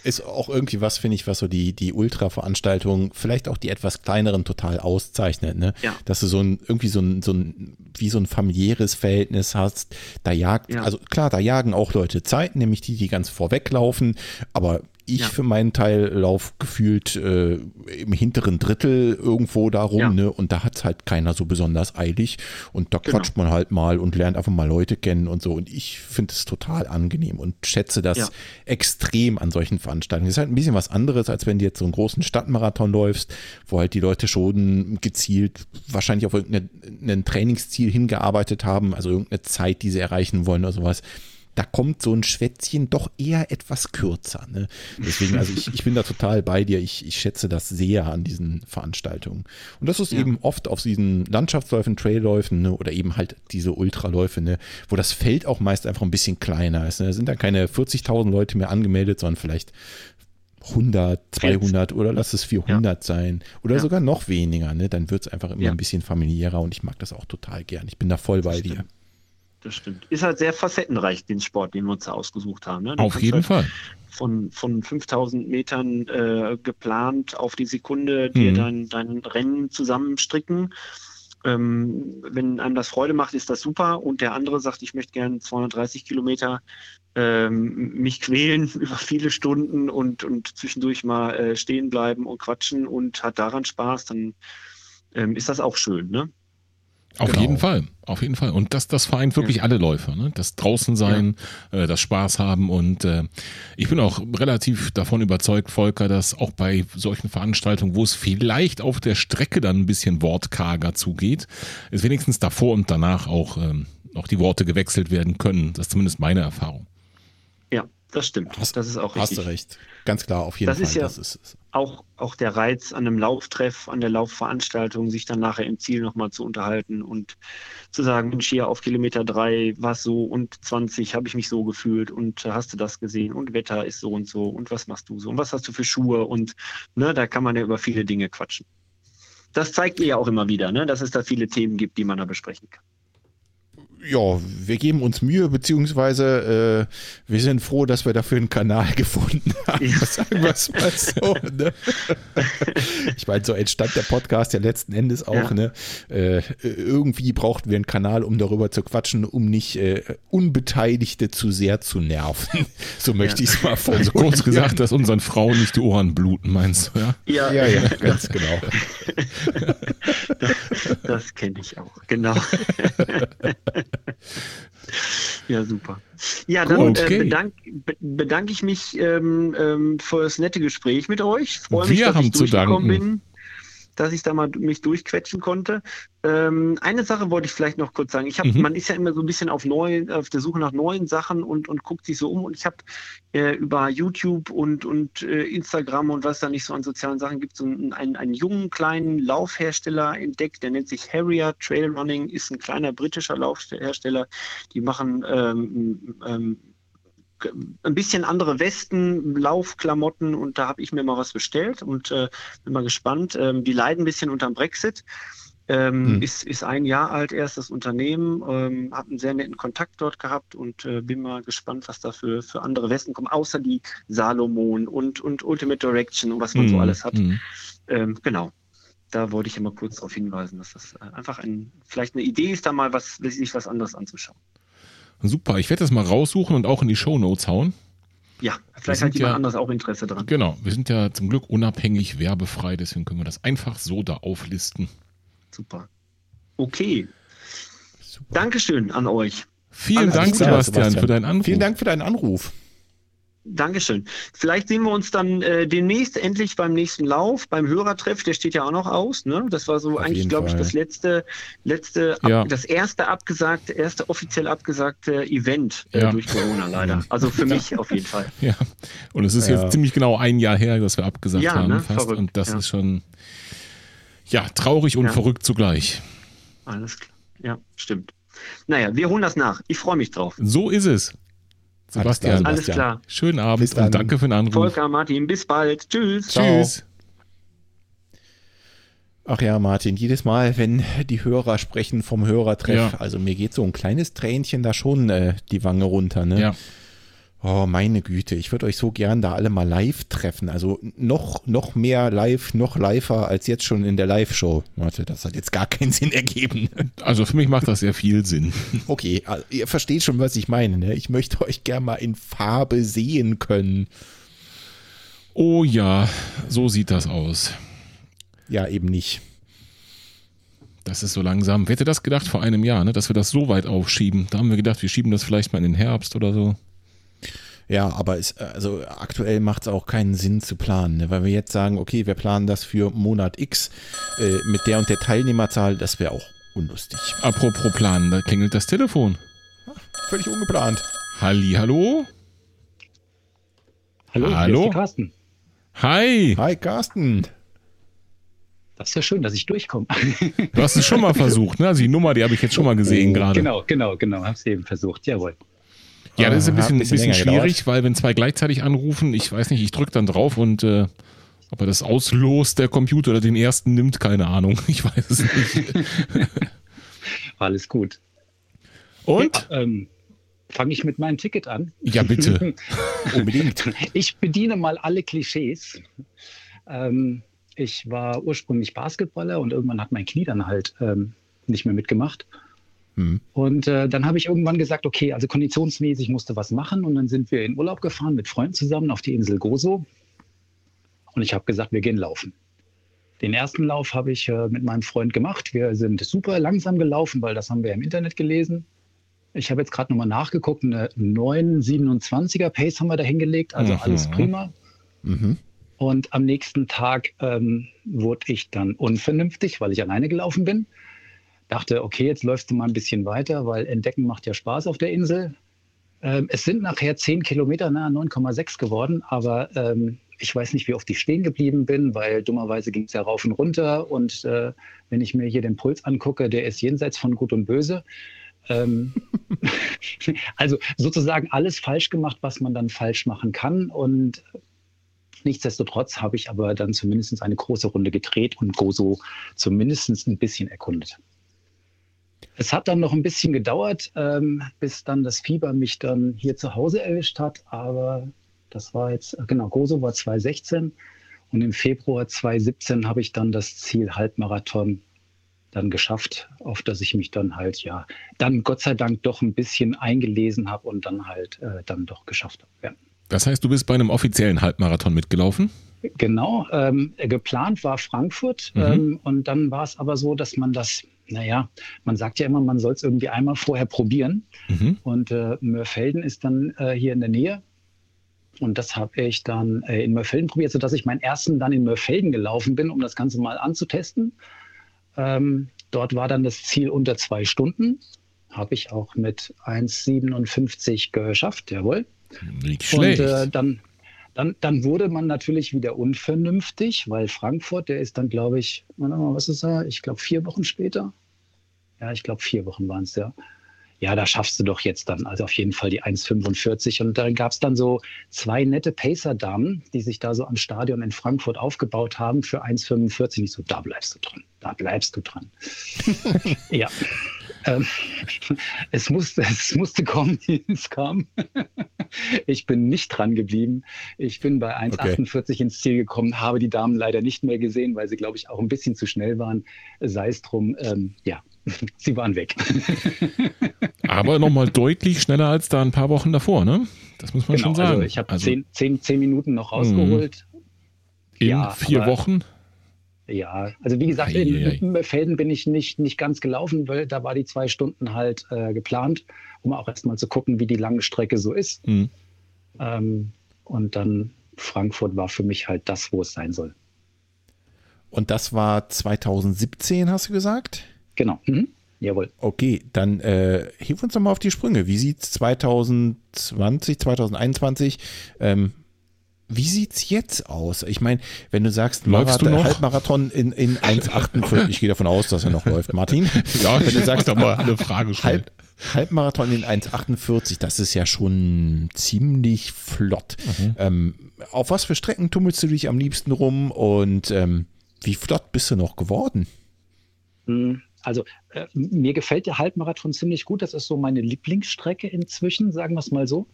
Ist auch irgendwie was, finde ich, was so die, die Ultra-Veranstaltungen, vielleicht auch die etwas kleineren total auszeichnet, ne? Ja. Dass du so ein, irgendwie so ein, so ein, wie so ein familiäres Verhältnis hast. Da jagt, ja. also klar, da jagen auch Leute Zeit, nämlich die, die ganz vorweglaufen, aber ich ja. für meinen Teil laufe gefühlt äh, im hinteren Drittel irgendwo darum, ja. ne? Und da hat es halt keiner so besonders eilig. Und da genau. quatscht man halt mal und lernt einfach mal Leute kennen und so. Und ich finde es total angenehm und schätze das ja. extrem an solchen Veranstaltungen. Das ist halt ein bisschen was anderes, als wenn du jetzt so einen großen Stadtmarathon läufst, wo halt die Leute schon gezielt wahrscheinlich auf irgendein Trainingsziel hingearbeitet haben, also irgendeine Zeit, die sie erreichen wollen oder sowas da kommt so ein Schwätzchen doch eher etwas kürzer. Ne? Deswegen, also ich, ich bin da total bei dir. Ich, ich schätze das sehr an diesen Veranstaltungen. Und das ist ja. eben oft auf diesen Landschaftsläufen, Trailläufen ne? oder eben halt diese Ultraläufe, ne? wo das Feld auch meist einfach ein bisschen kleiner ist. Ne? Da sind dann keine 40.000 Leute mehr angemeldet, sondern vielleicht 100, 200 oder lass es 400 ja. sein oder ja. sogar noch weniger. Ne? Dann wird es einfach immer ein bisschen familiärer und ich mag das auch total gern. Ich bin da voll bei dir das stimmt. Ist halt sehr facettenreich, den Sport, den wir uns da ausgesucht haben. Ne? Auf jeden halt Fall. Von, von 5000 Metern äh, geplant auf die Sekunde dir mhm. dein, dein Rennen zusammenstricken. Ähm, wenn einem das Freude macht, ist das super. Und der andere sagt, ich möchte gerne 230 Kilometer ähm, mich quälen über viele Stunden und, und zwischendurch mal äh, stehen bleiben und quatschen und hat daran Spaß, dann ähm, ist das auch schön. Ne? Auf genau. jeden Fall, auf jeden Fall. Und das, das vereint wirklich ja. alle Läufer. Ne? Das draußen sein, ja. äh, das Spaß haben. Und äh, ich bin auch relativ davon überzeugt, Volker, dass auch bei solchen Veranstaltungen, wo es vielleicht auf der Strecke dann ein bisschen wortkarger zugeht, es wenigstens davor und danach auch ähm, noch die Worte gewechselt werden können. Das ist zumindest meine Erfahrung. Das stimmt. Hast, das ist auch richtig. Hast du recht. Ganz klar, auf jeden das Fall. Ist ja das ist auch, auch der Reiz an einem Lauftreff, an der Laufveranstaltung, sich dann nachher im Ziel nochmal zu unterhalten und zu sagen, Mensch, hier auf Kilometer drei war es so und 20 habe ich mich so gefühlt und hast du das gesehen und Wetter ist so und so und was machst du so und was hast du für Schuhe und ne, da kann man ja über viele Dinge quatschen. Das zeigt ihr ja auch immer wieder, ne, dass es da viele Themen gibt, die man da besprechen kann ja, wir geben uns Mühe, beziehungsweise äh, wir sind froh, dass wir dafür einen Kanal gefunden haben. Ja. Sagen wir es mal so. Ne? Ich meine, so entstand der Podcast ja letzten Endes auch. Ja. Ne? Äh, irgendwie brauchten wir einen Kanal, um darüber zu quatschen, um nicht äh, Unbeteiligte zu sehr zu nerven. So möchte ja. ich es mal formulieren. Also kurz gesagt, dass unseren Frauen nicht die Ohren bluten, meinst du, ja? Ja, ja, ja ganz genau. das, das kenne ich auch, genau. Ja, super. Ja, dann okay. äh, bedank, bedanke ich mich ähm, ähm, für das nette Gespräch mit euch. Freue mich, Wir dass haben ich durchgekommen bin dass ich da mal mich durchquetschen konnte. Ähm, eine Sache wollte ich vielleicht noch kurz sagen. Ich habe, mhm. man ist ja immer so ein bisschen auf neu, auf der Suche nach neuen Sachen und, und guckt sich so um. Und ich habe äh, über YouTube und, und äh, Instagram und was da nicht so an sozialen Sachen gibt, so einen, einen, einen jungen kleinen Laufhersteller entdeckt, der nennt sich Harrier Trail Running, ist ein kleiner britischer Laufhersteller. Die machen ähm, ähm, ein bisschen andere Westen, Laufklamotten und da habe ich mir mal was bestellt und äh, bin mal gespannt. Ähm, die leiden ein bisschen unter dem Brexit. Ähm, hm. ist, ist ein Jahr alt erst das Unternehmen, ähm, habe einen sehr netten Kontakt dort gehabt und äh, bin mal gespannt, was da für, für andere Westen kommen, außer die Salomon und, und Ultimate Direction und was man hm. so alles hat. Hm. Ähm, genau. Da wollte ich immer kurz darauf hinweisen, dass das äh, einfach ein, vielleicht eine Idee ist, da mal was, sich was anderes anzuschauen. Super, ich werde das mal raussuchen und auch in die Show Notes hauen. ja, vielleicht hat jemand ja, anderes auch Interesse dran. Genau, wir sind ja zum Glück unabhängig werbefrei, deswegen können wir das einfach so da auflisten. Super. Okay. Super. Dankeschön an euch. Vielen Alles Dank, Sebastian, Sebastian, für deinen Anruf. Vielen Dank für deinen Anruf. Dankeschön. Vielleicht sehen wir uns dann äh, demnächst endlich beim nächsten Lauf, beim Hörertreff, der steht ja auch noch aus. Ne? Das war so Auf eigentlich, glaube ich, das letzte, letzte ja. ab, das erste abgesagte, erste offiziell abgesagte Event äh, ja. durch Corona leider. Also für mich auf jeden Fall. Ja. Und es ist ja. jetzt ziemlich genau ein Jahr her, dass wir abgesagt haben. Ne? Fast. Verrückt. Und das ist schon ja traurig und verrückt zugleich. Alles klar. Ja, stimmt. Naja, wir holen das nach. Ich freue mich drauf. So ist es. Sebastian. Alles klar. Schönen Abend und danke für den Anruf. Volker, Martin, bis bald. Tschüss. Ciao. Tschüss. Ach ja, Martin, jedes Mal, wenn die Hörer sprechen vom Hörertreff, ja. also mir geht so ein kleines Tränchen da schon äh, die Wange runter, ne? Ja. Oh, meine Güte, ich würde euch so gern da alle mal live treffen. Also noch, noch mehr live, noch liver als jetzt schon in der Live-Show. Warte, das hat jetzt gar keinen Sinn ergeben. Also für mich macht das sehr viel Sinn. Okay, also ihr versteht schon, was ich meine. Ne? Ich möchte euch gern mal in Farbe sehen können. Oh ja, so sieht das aus. Ja, eben nicht. Das ist so langsam. Wer hätte das gedacht vor einem Jahr, ne? dass wir das so weit aufschieben? Da haben wir gedacht, wir schieben das vielleicht mal in den Herbst oder so. Ja, aber es, also aktuell macht es auch keinen Sinn zu planen, ne? weil wir jetzt sagen, okay, wir planen das für Monat X äh, mit der und der Teilnehmerzahl, das wäre auch unlustig. Apropos planen, da klingelt das Telefon. völlig ungeplant. Halli, hallo? Hallo, hallo? Hier ist Carsten. Hi. Hi, Carsten. Das ist ja schön, dass ich durchkomme. Du hast es schon mal versucht, ne? Also die Nummer, die habe ich jetzt schon mal gesehen gerade. Genau, genau, genau. Habe es eben versucht. Jawohl. Ja, das ist ein bisschen, ein bisschen, bisschen schwierig, gedauert. weil wenn zwei gleichzeitig anrufen, ich weiß nicht, ich drücke dann drauf und äh, ob er das auslost, der Computer oder den ersten nimmt, keine Ahnung. Ich weiß es nicht. Alles gut. Und? Ja, ähm, Fange ich mit meinem Ticket an? Ja, bitte. Unbedingt. Ich bediene mal alle Klischees. Ähm, ich war ursprünglich Basketballer und irgendwann hat mein Knie dann halt ähm, nicht mehr mitgemacht. Mhm. Und äh, dann habe ich irgendwann gesagt, okay, also konditionsmäßig musste was machen. Und dann sind wir in Urlaub gefahren mit Freunden zusammen auf die Insel Gozo. Und ich habe gesagt, wir gehen laufen. Den ersten Lauf habe ich äh, mit meinem Freund gemacht. Wir sind super langsam gelaufen, weil das haben wir im Internet gelesen. Ich habe jetzt gerade nochmal nachgeguckt, eine 9,27er Pace haben wir da hingelegt, also mhm. alles prima. Mhm. Und am nächsten Tag ähm, wurde ich dann unvernünftig, weil ich alleine gelaufen bin dachte, okay, jetzt läufst du mal ein bisschen weiter, weil Entdecken macht ja Spaß auf der Insel. Ähm, es sind nachher 10 Kilometer, nahe 9,6 geworden, aber ähm, ich weiß nicht, wie oft ich stehen geblieben bin, weil dummerweise ging es ja rauf und runter. Und äh, wenn ich mir hier den Puls angucke, der ist jenseits von Gut und Böse. Ähm, also sozusagen alles falsch gemacht, was man dann falsch machen kann. Und nichtsdestotrotz habe ich aber dann zumindest eine große Runde gedreht und Gozo zumindest ein bisschen erkundet. Es hat dann noch ein bisschen gedauert, ähm, bis dann das Fieber mich dann hier zu Hause erwischt hat. Aber das war jetzt, genau, Gozo war 2016 und im Februar 2017 habe ich dann das Ziel Halbmarathon dann geschafft, auf das ich mich dann halt, ja, dann Gott sei Dank doch ein bisschen eingelesen habe und dann halt äh, dann doch geschafft habe. Ja. Das heißt, du bist bei einem offiziellen Halbmarathon mitgelaufen? Genau, ähm, geplant war Frankfurt mhm. ähm, und dann war es aber so, dass man das naja, man sagt ja immer, man soll es irgendwie einmal vorher probieren. Mhm. Und äh, Mörfelden ist dann äh, hier in der Nähe. Und das habe ich dann äh, in Mörfelden probiert, sodass ich meinen ersten dann in Mörfelden gelaufen bin, um das Ganze mal anzutesten. Ähm, dort war dann das Ziel unter zwei Stunden. Habe ich auch mit 1,57 geschafft, jawohl. Nicht schlecht. Und äh, dann, dann, dann wurde man natürlich wieder unvernünftig, weil Frankfurt, der ist dann, glaube ich, was ist er? Ich glaube, vier Wochen später. Ja, ich glaube, vier Wochen waren es, ja. Ja, da schaffst du doch jetzt dann, also auf jeden Fall die 1,45. Und dann gab es dann so zwei nette Pacer-Damen, die sich da so am Stadion in Frankfurt aufgebaut haben für 1,45. Ich so, da bleibst du dran, da bleibst du dran. ja. Ähm, es, musste, es musste kommen, es kam. ich bin nicht dran geblieben. Ich bin bei 1,48 okay. ins Ziel gekommen, habe die Damen leider nicht mehr gesehen, weil sie, glaube ich, auch ein bisschen zu schnell waren. Sei es drum, ähm, ja, sie waren weg. Aber nochmal deutlich schneller als da ein paar Wochen davor, ne? Das muss man genau, schon sagen. Also ich habe also, zehn, zehn, zehn Minuten noch rausgeholt. In ja, vier Wochen? Ja, also wie gesagt, ei, in, in Felden bin ich nicht, nicht ganz gelaufen, weil da war die zwei Stunden halt äh, geplant, um auch erstmal zu gucken, wie die lange Strecke so ist. Mhm. Ähm, und dann Frankfurt war für mich halt das, wo es sein soll. Und das war 2017, hast du gesagt? Genau. Mhm. Jawohl. Okay, dann äh, hilf uns doch mal auf die Sprünge. Wie sieht es 2020, 2021, ähm, wie sieht es jetzt aus? Ich meine, wenn du sagst, Läufst Marathon, du Halbmarathon in, in 1,48, ich gehe davon aus, dass er noch läuft, Martin. Ja, wenn du sagst, doch mal eine Frage stellen. Halb, Halbmarathon in 1,48, das ist ja schon ziemlich flott. Mhm. Ähm, auf was für Strecken tummelst du dich am liebsten rum und ähm, wie flott bist du noch geworden? Hm, also äh, mir gefällt der Halbmarathon ziemlich gut. Das ist so meine Lieblingsstrecke inzwischen, sagen wir es mal so.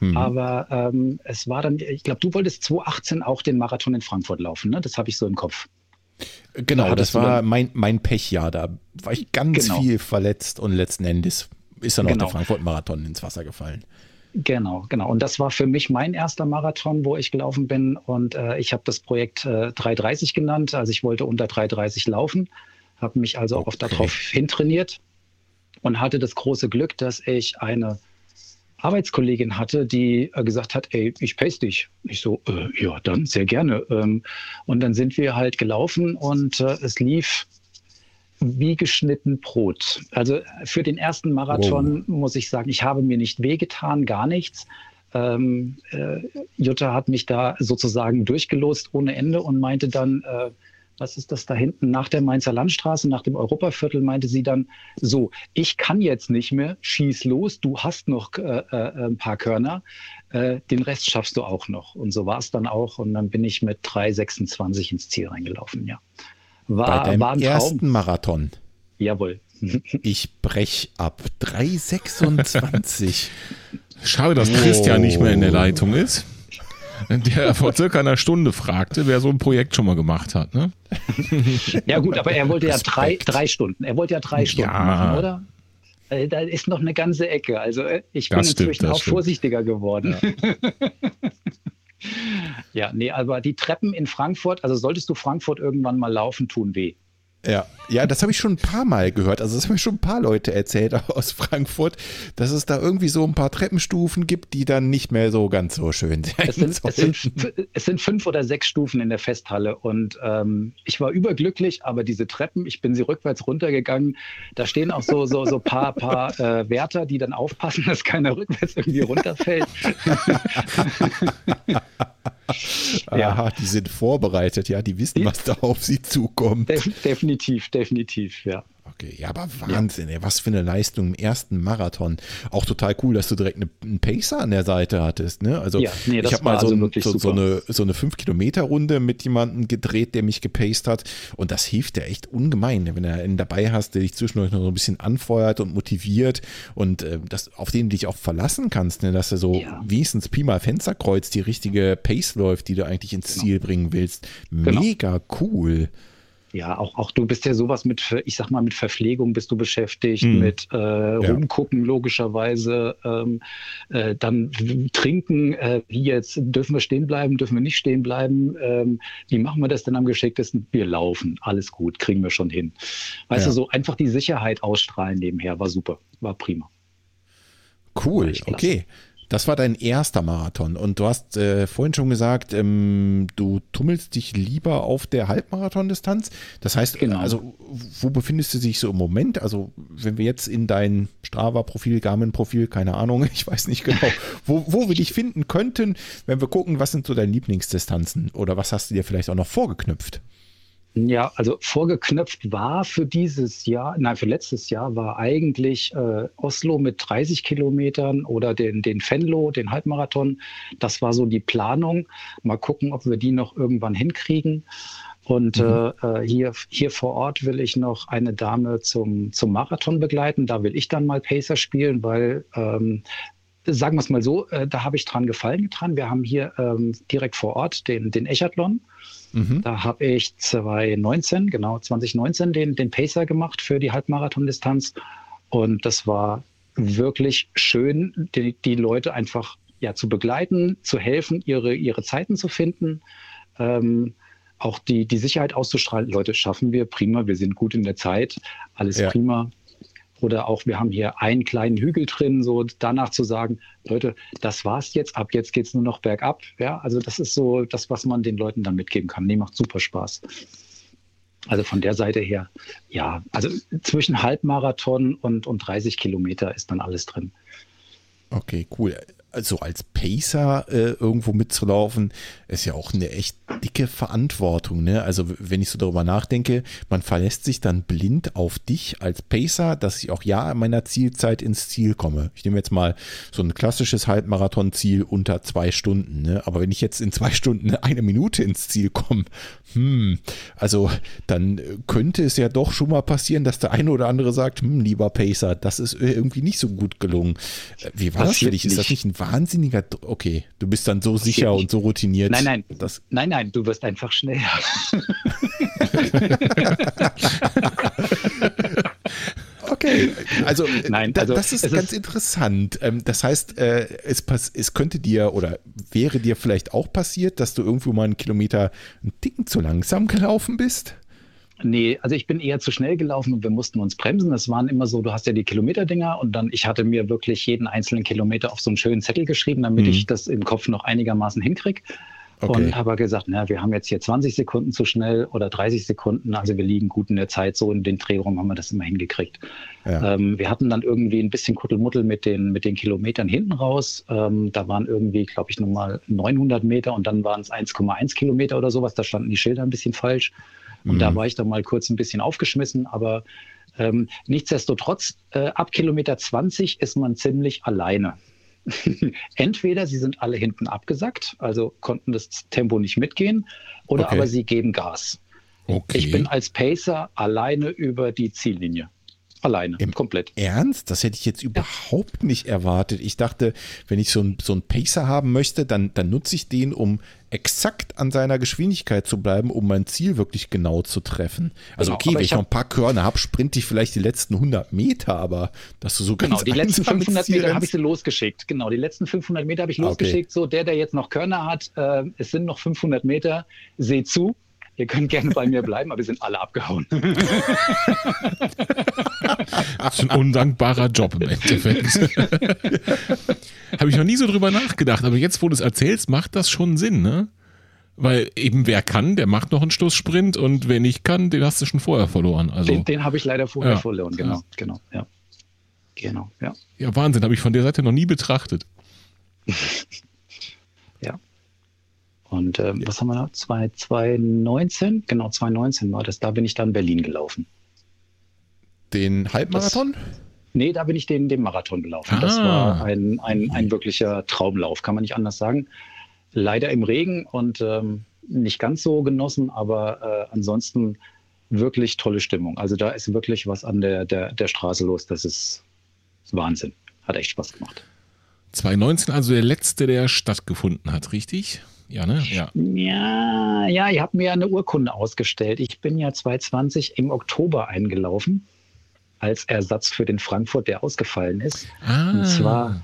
Mhm. Aber ähm, es war dann, ich glaube, du wolltest 2018 auch den Marathon in Frankfurt laufen, ne? Das habe ich so im Kopf. Genau, da das war mein, mein Pechjahr. Da war ich ganz genau. viel verletzt und letzten Endes ist dann auch genau. der Frankfurt-Marathon ins Wasser gefallen. Genau, genau. Und das war für mich mein erster Marathon, wo ich gelaufen bin. Und äh, ich habe das Projekt äh, 330 genannt. Also ich wollte unter 330 laufen, habe mich also okay. auch darauf hintrainiert und hatte das große Glück, dass ich eine Arbeitskollegin hatte, die äh, gesagt hat, ey, ich pace dich. Ich so, äh, ja, dann sehr gerne. Ähm, und dann sind wir halt gelaufen und äh, es lief wie geschnitten Brot. Also für den ersten Marathon wow. muss ich sagen, ich habe mir nicht wehgetan, gar nichts. Ähm, äh, Jutta hat mich da sozusagen durchgelost ohne Ende und meinte dann, äh, was ist das da hinten? Nach der Mainzer Landstraße, nach dem Europaviertel, meinte sie dann, so, ich kann jetzt nicht mehr, schieß los, du hast noch äh, äh, ein paar Körner, äh, den Rest schaffst du auch noch. Und so war es dann auch. Und dann bin ich mit 3,26 ins Ziel reingelaufen, ja. War, Bei deinem war ein ersten Marathon. Jawohl. ich brech ab. 3,26. Schade, dass Christian nicht mehr in der Leitung ist. Der vor circa einer Stunde fragte, wer so ein Projekt schon mal gemacht hat. Ne? Ja, gut, aber er wollte ja drei, drei Stunden. Er wollte ja drei Stunden ja. machen, oder? Äh, da ist noch eine ganze Ecke. Also äh, ich bin stimmt, inzwischen auch stimmt. vorsichtiger geworden. Ja. Ja, nee, aber die Treppen in Frankfurt, also solltest du Frankfurt irgendwann mal laufen, tun weh. Ja, ja, das habe ich schon ein paar Mal gehört. Also das haben mir schon ein paar Leute erzählt aus Frankfurt, dass es da irgendwie so ein paar Treppenstufen gibt, die dann nicht mehr so ganz so schön sind. Es sind, es sind, es sind fünf oder sechs Stufen in der Festhalle und ähm, ich war überglücklich, aber diese Treppen, ich bin sie rückwärts runtergegangen, da stehen auch so so so paar paar äh, Wärter, die dann aufpassen, dass keiner rückwärts irgendwie runterfällt. ja. Aha, die sind vorbereitet, ja, die wissen, was da auf sie zukommt. Def definitiv, definitiv, ja. Okay, ja, aber Wahnsinn, ja. Ey, was für eine Leistung im ersten Marathon. Auch total cool, dass du direkt einen Pacer an der Seite hattest. Ne? Also ja, nee, ich habe mal so, also ein, so, so, eine, so eine 5-Kilometer-Runde mit jemandem gedreht, der mich gepaced hat. Und das hilft dir echt ungemein, wenn du einen dabei hast, der dich zwischendurch noch so ein bisschen anfeuert und motiviert und äh, das, auf den du dich auch verlassen kannst, ne? dass er so ja. wenigstens Pi mal Fensterkreuz die richtige Pace läuft, die du eigentlich ins genau. Ziel bringen willst. Genau. Mega genau. cool. Ja, auch, auch du bist ja sowas mit, ich sag mal, mit Verpflegung bist du beschäftigt, mhm. mit äh, Rumgucken logischerweise, ähm, äh, dann trinken, äh, wie jetzt, dürfen wir stehen bleiben, dürfen wir nicht stehen bleiben, ähm, wie machen wir das denn am geschicktesten? Wir laufen, alles gut, kriegen wir schon hin. Weißt ja. du, so einfach die Sicherheit ausstrahlen nebenher, war super, war prima. Cool, okay. Das war dein erster Marathon und du hast äh, vorhin schon gesagt, ähm, du tummelst dich lieber auf der Halbmarathon-Distanz. Das heißt, genau. also wo befindest du dich so im Moment? Also wenn wir jetzt in dein Strava-Profil, Garmin-Profil, keine Ahnung, ich weiß nicht genau, wo, wo wir dich finden könnten, wenn wir gucken, was sind so deine Lieblingsdistanzen oder was hast du dir vielleicht auch noch vorgeknüpft? Ja, also vorgeknöpft war für dieses Jahr, nein, für letztes Jahr war eigentlich äh, Oslo mit 30 Kilometern oder den, den Fenlo, den Halbmarathon. Das war so die Planung. Mal gucken, ob wir die noch irgendwann hinkriegen. Und mhm. äh, äh hier, hier vor Ort will ich noch eine Dame zum, zum Marathon begleiten. Da will ich dann mal Pacer spielen, weil ähm, sagen wir es mal so, äh, da habe ich dran gefallen getan. Wir haben hier ähm, direkt vor Ort den, den Echathlon. Mhm. Da habe ich 2019, genau 2019, den, den Pacer gemacht für die Halbmarathon-Distanz. Und das war wirklich schön, die, die Leute einfach ja, zu begleiten, zu helfen, ihre, ihre Zeiten zu finden. Ähm, auch die, die Sicherheit auszustrahlen. Leute, schaffen wir prima, wir sind gut in der Zeit, alles ja. prima. Oder auch, wir haben hier einen kleinen Hügel drin, so danach zu sagen, Leute, das war's jetzt, ab jetzt geht's nur noch bergab. Ja, also das ist so das, was man den Leuten dann mitgeben kann. Nee, macht super Spaß. Also von der Seite her, ja, also zwischen Halbmarathon und, und 30 Kilometer ist dann alles drin. Okay, cool also als Pacer äh, irgendwo mitzulaufen, ist ja auch eine echt dicke Verantwortung. Ne? Also wenn ich so darüber nachdenke, man verlässt sich dann blind auf dich als Pacer, dass ich auch ja in meiner Zielzeit ins Ziel komme. Ich nehme jetzt mal so ein klassisches Halbmarathon-Ziel unter zwei Stunden. Ne? Aber wenn ich jetzt in zwei Stunden eine Minute ins Ziel komme, hm, also dann könnte es ja doch schon mal passieren, dass der eine oder andere sagt, hm, lieber Pacer, das ist irgendwie nicht so gut gelungen. Äh, wie war das für dich? Ist das nicht ein wahnsinniger. Okay, du bist dann so sicher und so routiniert. Nein, nein, das nein, nein, du wirst einfach schneller. Okay, also, Nein, also das ist ganz ist interessant. Ähm, das heißt, äh, es, es könnte dir oder wäre dir vielleicht auch passiert, dass du irgendwo mal einen Kilometer einen Ticken zu langsam gelaufen bist? Nee, also ich bin eher zu schnell gelaufen und wir mussten uns bremsen. Es waren immer so, du hast ja die Kilometerdinger und dann, ich hatte mir wirklich jeden einzelnen Kilometer auf so einen schönen Zettel geschrieben, damit mhm. ich das im Kopf noch einigermaßen hinkriege. Okay. Und habe gesagt, na, wir haben jetzt hier 20 Sekunden zu schnell oder 30 Sekunden, also wir liegen gut in der Zeit, so in den Drehraum haben wir das immer hingekriegt. Ja. Ähm, wir hatten dann irgendwie ein bisschen Kuttelmuddel mit den, mit den Kilometern hinten raus. Ähm, da waren irgendwie, glaube ich, nochmal 900 Meter und dann waren es 1,1 Kilometer oder sowas. Da standen die Schilder ein bisschen falsch. Und mhm. da war ich dann mal kurz ein bisschen aufgeschmissen, aber ähm, nichtsdestotrotz, äh, ab Kilometer 20 ist man ziemlich alleine. Entweder sie sind alle hinten abgesackt, also konnten das Tempo nicht mitgehen, oder okay. aber sie geben Gas. Okay. Ich bin als Pacer alleine über die Ziellinie. Alleine, Im komplett. Ernst? Das hätte ich jetzt überhaupt nicht erwartet. Ich dachte, wenn ich so einen so Pacer haben möchte, dann, dann nutze ich den, um exakt an seiner Geschwindigkeit zu bleiben, um mein Ziel wirklich genau zu treffen. Also genau, okay, wenn ich, noch ein paar Körner habe, sprinte ich vielleicht die letzten 100 Meter, aber dass du so genau, ganz Genau, die letzten 500 Meter habe ich sie losgeschickt. Genau, die letzten 500 Meter habe ich losgeschickt. Okay. So, der, der jetzt noch Körner hat, äh, es sind noch 500 Meter, seht zu, Ihr könnt gerne bei mir bleiben, aber wir sind alle abgehauen. Das ist ein undankbarer Job im Endeffekt. Habe ich noch nie so drüber nachgedacht, aber jetzt, wo du es erzählst, macht das schon Sinn, ne? Weil eben wer kann, der macht noch einen Stoßsprint und wer nicht kann, den hast du schon vorher verloren. Also, den, den habe ich leider vorher ja, verloren, genau, ja. genau, ja. Genau, ja. Ja, Wahnsinn, habe ich von der Seite noch nie betrachtet. ja. Und ähm, was haben wir noch? 2019? Genau, 2019 war das. Da bin ich dann Berlin gelaufen. Den Halbmarathon? Das, nee, da bin ich den, den Marathon gelaufen. Ah. Das war ein, ein, ein wirklicher Traumlauf, kann man nicht anders sagen. Leider im Regen und ähm, nicht ganz so genossen, aber äh, ansonsten wirklich tolle Stimmung. Also da ist wirklich was an der, der, der Straße los. Das ist Wahnsinn. Hat echt Spaß gemacht. 2019 also der letzte, der stattgefunden hat, richtig? Ja, ne? Ja. Ja, ja, ihr habt mir eine Urkunde ausgestellt. Ich bin ja 2020 im Oktober eingelaufen als Ersatz für den Frankfurt, der ausgefallen ist. Ah. Und zwar,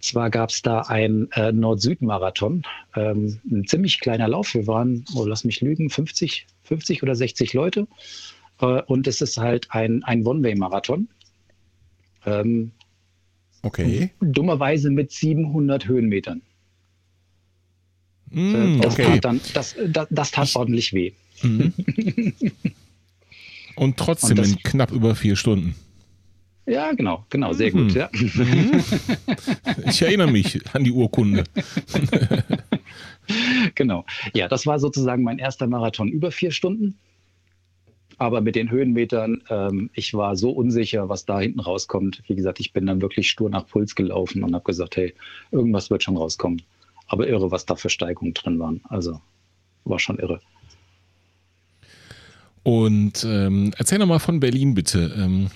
zwar gab es da ein äh, Nord-Süd-Marathon, ähm, ein ziemlich kleiner Lauf. Wir waren, oh, lass mich lügen, 50, 50 oder 60 Leute. Äh, und es ist halt ein, ein One-Way-Marathon. Ähm, okay. Dummerweise mit 700 Höhenmetern. Mm, das, okay. tat dann, das, das, das tat ich, ordentlich weh. Mhm. Und trotzdem Und in knapp über vier Stunden. Ja, genau, genau, sehr mhm. gut. Ja. Ich erinnere mich an die Urkunde. genau. Ja, das war sozusagen mein erster Marathon über vier Stunden. Aber mit den Höhenmetern, ähm, ich war so unsicher, was da hinten rauskommt. Wie gesagt, ich bin dann wirklich stur nach Puls gelaufen und habe gesagt, hey, irgendwas wird schon rauskommen. Aber irre, was da für Steigungen drin waren. Also war schon irre. Und ähm, erzähl nochmal von Berlin bitte. Ähm,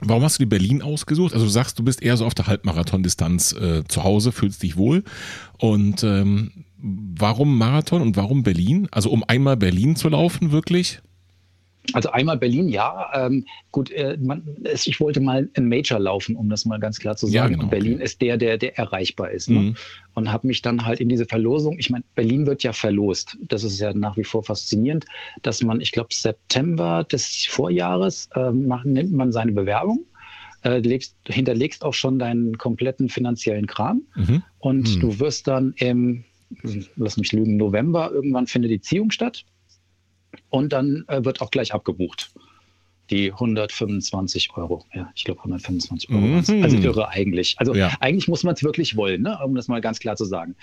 warum hast du die Berlin ausgesucht? Also du sagst, du bist eher so auf der Halbmarathon-Distanz äh, zu Hause, fühlst dich wohl. Und ähm, Warum Marathon und warum Berlin? Also um einmal Berlin zu laufen, wirklich? Also einmal Berlin, ja. Ähm, gut, äh, man, es, ich wollte mal ein Major laufen, um das mal ganz klar zu sagen. Ja, genau, Berlin okay. ist der, der, der erreichbar ist. Ne? Mhm. Und habe mich dann halt in diese Verlosung, ich meine, Berlin wird ja verlost. Das ist ja nach wie vor faszinierend, dass man, ich glaube, September des Vorjahres äh, macht, nimmt man seine Bewerbung. Äh, legst, hinterlegst auch schon deinen kompletten finanziellen Kram mhm. und mhm. du wirst dann im, lass mich lügen, November irgendwann findet die Ziehung statt und dann äh, wird auch gleich abgebucht. Die 125 Euro. Ja, ich glaube 125 Euro. Mhm. Also irre eigentlich. Also ja. eigentlich muss man es wirklich wollen, ne? um das mal ganz klar zu sagen.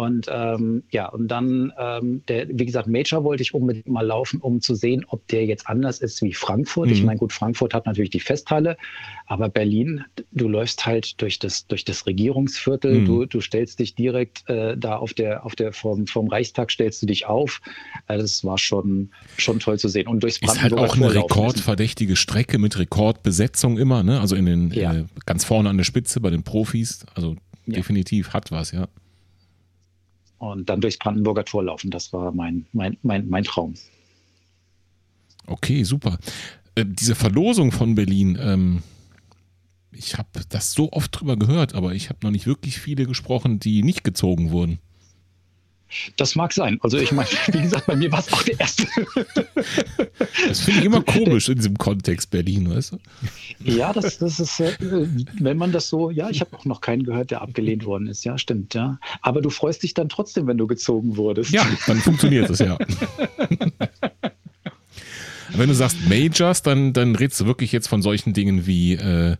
Und ähm, ja, und dann, ähm, der, wie gesagt, Major wollte ich unbedingt mal laufen, um zu sehen, ob der jetzt anders ist wie Frankfurt. Mhm. Ich meine, gut, Frankfurt hat natürlich die Festhalle, aber Berlin, du läufst halt durch das, durch das Regierungsviertel, mhm. du, du stellst dich direkt äh, da auf der, auf der vom, vom Reichstag stellst du dich auf. Also das war schon, schon toll zu sehen. Und durchs Ist halt auch eine rekordverdächtige Strecke mit Rekordbesetzung immer, ne? Also in den ja. äh, ganz vorne an der Spitze bei den Profis. Also ja. definitiv hat was, ja und dann durchs Brandenburger Tor laufen. Das war mein, mein, mein, mein Traum. Okay, super. Äh, diese Verlosung von Berlin, ähm, ich habe das so oft drüber gehört, aber ich habe noch nicht wirklich viele gesprochen, die nicht gezogen wurden. Das mag sein. Also ich meine, wie gesagt, bei mir war es auch der erste. Das finde ich immer komisch in diesem Kontext Berlin, weißt du? Ja, das, das ist, äh, wenn man das so, ja, ich habe auch noch keinen gehört, der abgelehnt worden ist. Ja, stimmt, ja. Aber du freust dich dann trotzdem, wenn du gezogen wurdest. Ja, dann funktioniert es, ja. Wenn du sagst Majors, dann, dann redest du wirklich jetzt von solchen Dingen wie äh, äh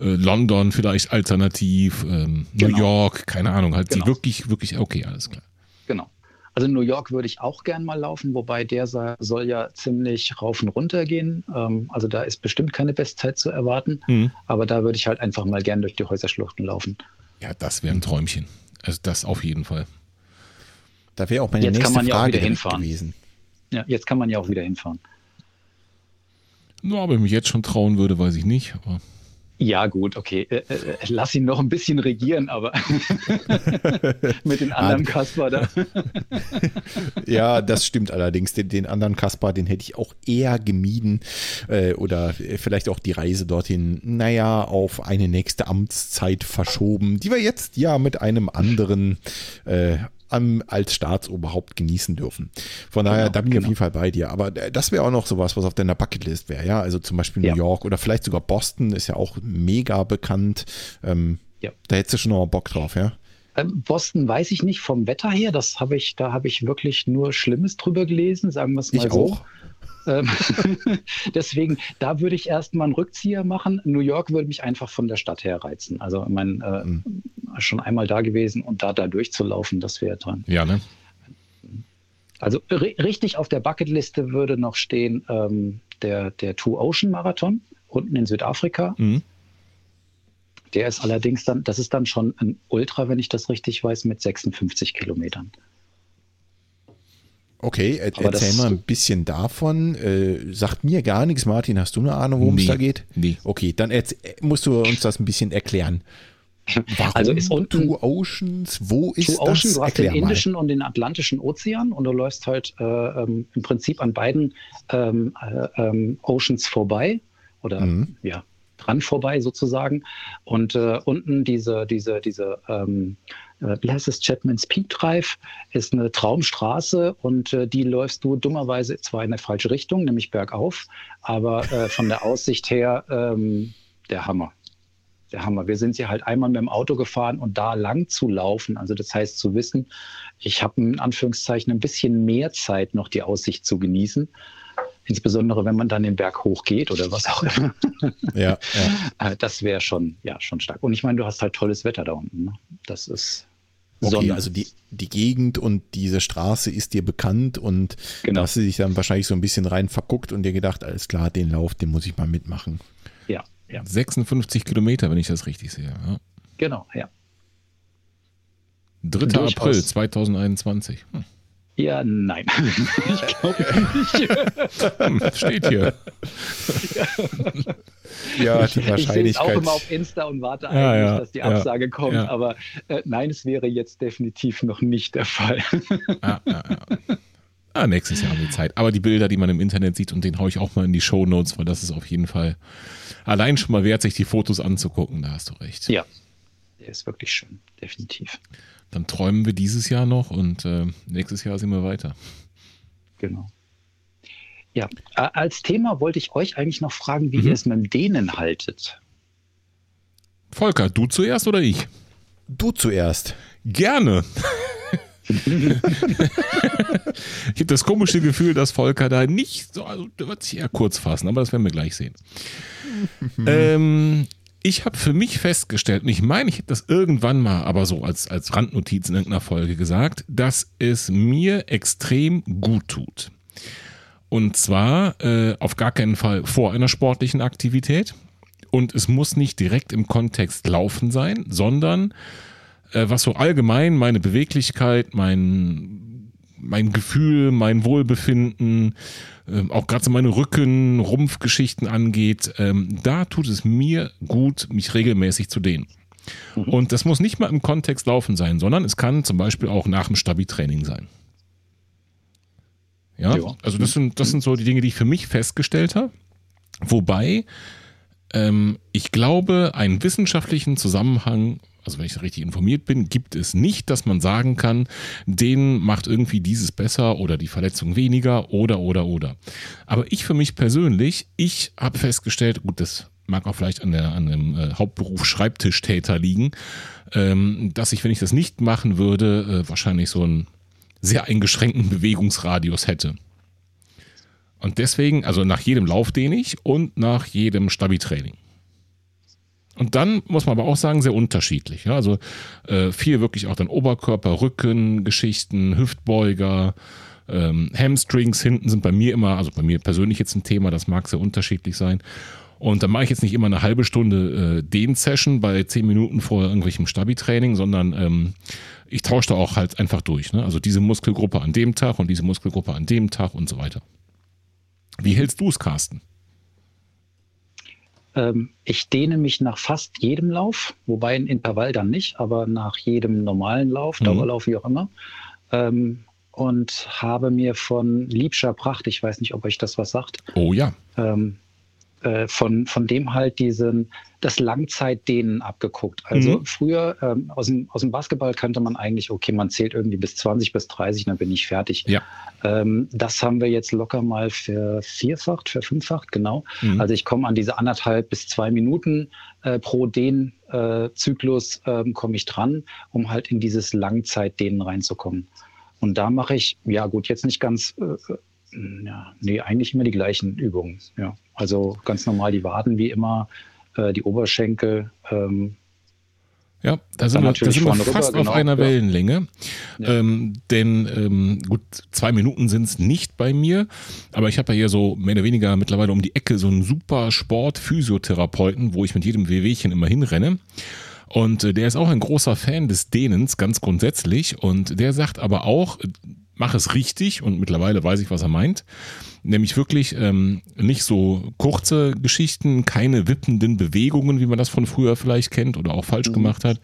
London vielleicht alternativ, ähm, genau. New York, keine Ahnung, halt genau. die wirklich, wirklich, okay, alles klar. Also New York würde ich auch gern mal laufen, wobei der soll ja ziemlich rauf und runter gehen. Ähm, also da ist bestimmt keine Bestzeit zu erwarten. Mhm. Aber da würde ich halt einfach mal gern durch die Häuserschluchten laufen. Ja, das wäre ein Träumchen. Also das auf jeden Fall. Da wäre auch meine jetzt nächste kann man ja Frage auch wieder hinfahren. gewesen. Ja, jetzt kann man ja auch wieder hinfahren. Nur, ob ich mich jetzt schon trauen würde, weiß ich nicht. Aber ja, gut, okay. Äh, äh, lass ihn noch ein bisschen regieren, aber mit den anderen Kasper da. ja, das stimmt allerdings. Den, den, anderen Kasper, den hätte ich auch eher gemieden. Äh, oder vielleicht auch die Reise dorthin, naja, auf eine nächste Amtszeit verschoben, die wir jetzt ja mit einem anderen äh, am, als Staatsoberhaupt genießen dürfen. Von daher, genau, da bin ich genau. auf jeden Fall bei dir. Aber das wäre auch noch sowas, was auf deiner Bucketlist wäre, ja. Also zum Beispiel New ja. York oder vielleicht sogar Boston ist ja auch mega bekannt. Ähm, ja. Da hättest du schon noch Bock drauf, ja. Ähm, Boston weiß ich nicht vom Wetter her. Das habe ich, da habe ich wirklich nur Schlimmes drüber gelesen, sagen wir es mal ich so. Auch. Ähm, deswegen, da würde ich erstmal einen Rückzieher machen. New York würde mich einfach von der Stadt her reizen. Also, ich meine, äh, mhm. schon einmal da gewesen und da, da durchzulaufen, das wäre dran. Ja, ne? Also richtig auf der Bucketliste würde noch stehen ähm, der, der Two Ocean Marathon unten in Südafrika. Mhm. Der ist allerdings dann, das ist dann schon ein Ultra, wenn ich das richtig weiß, mit 56 Kilometern. Okay, er, erzähl mal ein bisschen davon. Äh, sagt mir gar nichts, Martin. Hast du eine Ahnung, worum nee, es da geht? Nee. Okay, dann musst du uns das ein bisschen erklären. Warum also ist unten Two Oceans, wo ist Two Ocean, das? Du hast Erklär den Indischen mal. und den Atlantischen Ozean und du läufst halt äh, ähm, im Prinzip an beiden ähm, äh, ähm, Oceans vorbei oder mhm. ja dran vorbei sozusagen und äh, unten diese diese diese ähm, äh, wie heißt es, Chapman's Peak Drive, ist eine Traumstraße und äh, die läufst du dummerweise zwar in eine falsche Richtung, nämlich bergauf, aber äh, von der Aussicht her ähm, der Hammer. Der Hammer. Wir sind sie halt einmal mit dem Auto gefahren und da lang zu laufen, also das heißt zu wissen, ich habe in Anführungszeichen ein bisschen mehr Zeit, noch die Aussicht zu genießen insbesondere wenn man dann den Berg hochgeht oder was auch immer. Ja, ja. Äh, das wäre schon, ja, schon stark. Und ich meine, du hast halt tolles Wetter da unten. Ne? Das ist Okay, Sonne. also die, die Gegend und diese Straße ist dir bekannt und genau. da hast du dich dann wahrscheinlich so ein bisschen rein verguckt und dir gedacht, alles klar, den Lauf, den muss ich mal mitmachen. Ja, ja. 56 Kilometer, wenn ich das richtig sehe. Ja. Genau, ja. 3. April 2021. Hm. Ja, nein. ich glaube nicht. Steht hier. ja, die Wahrscheinlichkeit. Ich auch immer auf Insta und warte eigentlich, ja, ja, dass die Absage ja, kommt. Aber äh, nein, es wäre jetzt definitiv noch nicht der Fall. ja, ja, ja. Ah, nächstes Jahr haben wir Zeit. Aber die Bilder, die man im Internet sieht, und den haue ich auch mal in die Show Notes, weil das ist auf jeden Fall allein schon mal wert, sich die Fotos anzugucken. Da hast du recht. Ja, der ist wirklich schön, definitiv. Dann träumen wir dieses Jahr noch und äh, nächstes Jahr sind wir weiter. Genau. Ja, als Thema wollte ich euch eigentlich noch fragen, wie mhm. ihr es mit dem Dänen haltet. Volker, du zuerst oder ich? Du zuerst. Gerne. ich habe das komische Gefühl, dass Volker da nicht so, also der wird sich eher kurz fassen, aber das werden wir gleich sehen. ähm, ich habe für mich festgestellt, und ich meine, ich hätte das irgendwann mal, aber so als, als Randnotiz in irgendeiner Folge gesagt, dass es mir extrem gut tut. Und zwar äh, auf gar keinen Fall vor einer sportlichen Aktivität. Und es muss nicht direkt im Kontext laufen sein, sondern äh, was so allgemein meine Beweglichkeit, mein, mein Gefühl, mein Wohlbefinden, äh, auch gerade so meine Rücken, Rumpfgeschichten angeht, ähm, da tut es mir gut, mich regelmäßig zu dehnen. Mhm. Und das muss nicht mal im Kontext laufen sein, sondern es kann zum Beispiel auch nach dem Stabi-Training sein. Ja, ja. also das sind, das sind so die Dinge, die ich für mich festgestellt habe. Wobei ähm, ich glaube, einen wissenschaftlichen Zusammenhang, also wenn ich richtig informiert bin, gibt es nicht, dass man sagen kann, den macht irgendwie dieses besser oder die Verletzung weniger oder oder oder. Aber ich für mich persönlich, ich habe festgestellt, gut, das mag auch vielleicht an, der, an dem äh, Hauptberuf Schreibtischtäter liegen, ähm, dass ich, wenn ich das nicht machen würde, äh, wahrscheinlich so ein sehr eingeschränkten Bewegungsradius hätte. Und deswegen, also nach jedem Lauf dehne ich und nach jedem Stabi-Training. Und dann muss man aber auch sagen, sehr unterschiedlich. Ja? Also äh, viel wirklich auch dann Oberkörper, Rücken, Geschichten, Hüftbeuger, ähm, Hamstrings hinten sind bei mir immer, also bei mir persönlich jetzt ein Thema, das mag sehr unterschiedlich sein. Und da mache ich jetzt nicht immer eine halbe Stunde äh, Dehn-Session bei zehn Minuten vor irgendwelchem Stabi-Training, sondern ähm, ich tausche da auch halt einfach durch. Ne? Also diese Muskelgruppe an dem Tag und diese Muskelgruppe an dem Tag und so weiter. Wie hältst du es, Carsten? Ähm, ich dehne mich nach fast jedem Lauf, wobei in Intervall dann nicht, aber nach jedem normalen Lauf, mhm. Dauerlauf, wie auch immer. Ähm, und habe mir von Liebscher Pracht, ich weiß nicht, ob euch das was sagt. Oh ja. Ähm, äh, von, von dem halt diesen, das Langzeitdehnen abgeguckt. Also mhm. früher ähm, aus, dem, aus dem Basketball könnte man eigentlich, okay, man zählt irgendwie bis 20, bis 30, dann bin ich fertig. Ja. Ähm, das haben wir jetzt locker mal vervierfacht, verfünffacht, genau. Mhm. Also ich komme an diese anderthalb bis zwei Minuten äh, pro Dehnzyklus äh, ähm, komme ich dran, um halt in dieses Langzeitdehnen reinzukommen. Und da mache ich, ja gut, jetzt nicht ganz äh, ja, nee, eigentlich immer die gleichen Übungen. Ja. Also ganz normal die Waden wie immer, äh, die Oberschenkel. Ähm, ja, da sind wir, da sind wir fast rüber, genau, auf einer ja. Wellenlänge. Ja. Ähm, denn ähm, gut, zwei Minuten sind es nicht bei mir, aber ich habe ja hier so mehr oder weniger mittlerweile um die Ecke so einen super Sport-Physiotherapeuten, wo ich mit jedem Wehwehchen immer hinrenne. Und äh, der ist auch ein großer Fan des Dehnens, ganz grundsätzlich. Und der sagt aber auch, mach es richtig und mittlerweile weiß ich, was er meint. Nämlich wirklich ähm, nicht so kurze Geschichten, keine wippenden Bewegungen, wie man das von früher vielleicht kennt oder auch falsch mhm. gemacht hat,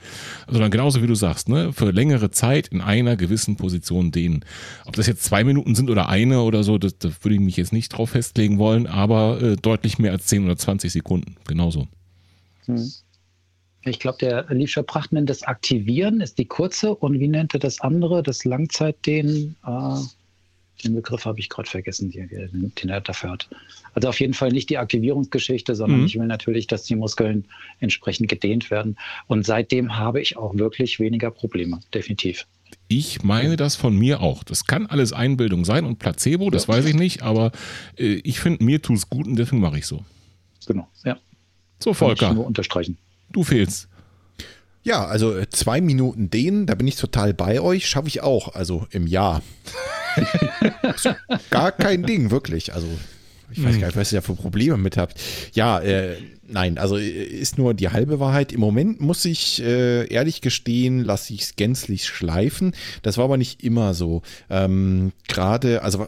sondern genauso wie du sagst, ne, für längere Zeit in einer gewissen Position dehnen. Ob das jetzt zwei Minuten sind oder eine oder so, das, das würde ich mich jetzt nicht drauf festlegen wollen, aber äh, deutlich mehr als 10 oder 20 Sekunden. Genauso. Mhm. Ich glaube, der Liebscher Pracht nennt das Aktivieren, ist die kurze. Und wie nennt er das andere, das Langzeitdehnen? Äh, den Begriff habe ich gerade vergessen, den, den er dafür hat. Also auf jeden Fall nicht die Aktivierungsgeschichte, sondern mhm. ich will natürlich, dass die Muskeln entsprechend gedehnt werden. Und seitdem habe ich auch wirklich weniger Probleme, definitiv. Ich meine das von mir auch. Das kann alles Einbildung sein und Placebo, das ja. weiß ich nicht, aber äh, ich finde, mir tut es gut und deswegen mache ich so. Genau, ja. So, Volker. Kann ich nur unterstreichen. Du fehlst. Ja, also äh, zwei Minuten dehnen, da bin ich total bei euch, schaffe ich auch, also im Jahr. gar kein Ding, wirklich. Also Ich weiß gar nicht, was ihr da für Probleme mit habt. Ja, äh, nein, also äh, ist nur die halbe Wahrheit. Im Moment muss ich äh, ehrlich gestehen, lasse ich es gänzlich schleifen. Das war aber nicht immer so. Ähm, Gerade, also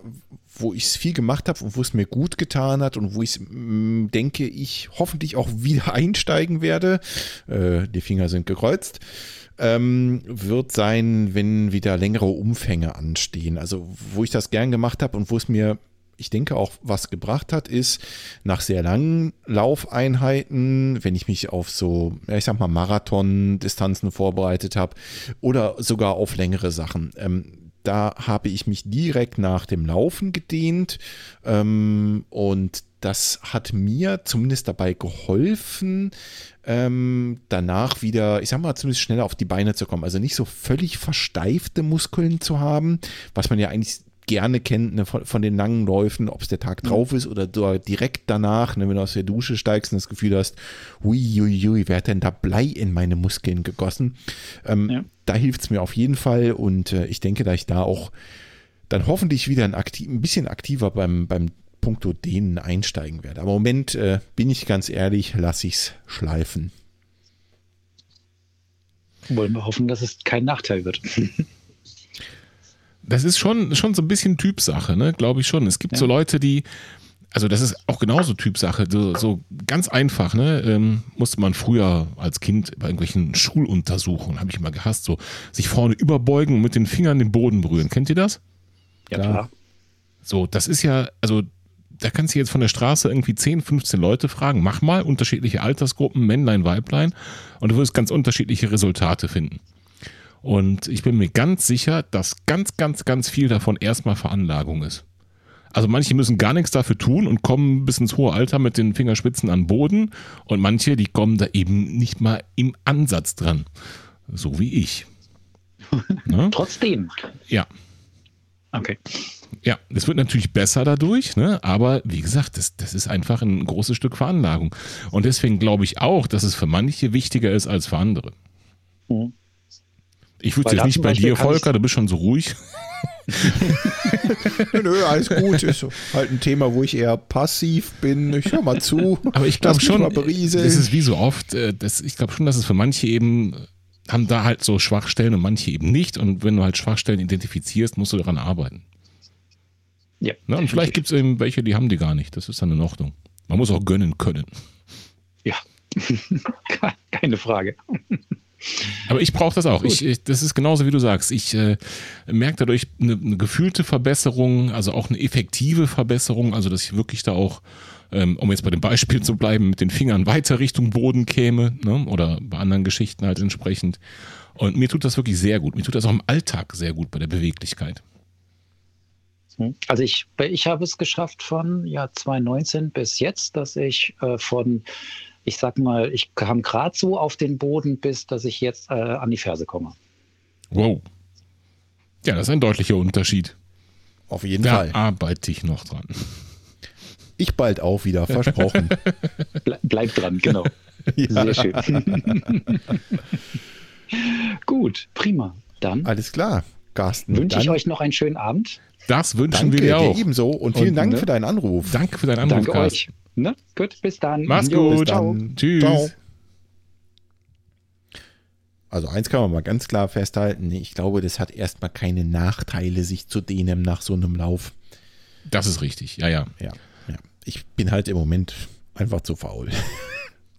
wo ich es viel gemacht habe und wo es mir gut getan hat und wo ich mm, denke, ich hoffentlich auch wieder einsteigen werde. Äh, die Finger sind gekreuzt ähm, wird sein, wenn wieder längere Umfänge anstehen. Also wo ich das gern gemacht habe und wo es mir ich denke auch, was gebracht hat, ist nach sehr langen Laufeinheiten, wenn ich mich auf so, ich sag mal, Marathon-Distanzen vorbereitet habe oder sogar auf längere Sachen. Ähm, da habe ich mich direkt nach dem Laufen gedehnt ähm, und das hat mir zumindest dabei geholfen, ähm, danach wieder, ich sag mal, zumindest schneller auf die Beine zu kommen. Also nicht so völlig versteifte Muskeln zu haben, was man ja eigentlich gerne kennt ne, von, von, den langen Läufen, ob es der Tag drauf ist oder direkt danach, ne, wenn du aus der Dusche steigst und das Gefühl hast, huiuiui, wer hat denn da Blei in meine Muskeln gegossen? Ähm, ja. Da hilft es mir auf jeden Fall und äh, ich denke, da ich da auch dann hoffentlich wieder ein, aktiv, ein bisschen aktiver beim, beim puncto denen einsteigen werde. Aber im Moment äh, bin ich ganz ehrlich, lasse ich es schleifen. Wollen wir hoffen, dass es kein Nachteil wird. das ist schon, schon so ein bisschen Typsache, ne? glaube ich schon. Es gibt ja. so Leute, die, also das ist auch genauso Typsache, so, so ganz einfach, ne? Ähm, musste man früher als Kind bei irgendwelchen Schuluntersuchungen, habe ich immer gehasst, so sich vorne überbeugen und mit den Fingern den Boden berühren. Kennt ihr das? Ja, klar. So, das ist ja, also da kannst du jetzt von der Straße irgendwie 10, 15 Leute fragen, mach mal unterschiedliche Altersgruppen, Männlein, Weiblein, und du wirst ganz unterschiedliche Resultate finden. Und ich bin mir ganz sicher, dass ganz, ganz, ganz viel davon erstmal Veranlagung ist. Also manche müssen gar nichts dafür tun und kommen bis ins hohe Alter mit den Fingerspitzen an Boden und manche, die kommen da eben nicht mal im Ansatz dran. So wie ich. Ne? Trotzdem. Ja. Okay. Ja, es wird natürlich besser dadurch, ne? aber wie gesagt, das, das ist einfach ein großes Stück Veranlagung. Und deswegen glaube ich auch, dass es für manche wichtiger ist als für andere. Mhm. Ich würde jetzt nicht bei dir, Volker, du bist schon so ruhig. Nö, alles gut. Ist halt ein Thema, wo ich eher passiv bin. Ich höre mal zu. Aber ich glaube schon, das ist wie so oft, äh, das, ich glaube schon, dass es für manche eben haben da halt so Schwachstellen und manche eben nicht. Und wenn du halt Schwachstellen identifizierst, musst du daran arbeiten. Ja. Na, und vielleicht gibt es eben welche, die haben die gar nicht. Das ist dann in Ordnung. Man muss auch gönnen können. Ja, keine Frage. Aber ich brauche das auch. Ich, ich, das ist genauso wie du sagst. Ich äh, merke dadurch eine, eine, gefühlte Verbesserung, also auch eine effektive Verbesserung, also dass ich wirklich da auch, ähm, um jetzt bei dem Beispiel zu bleiben, mit den Fingern weiter Richtung Boden käme ne? oder bei anderen Geschichten halt entsprechend. Und mir tut das wirklich sehr gut. Mir tut das auch im Alltag sehr gut bei der Beweglichkeit. Hm. Also ich, ich habe es geschafft von ja, 2019 bis jetzt, dass ich äh, von, ich sag mal, ich kam gerade so auf den Boden, bis dass ich jetzt äh, an die Ferse komme. Wow. Ja, das ist ein deutlicher Unterschied. Auf jeden da Fall. arbeite ich noch dran. Ich bald auch wieder, versprochen. Ble bleib dran, genau. ja. Sehr schön. Gut, prima. Dann. Alles klar, Carsten. Wünsche ich euch noch einen schönen Abend. Das wünschen Danke, wir dir auch. Dir ebenso und vielen und, Dank ne? für deinen Anruf. Danke für deinen Anruf, Danke euch. Ne? Gut, bis dann. Mach's jo, gut. Ciao. Tschüss. Ciao. Also eins kann man mal ganz klar festhalten. Ich glaube, das hat erstmal keine Nachteile, sich zu dehnen nach so einem Lauf. Das ist richtig, ja, ja. Ja, ja. Ich bin halt im Moment einfach zu faul.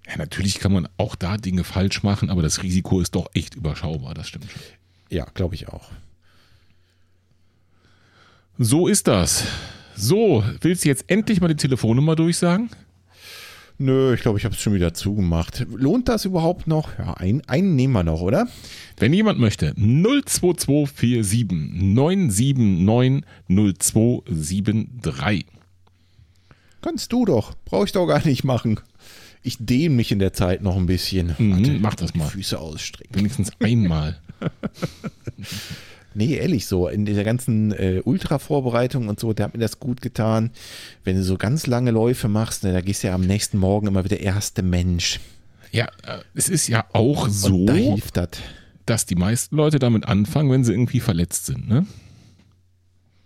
Ja, natürlich kann man auch da Dinge falsch machen, aber das Risiko ist doch echt überschaubar, das stimmt schon. Ja, glaube ich auch. So ist das. So, willst du jetzt endlich mal die Telefonnummer durchsagen? Nö, ich glaube, ich habe es schon wieder zugemacht. Lohnt das überhaupt noch? Ja, einen, einen nehmen wir noch, oder? Wenn jemand möchte, 02247 979 0273. Kannst du doch. Brauche ich doch gar nicht machen. Ich dehne mich in der Zeit noch ein bisschen. Mhm, Warte, mach das mal. Füße ausstrecken. Wenigstens einmal. Nee, ehrlich so, in dieser ganzen äh, Ultra-Vorbereitung und so, da hat mir das gut getan. Wenn du so ganz lange Läufe machst, ne, da gehst du ja am nächsten Morgen immer wieder erste Mensch. Ja, äh, es ist ja auch so, da hilft das. dass die meisten Leute damit anfangen, wenn sie irgendwie verletzt sind, ne?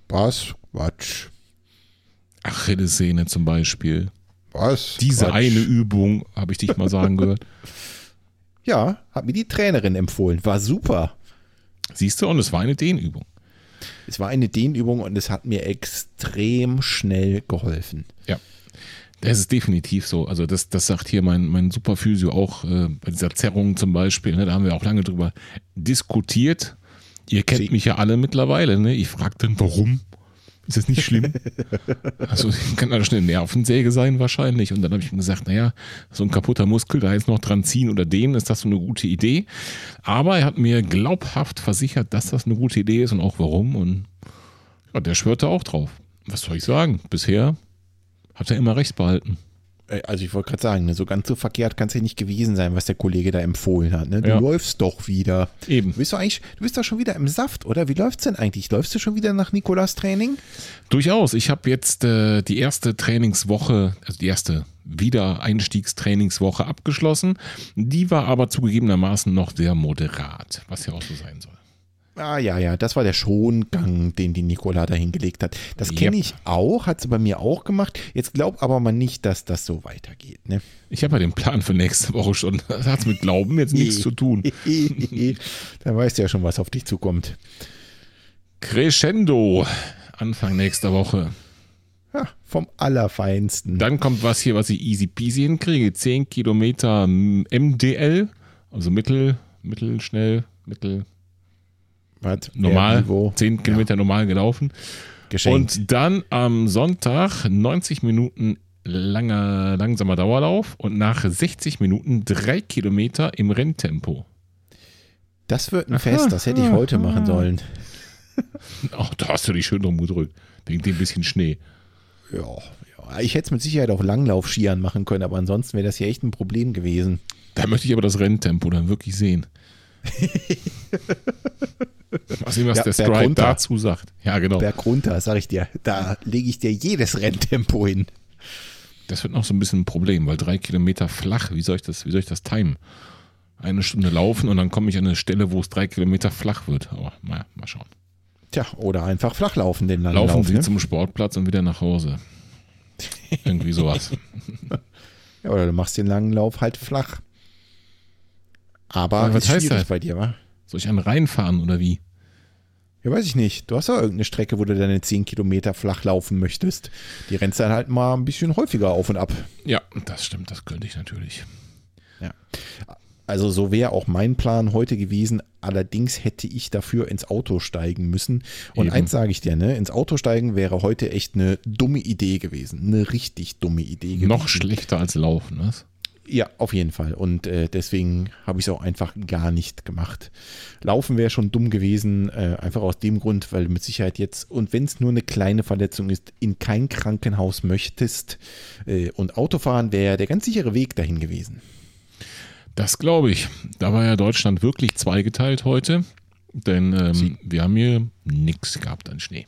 Was? Quatsch. Achillessehne zum Beispiel. Was? Diese Quatsch. eine Übung, habe ich dich mal sagen gehört. Ja, hat mir die Trainerin empfohlen. War super. Siehst du, und es war eine Dehnübung. Es war eine Dehnübung und es hat mir extrem schnell geholfen. Ja. Das ist definitiv so. Also das, das sagt hier mein, mein Superphysio auch äh, bei dieser Zerrung zum Beispiel. Ne, da haben wir auch lange drüber diskutiert. Ihr kennt Sie mich ja alle mittlerweile. Ne? Ich frage dann, warum? Ist das nicht schlimm? also kann da schon eine Nervensäge sein wahrscheinlich. Und dann habe ich ihm gesagt, naja, so ein kaputter Muskel, da jetzt noch dran ziehen oder dehnen, ist das so eine gute Idee. Aber er hat mir glaubhaft versichert, dass das eine gute Idee ist und auch warum. Und ja, der schwörte auch drauf. Was soll ich sagen? Bisher hat er immer recht behalten. Äh, also ich wollte gerade sagen, ne, so ganz so verkehrt kann es ja nicht gewesen sein, was der Kollege da empfohlen hat. Ne? Du ja. läufst doch wieder. Eben. Du bist doch eigentlich, du bist doch schon wieder im Saft, oder? Wie läuft es denn eigentlich? Läufst du schon wieder nach Nikolas Training? Durchaus. Ich habe jetzt äh, die erste Trainingswoche, also die erste Wiedereinstiegstrainingswoche abgeschlossen. Die war aber zugegebenermaßen noch sehr moderat, was ja auch so sein soll. Ah ja, ja, das war der Schongang, den die Nicola da hingelegt hat. Das kenne ich auch, hat sie bei mir auch gemacht. Jetzt glaubt aber man nicht, dass das so weitergeht. Ne? Ich habe ja den Plan für nächste Woche schon. Das hat mit Glauben jetzt nichts zu tun. da weißt du ja schon, was auf dich zukommt. Crescendo, Anfang nächster Woche. Ja, vom Allerfeinsten. Dann kommt was hier, was ich easy peasy hinkriege. 10 Kilometer MDL, also mittel, mittelschnell, mittel, was? Normal, 10 Kilometer ja. normal gelaufen. Geschenkt. Und dann am Sonntag 90 Minuten langer, langsamer Dauerlauf und nach 60 Minuten drei Kilometer im Renntempo. Das wird ein Fest, das hätte ich heute machen sollen. Ach, da hast du dich schön drum gedrückt. Wegen dem bisschen Schnee. Ja, ja. ich hätte es mit Sicherheit auch Langlaufskiern machen können, aber ansonsten wäre das ja echt ein Problem gewesen. Da möchte ich aber das Renntempo dann wirklich sehen. Was immer ja, der Stride dazu sagt. Ja, genau. Berg runter, sag ich dir. Da lege ich dir jedes Renntempo hin. Das wird noch so ein bisschen ein Problem, weil drei Kilometer flach, wie soll ich das, wie soll ich das timen? Eine Stunde laufen und dann komme ich an eine Stelle, wo es drei Kilometer flach wird. Aber naja, mal schauen. Tja, oder einfach flach laufen, den Laufen Lauf, Sie ne? zum Sportplatz und wieder nach Hause. Irgendwie sowas. ja, oder du machst den langen Lauf halt flach. Aber ja, was heißt das bei dir, wa? Soll ich einen reinfahren oder wie? Ja, weiß ich nicht. Du hast ja irgendeine Strecke, wo du deine 10 Kilometer flach laufen möchtest. Die rennst dann halt mal ein bisschen häufiger auf und ab. Ja, das stimmt, das könnte ich natürlich. Ja. Also so wäre auch mein Plan heute gewesen. Allerdings hätte ich dafür ins Auto steigen müssen. Und Eben. eins sage ich dir, ne, ins Auto steigen wäre heute echt eine dumme Idee gewesen. Eine richtig dumme Idee gewesen. Noch schlechter als laufen, was? Ja, auf jeden Fall. Und äh, deswegen habe ich es auch einfach gar nicht gemacht. Laufen wäre schon dumm gewesen, äh, einfach aus dem Grund, weil du mit Sicherheit jetzt, und wenn es nur eine kleine Verletzung ist, in kein Krankenhaus möchtest. Äh, und Autofahren wäre der ganz sichere Weg dahin gewesen. Das glaube ich. Da war ja Deutschland wirklich zweigeteilt heute. Denn ähm, wir haben hier nichts gehabt an Schnee.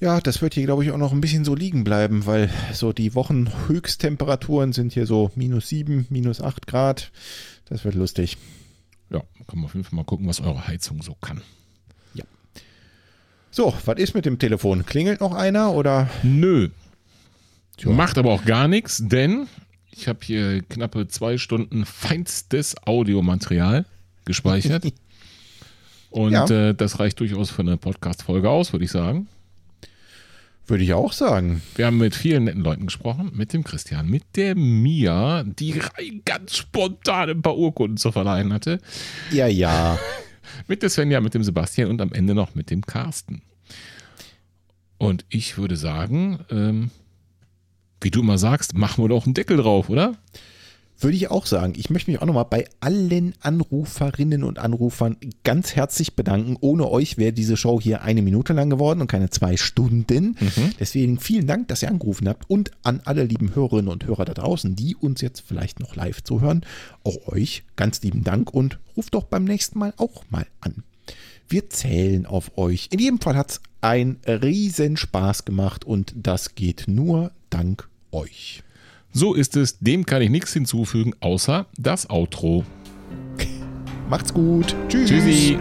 Ja, das wird hier, glaube ich, auch noch ein bisschen so liegen bleiben, weil so die Wochenhöchsttemperaturen sind hier so minus 7, minus 8 Grad. Das wird lustig. Ja, können wir auf jeden Fall mal gucken, was eure Heizung so kann. Ja. So, was ist mit dem Telefon? Klingelt noch einer oder? Nö. Tja. Macht aber auch gar nichts, denn ich habe hier knappe zwei Stunden feinstes Audiomaterial gespeichert. Und ja. äh, das reicht durchaus für eine Podcast-Folge aus, würde ich sagen. Würde ich auch sagen. Wir haben mit vielen netten Leuten gesprochen, mit dem Christian, mit der Mia, die ganz spontan ein paar Urkunden zu verleihen hatte. Ja, ja. mit der Svenja, mit dem Sebastian und am Ende noch mit dem Carsten. Und ich würde sagen, ähm, wie du immer sagst, machen wir doch einen Deckel drauf, oder? Würde ich auch sagen. Ich möchte mich auch nochmal bei allen Anruferinnen und Anrufern ganz herzlich bedanken. Ohne euch wäre diese Show hier eine Minute lang geworden und keine zwei Stunden. Mhm. Deswegen vielen Dank, dass ihr angerufen habt und an alle lieben Hörerinnen und Hörer da draußen, die uns jetzt vielleicht noch live zuhören. Auch euch ganz lieben Dank und ruft doch beim nächsten Mal auch mal an. Wir zählen auf euch. In jedem Fall hat es einen riesen Spaß gemacht und das geht nur dank euch. So ist es, dem kann ich nichts hinzufügen, außer das Outro. Macht's gut. Tschüss. Tschüssi.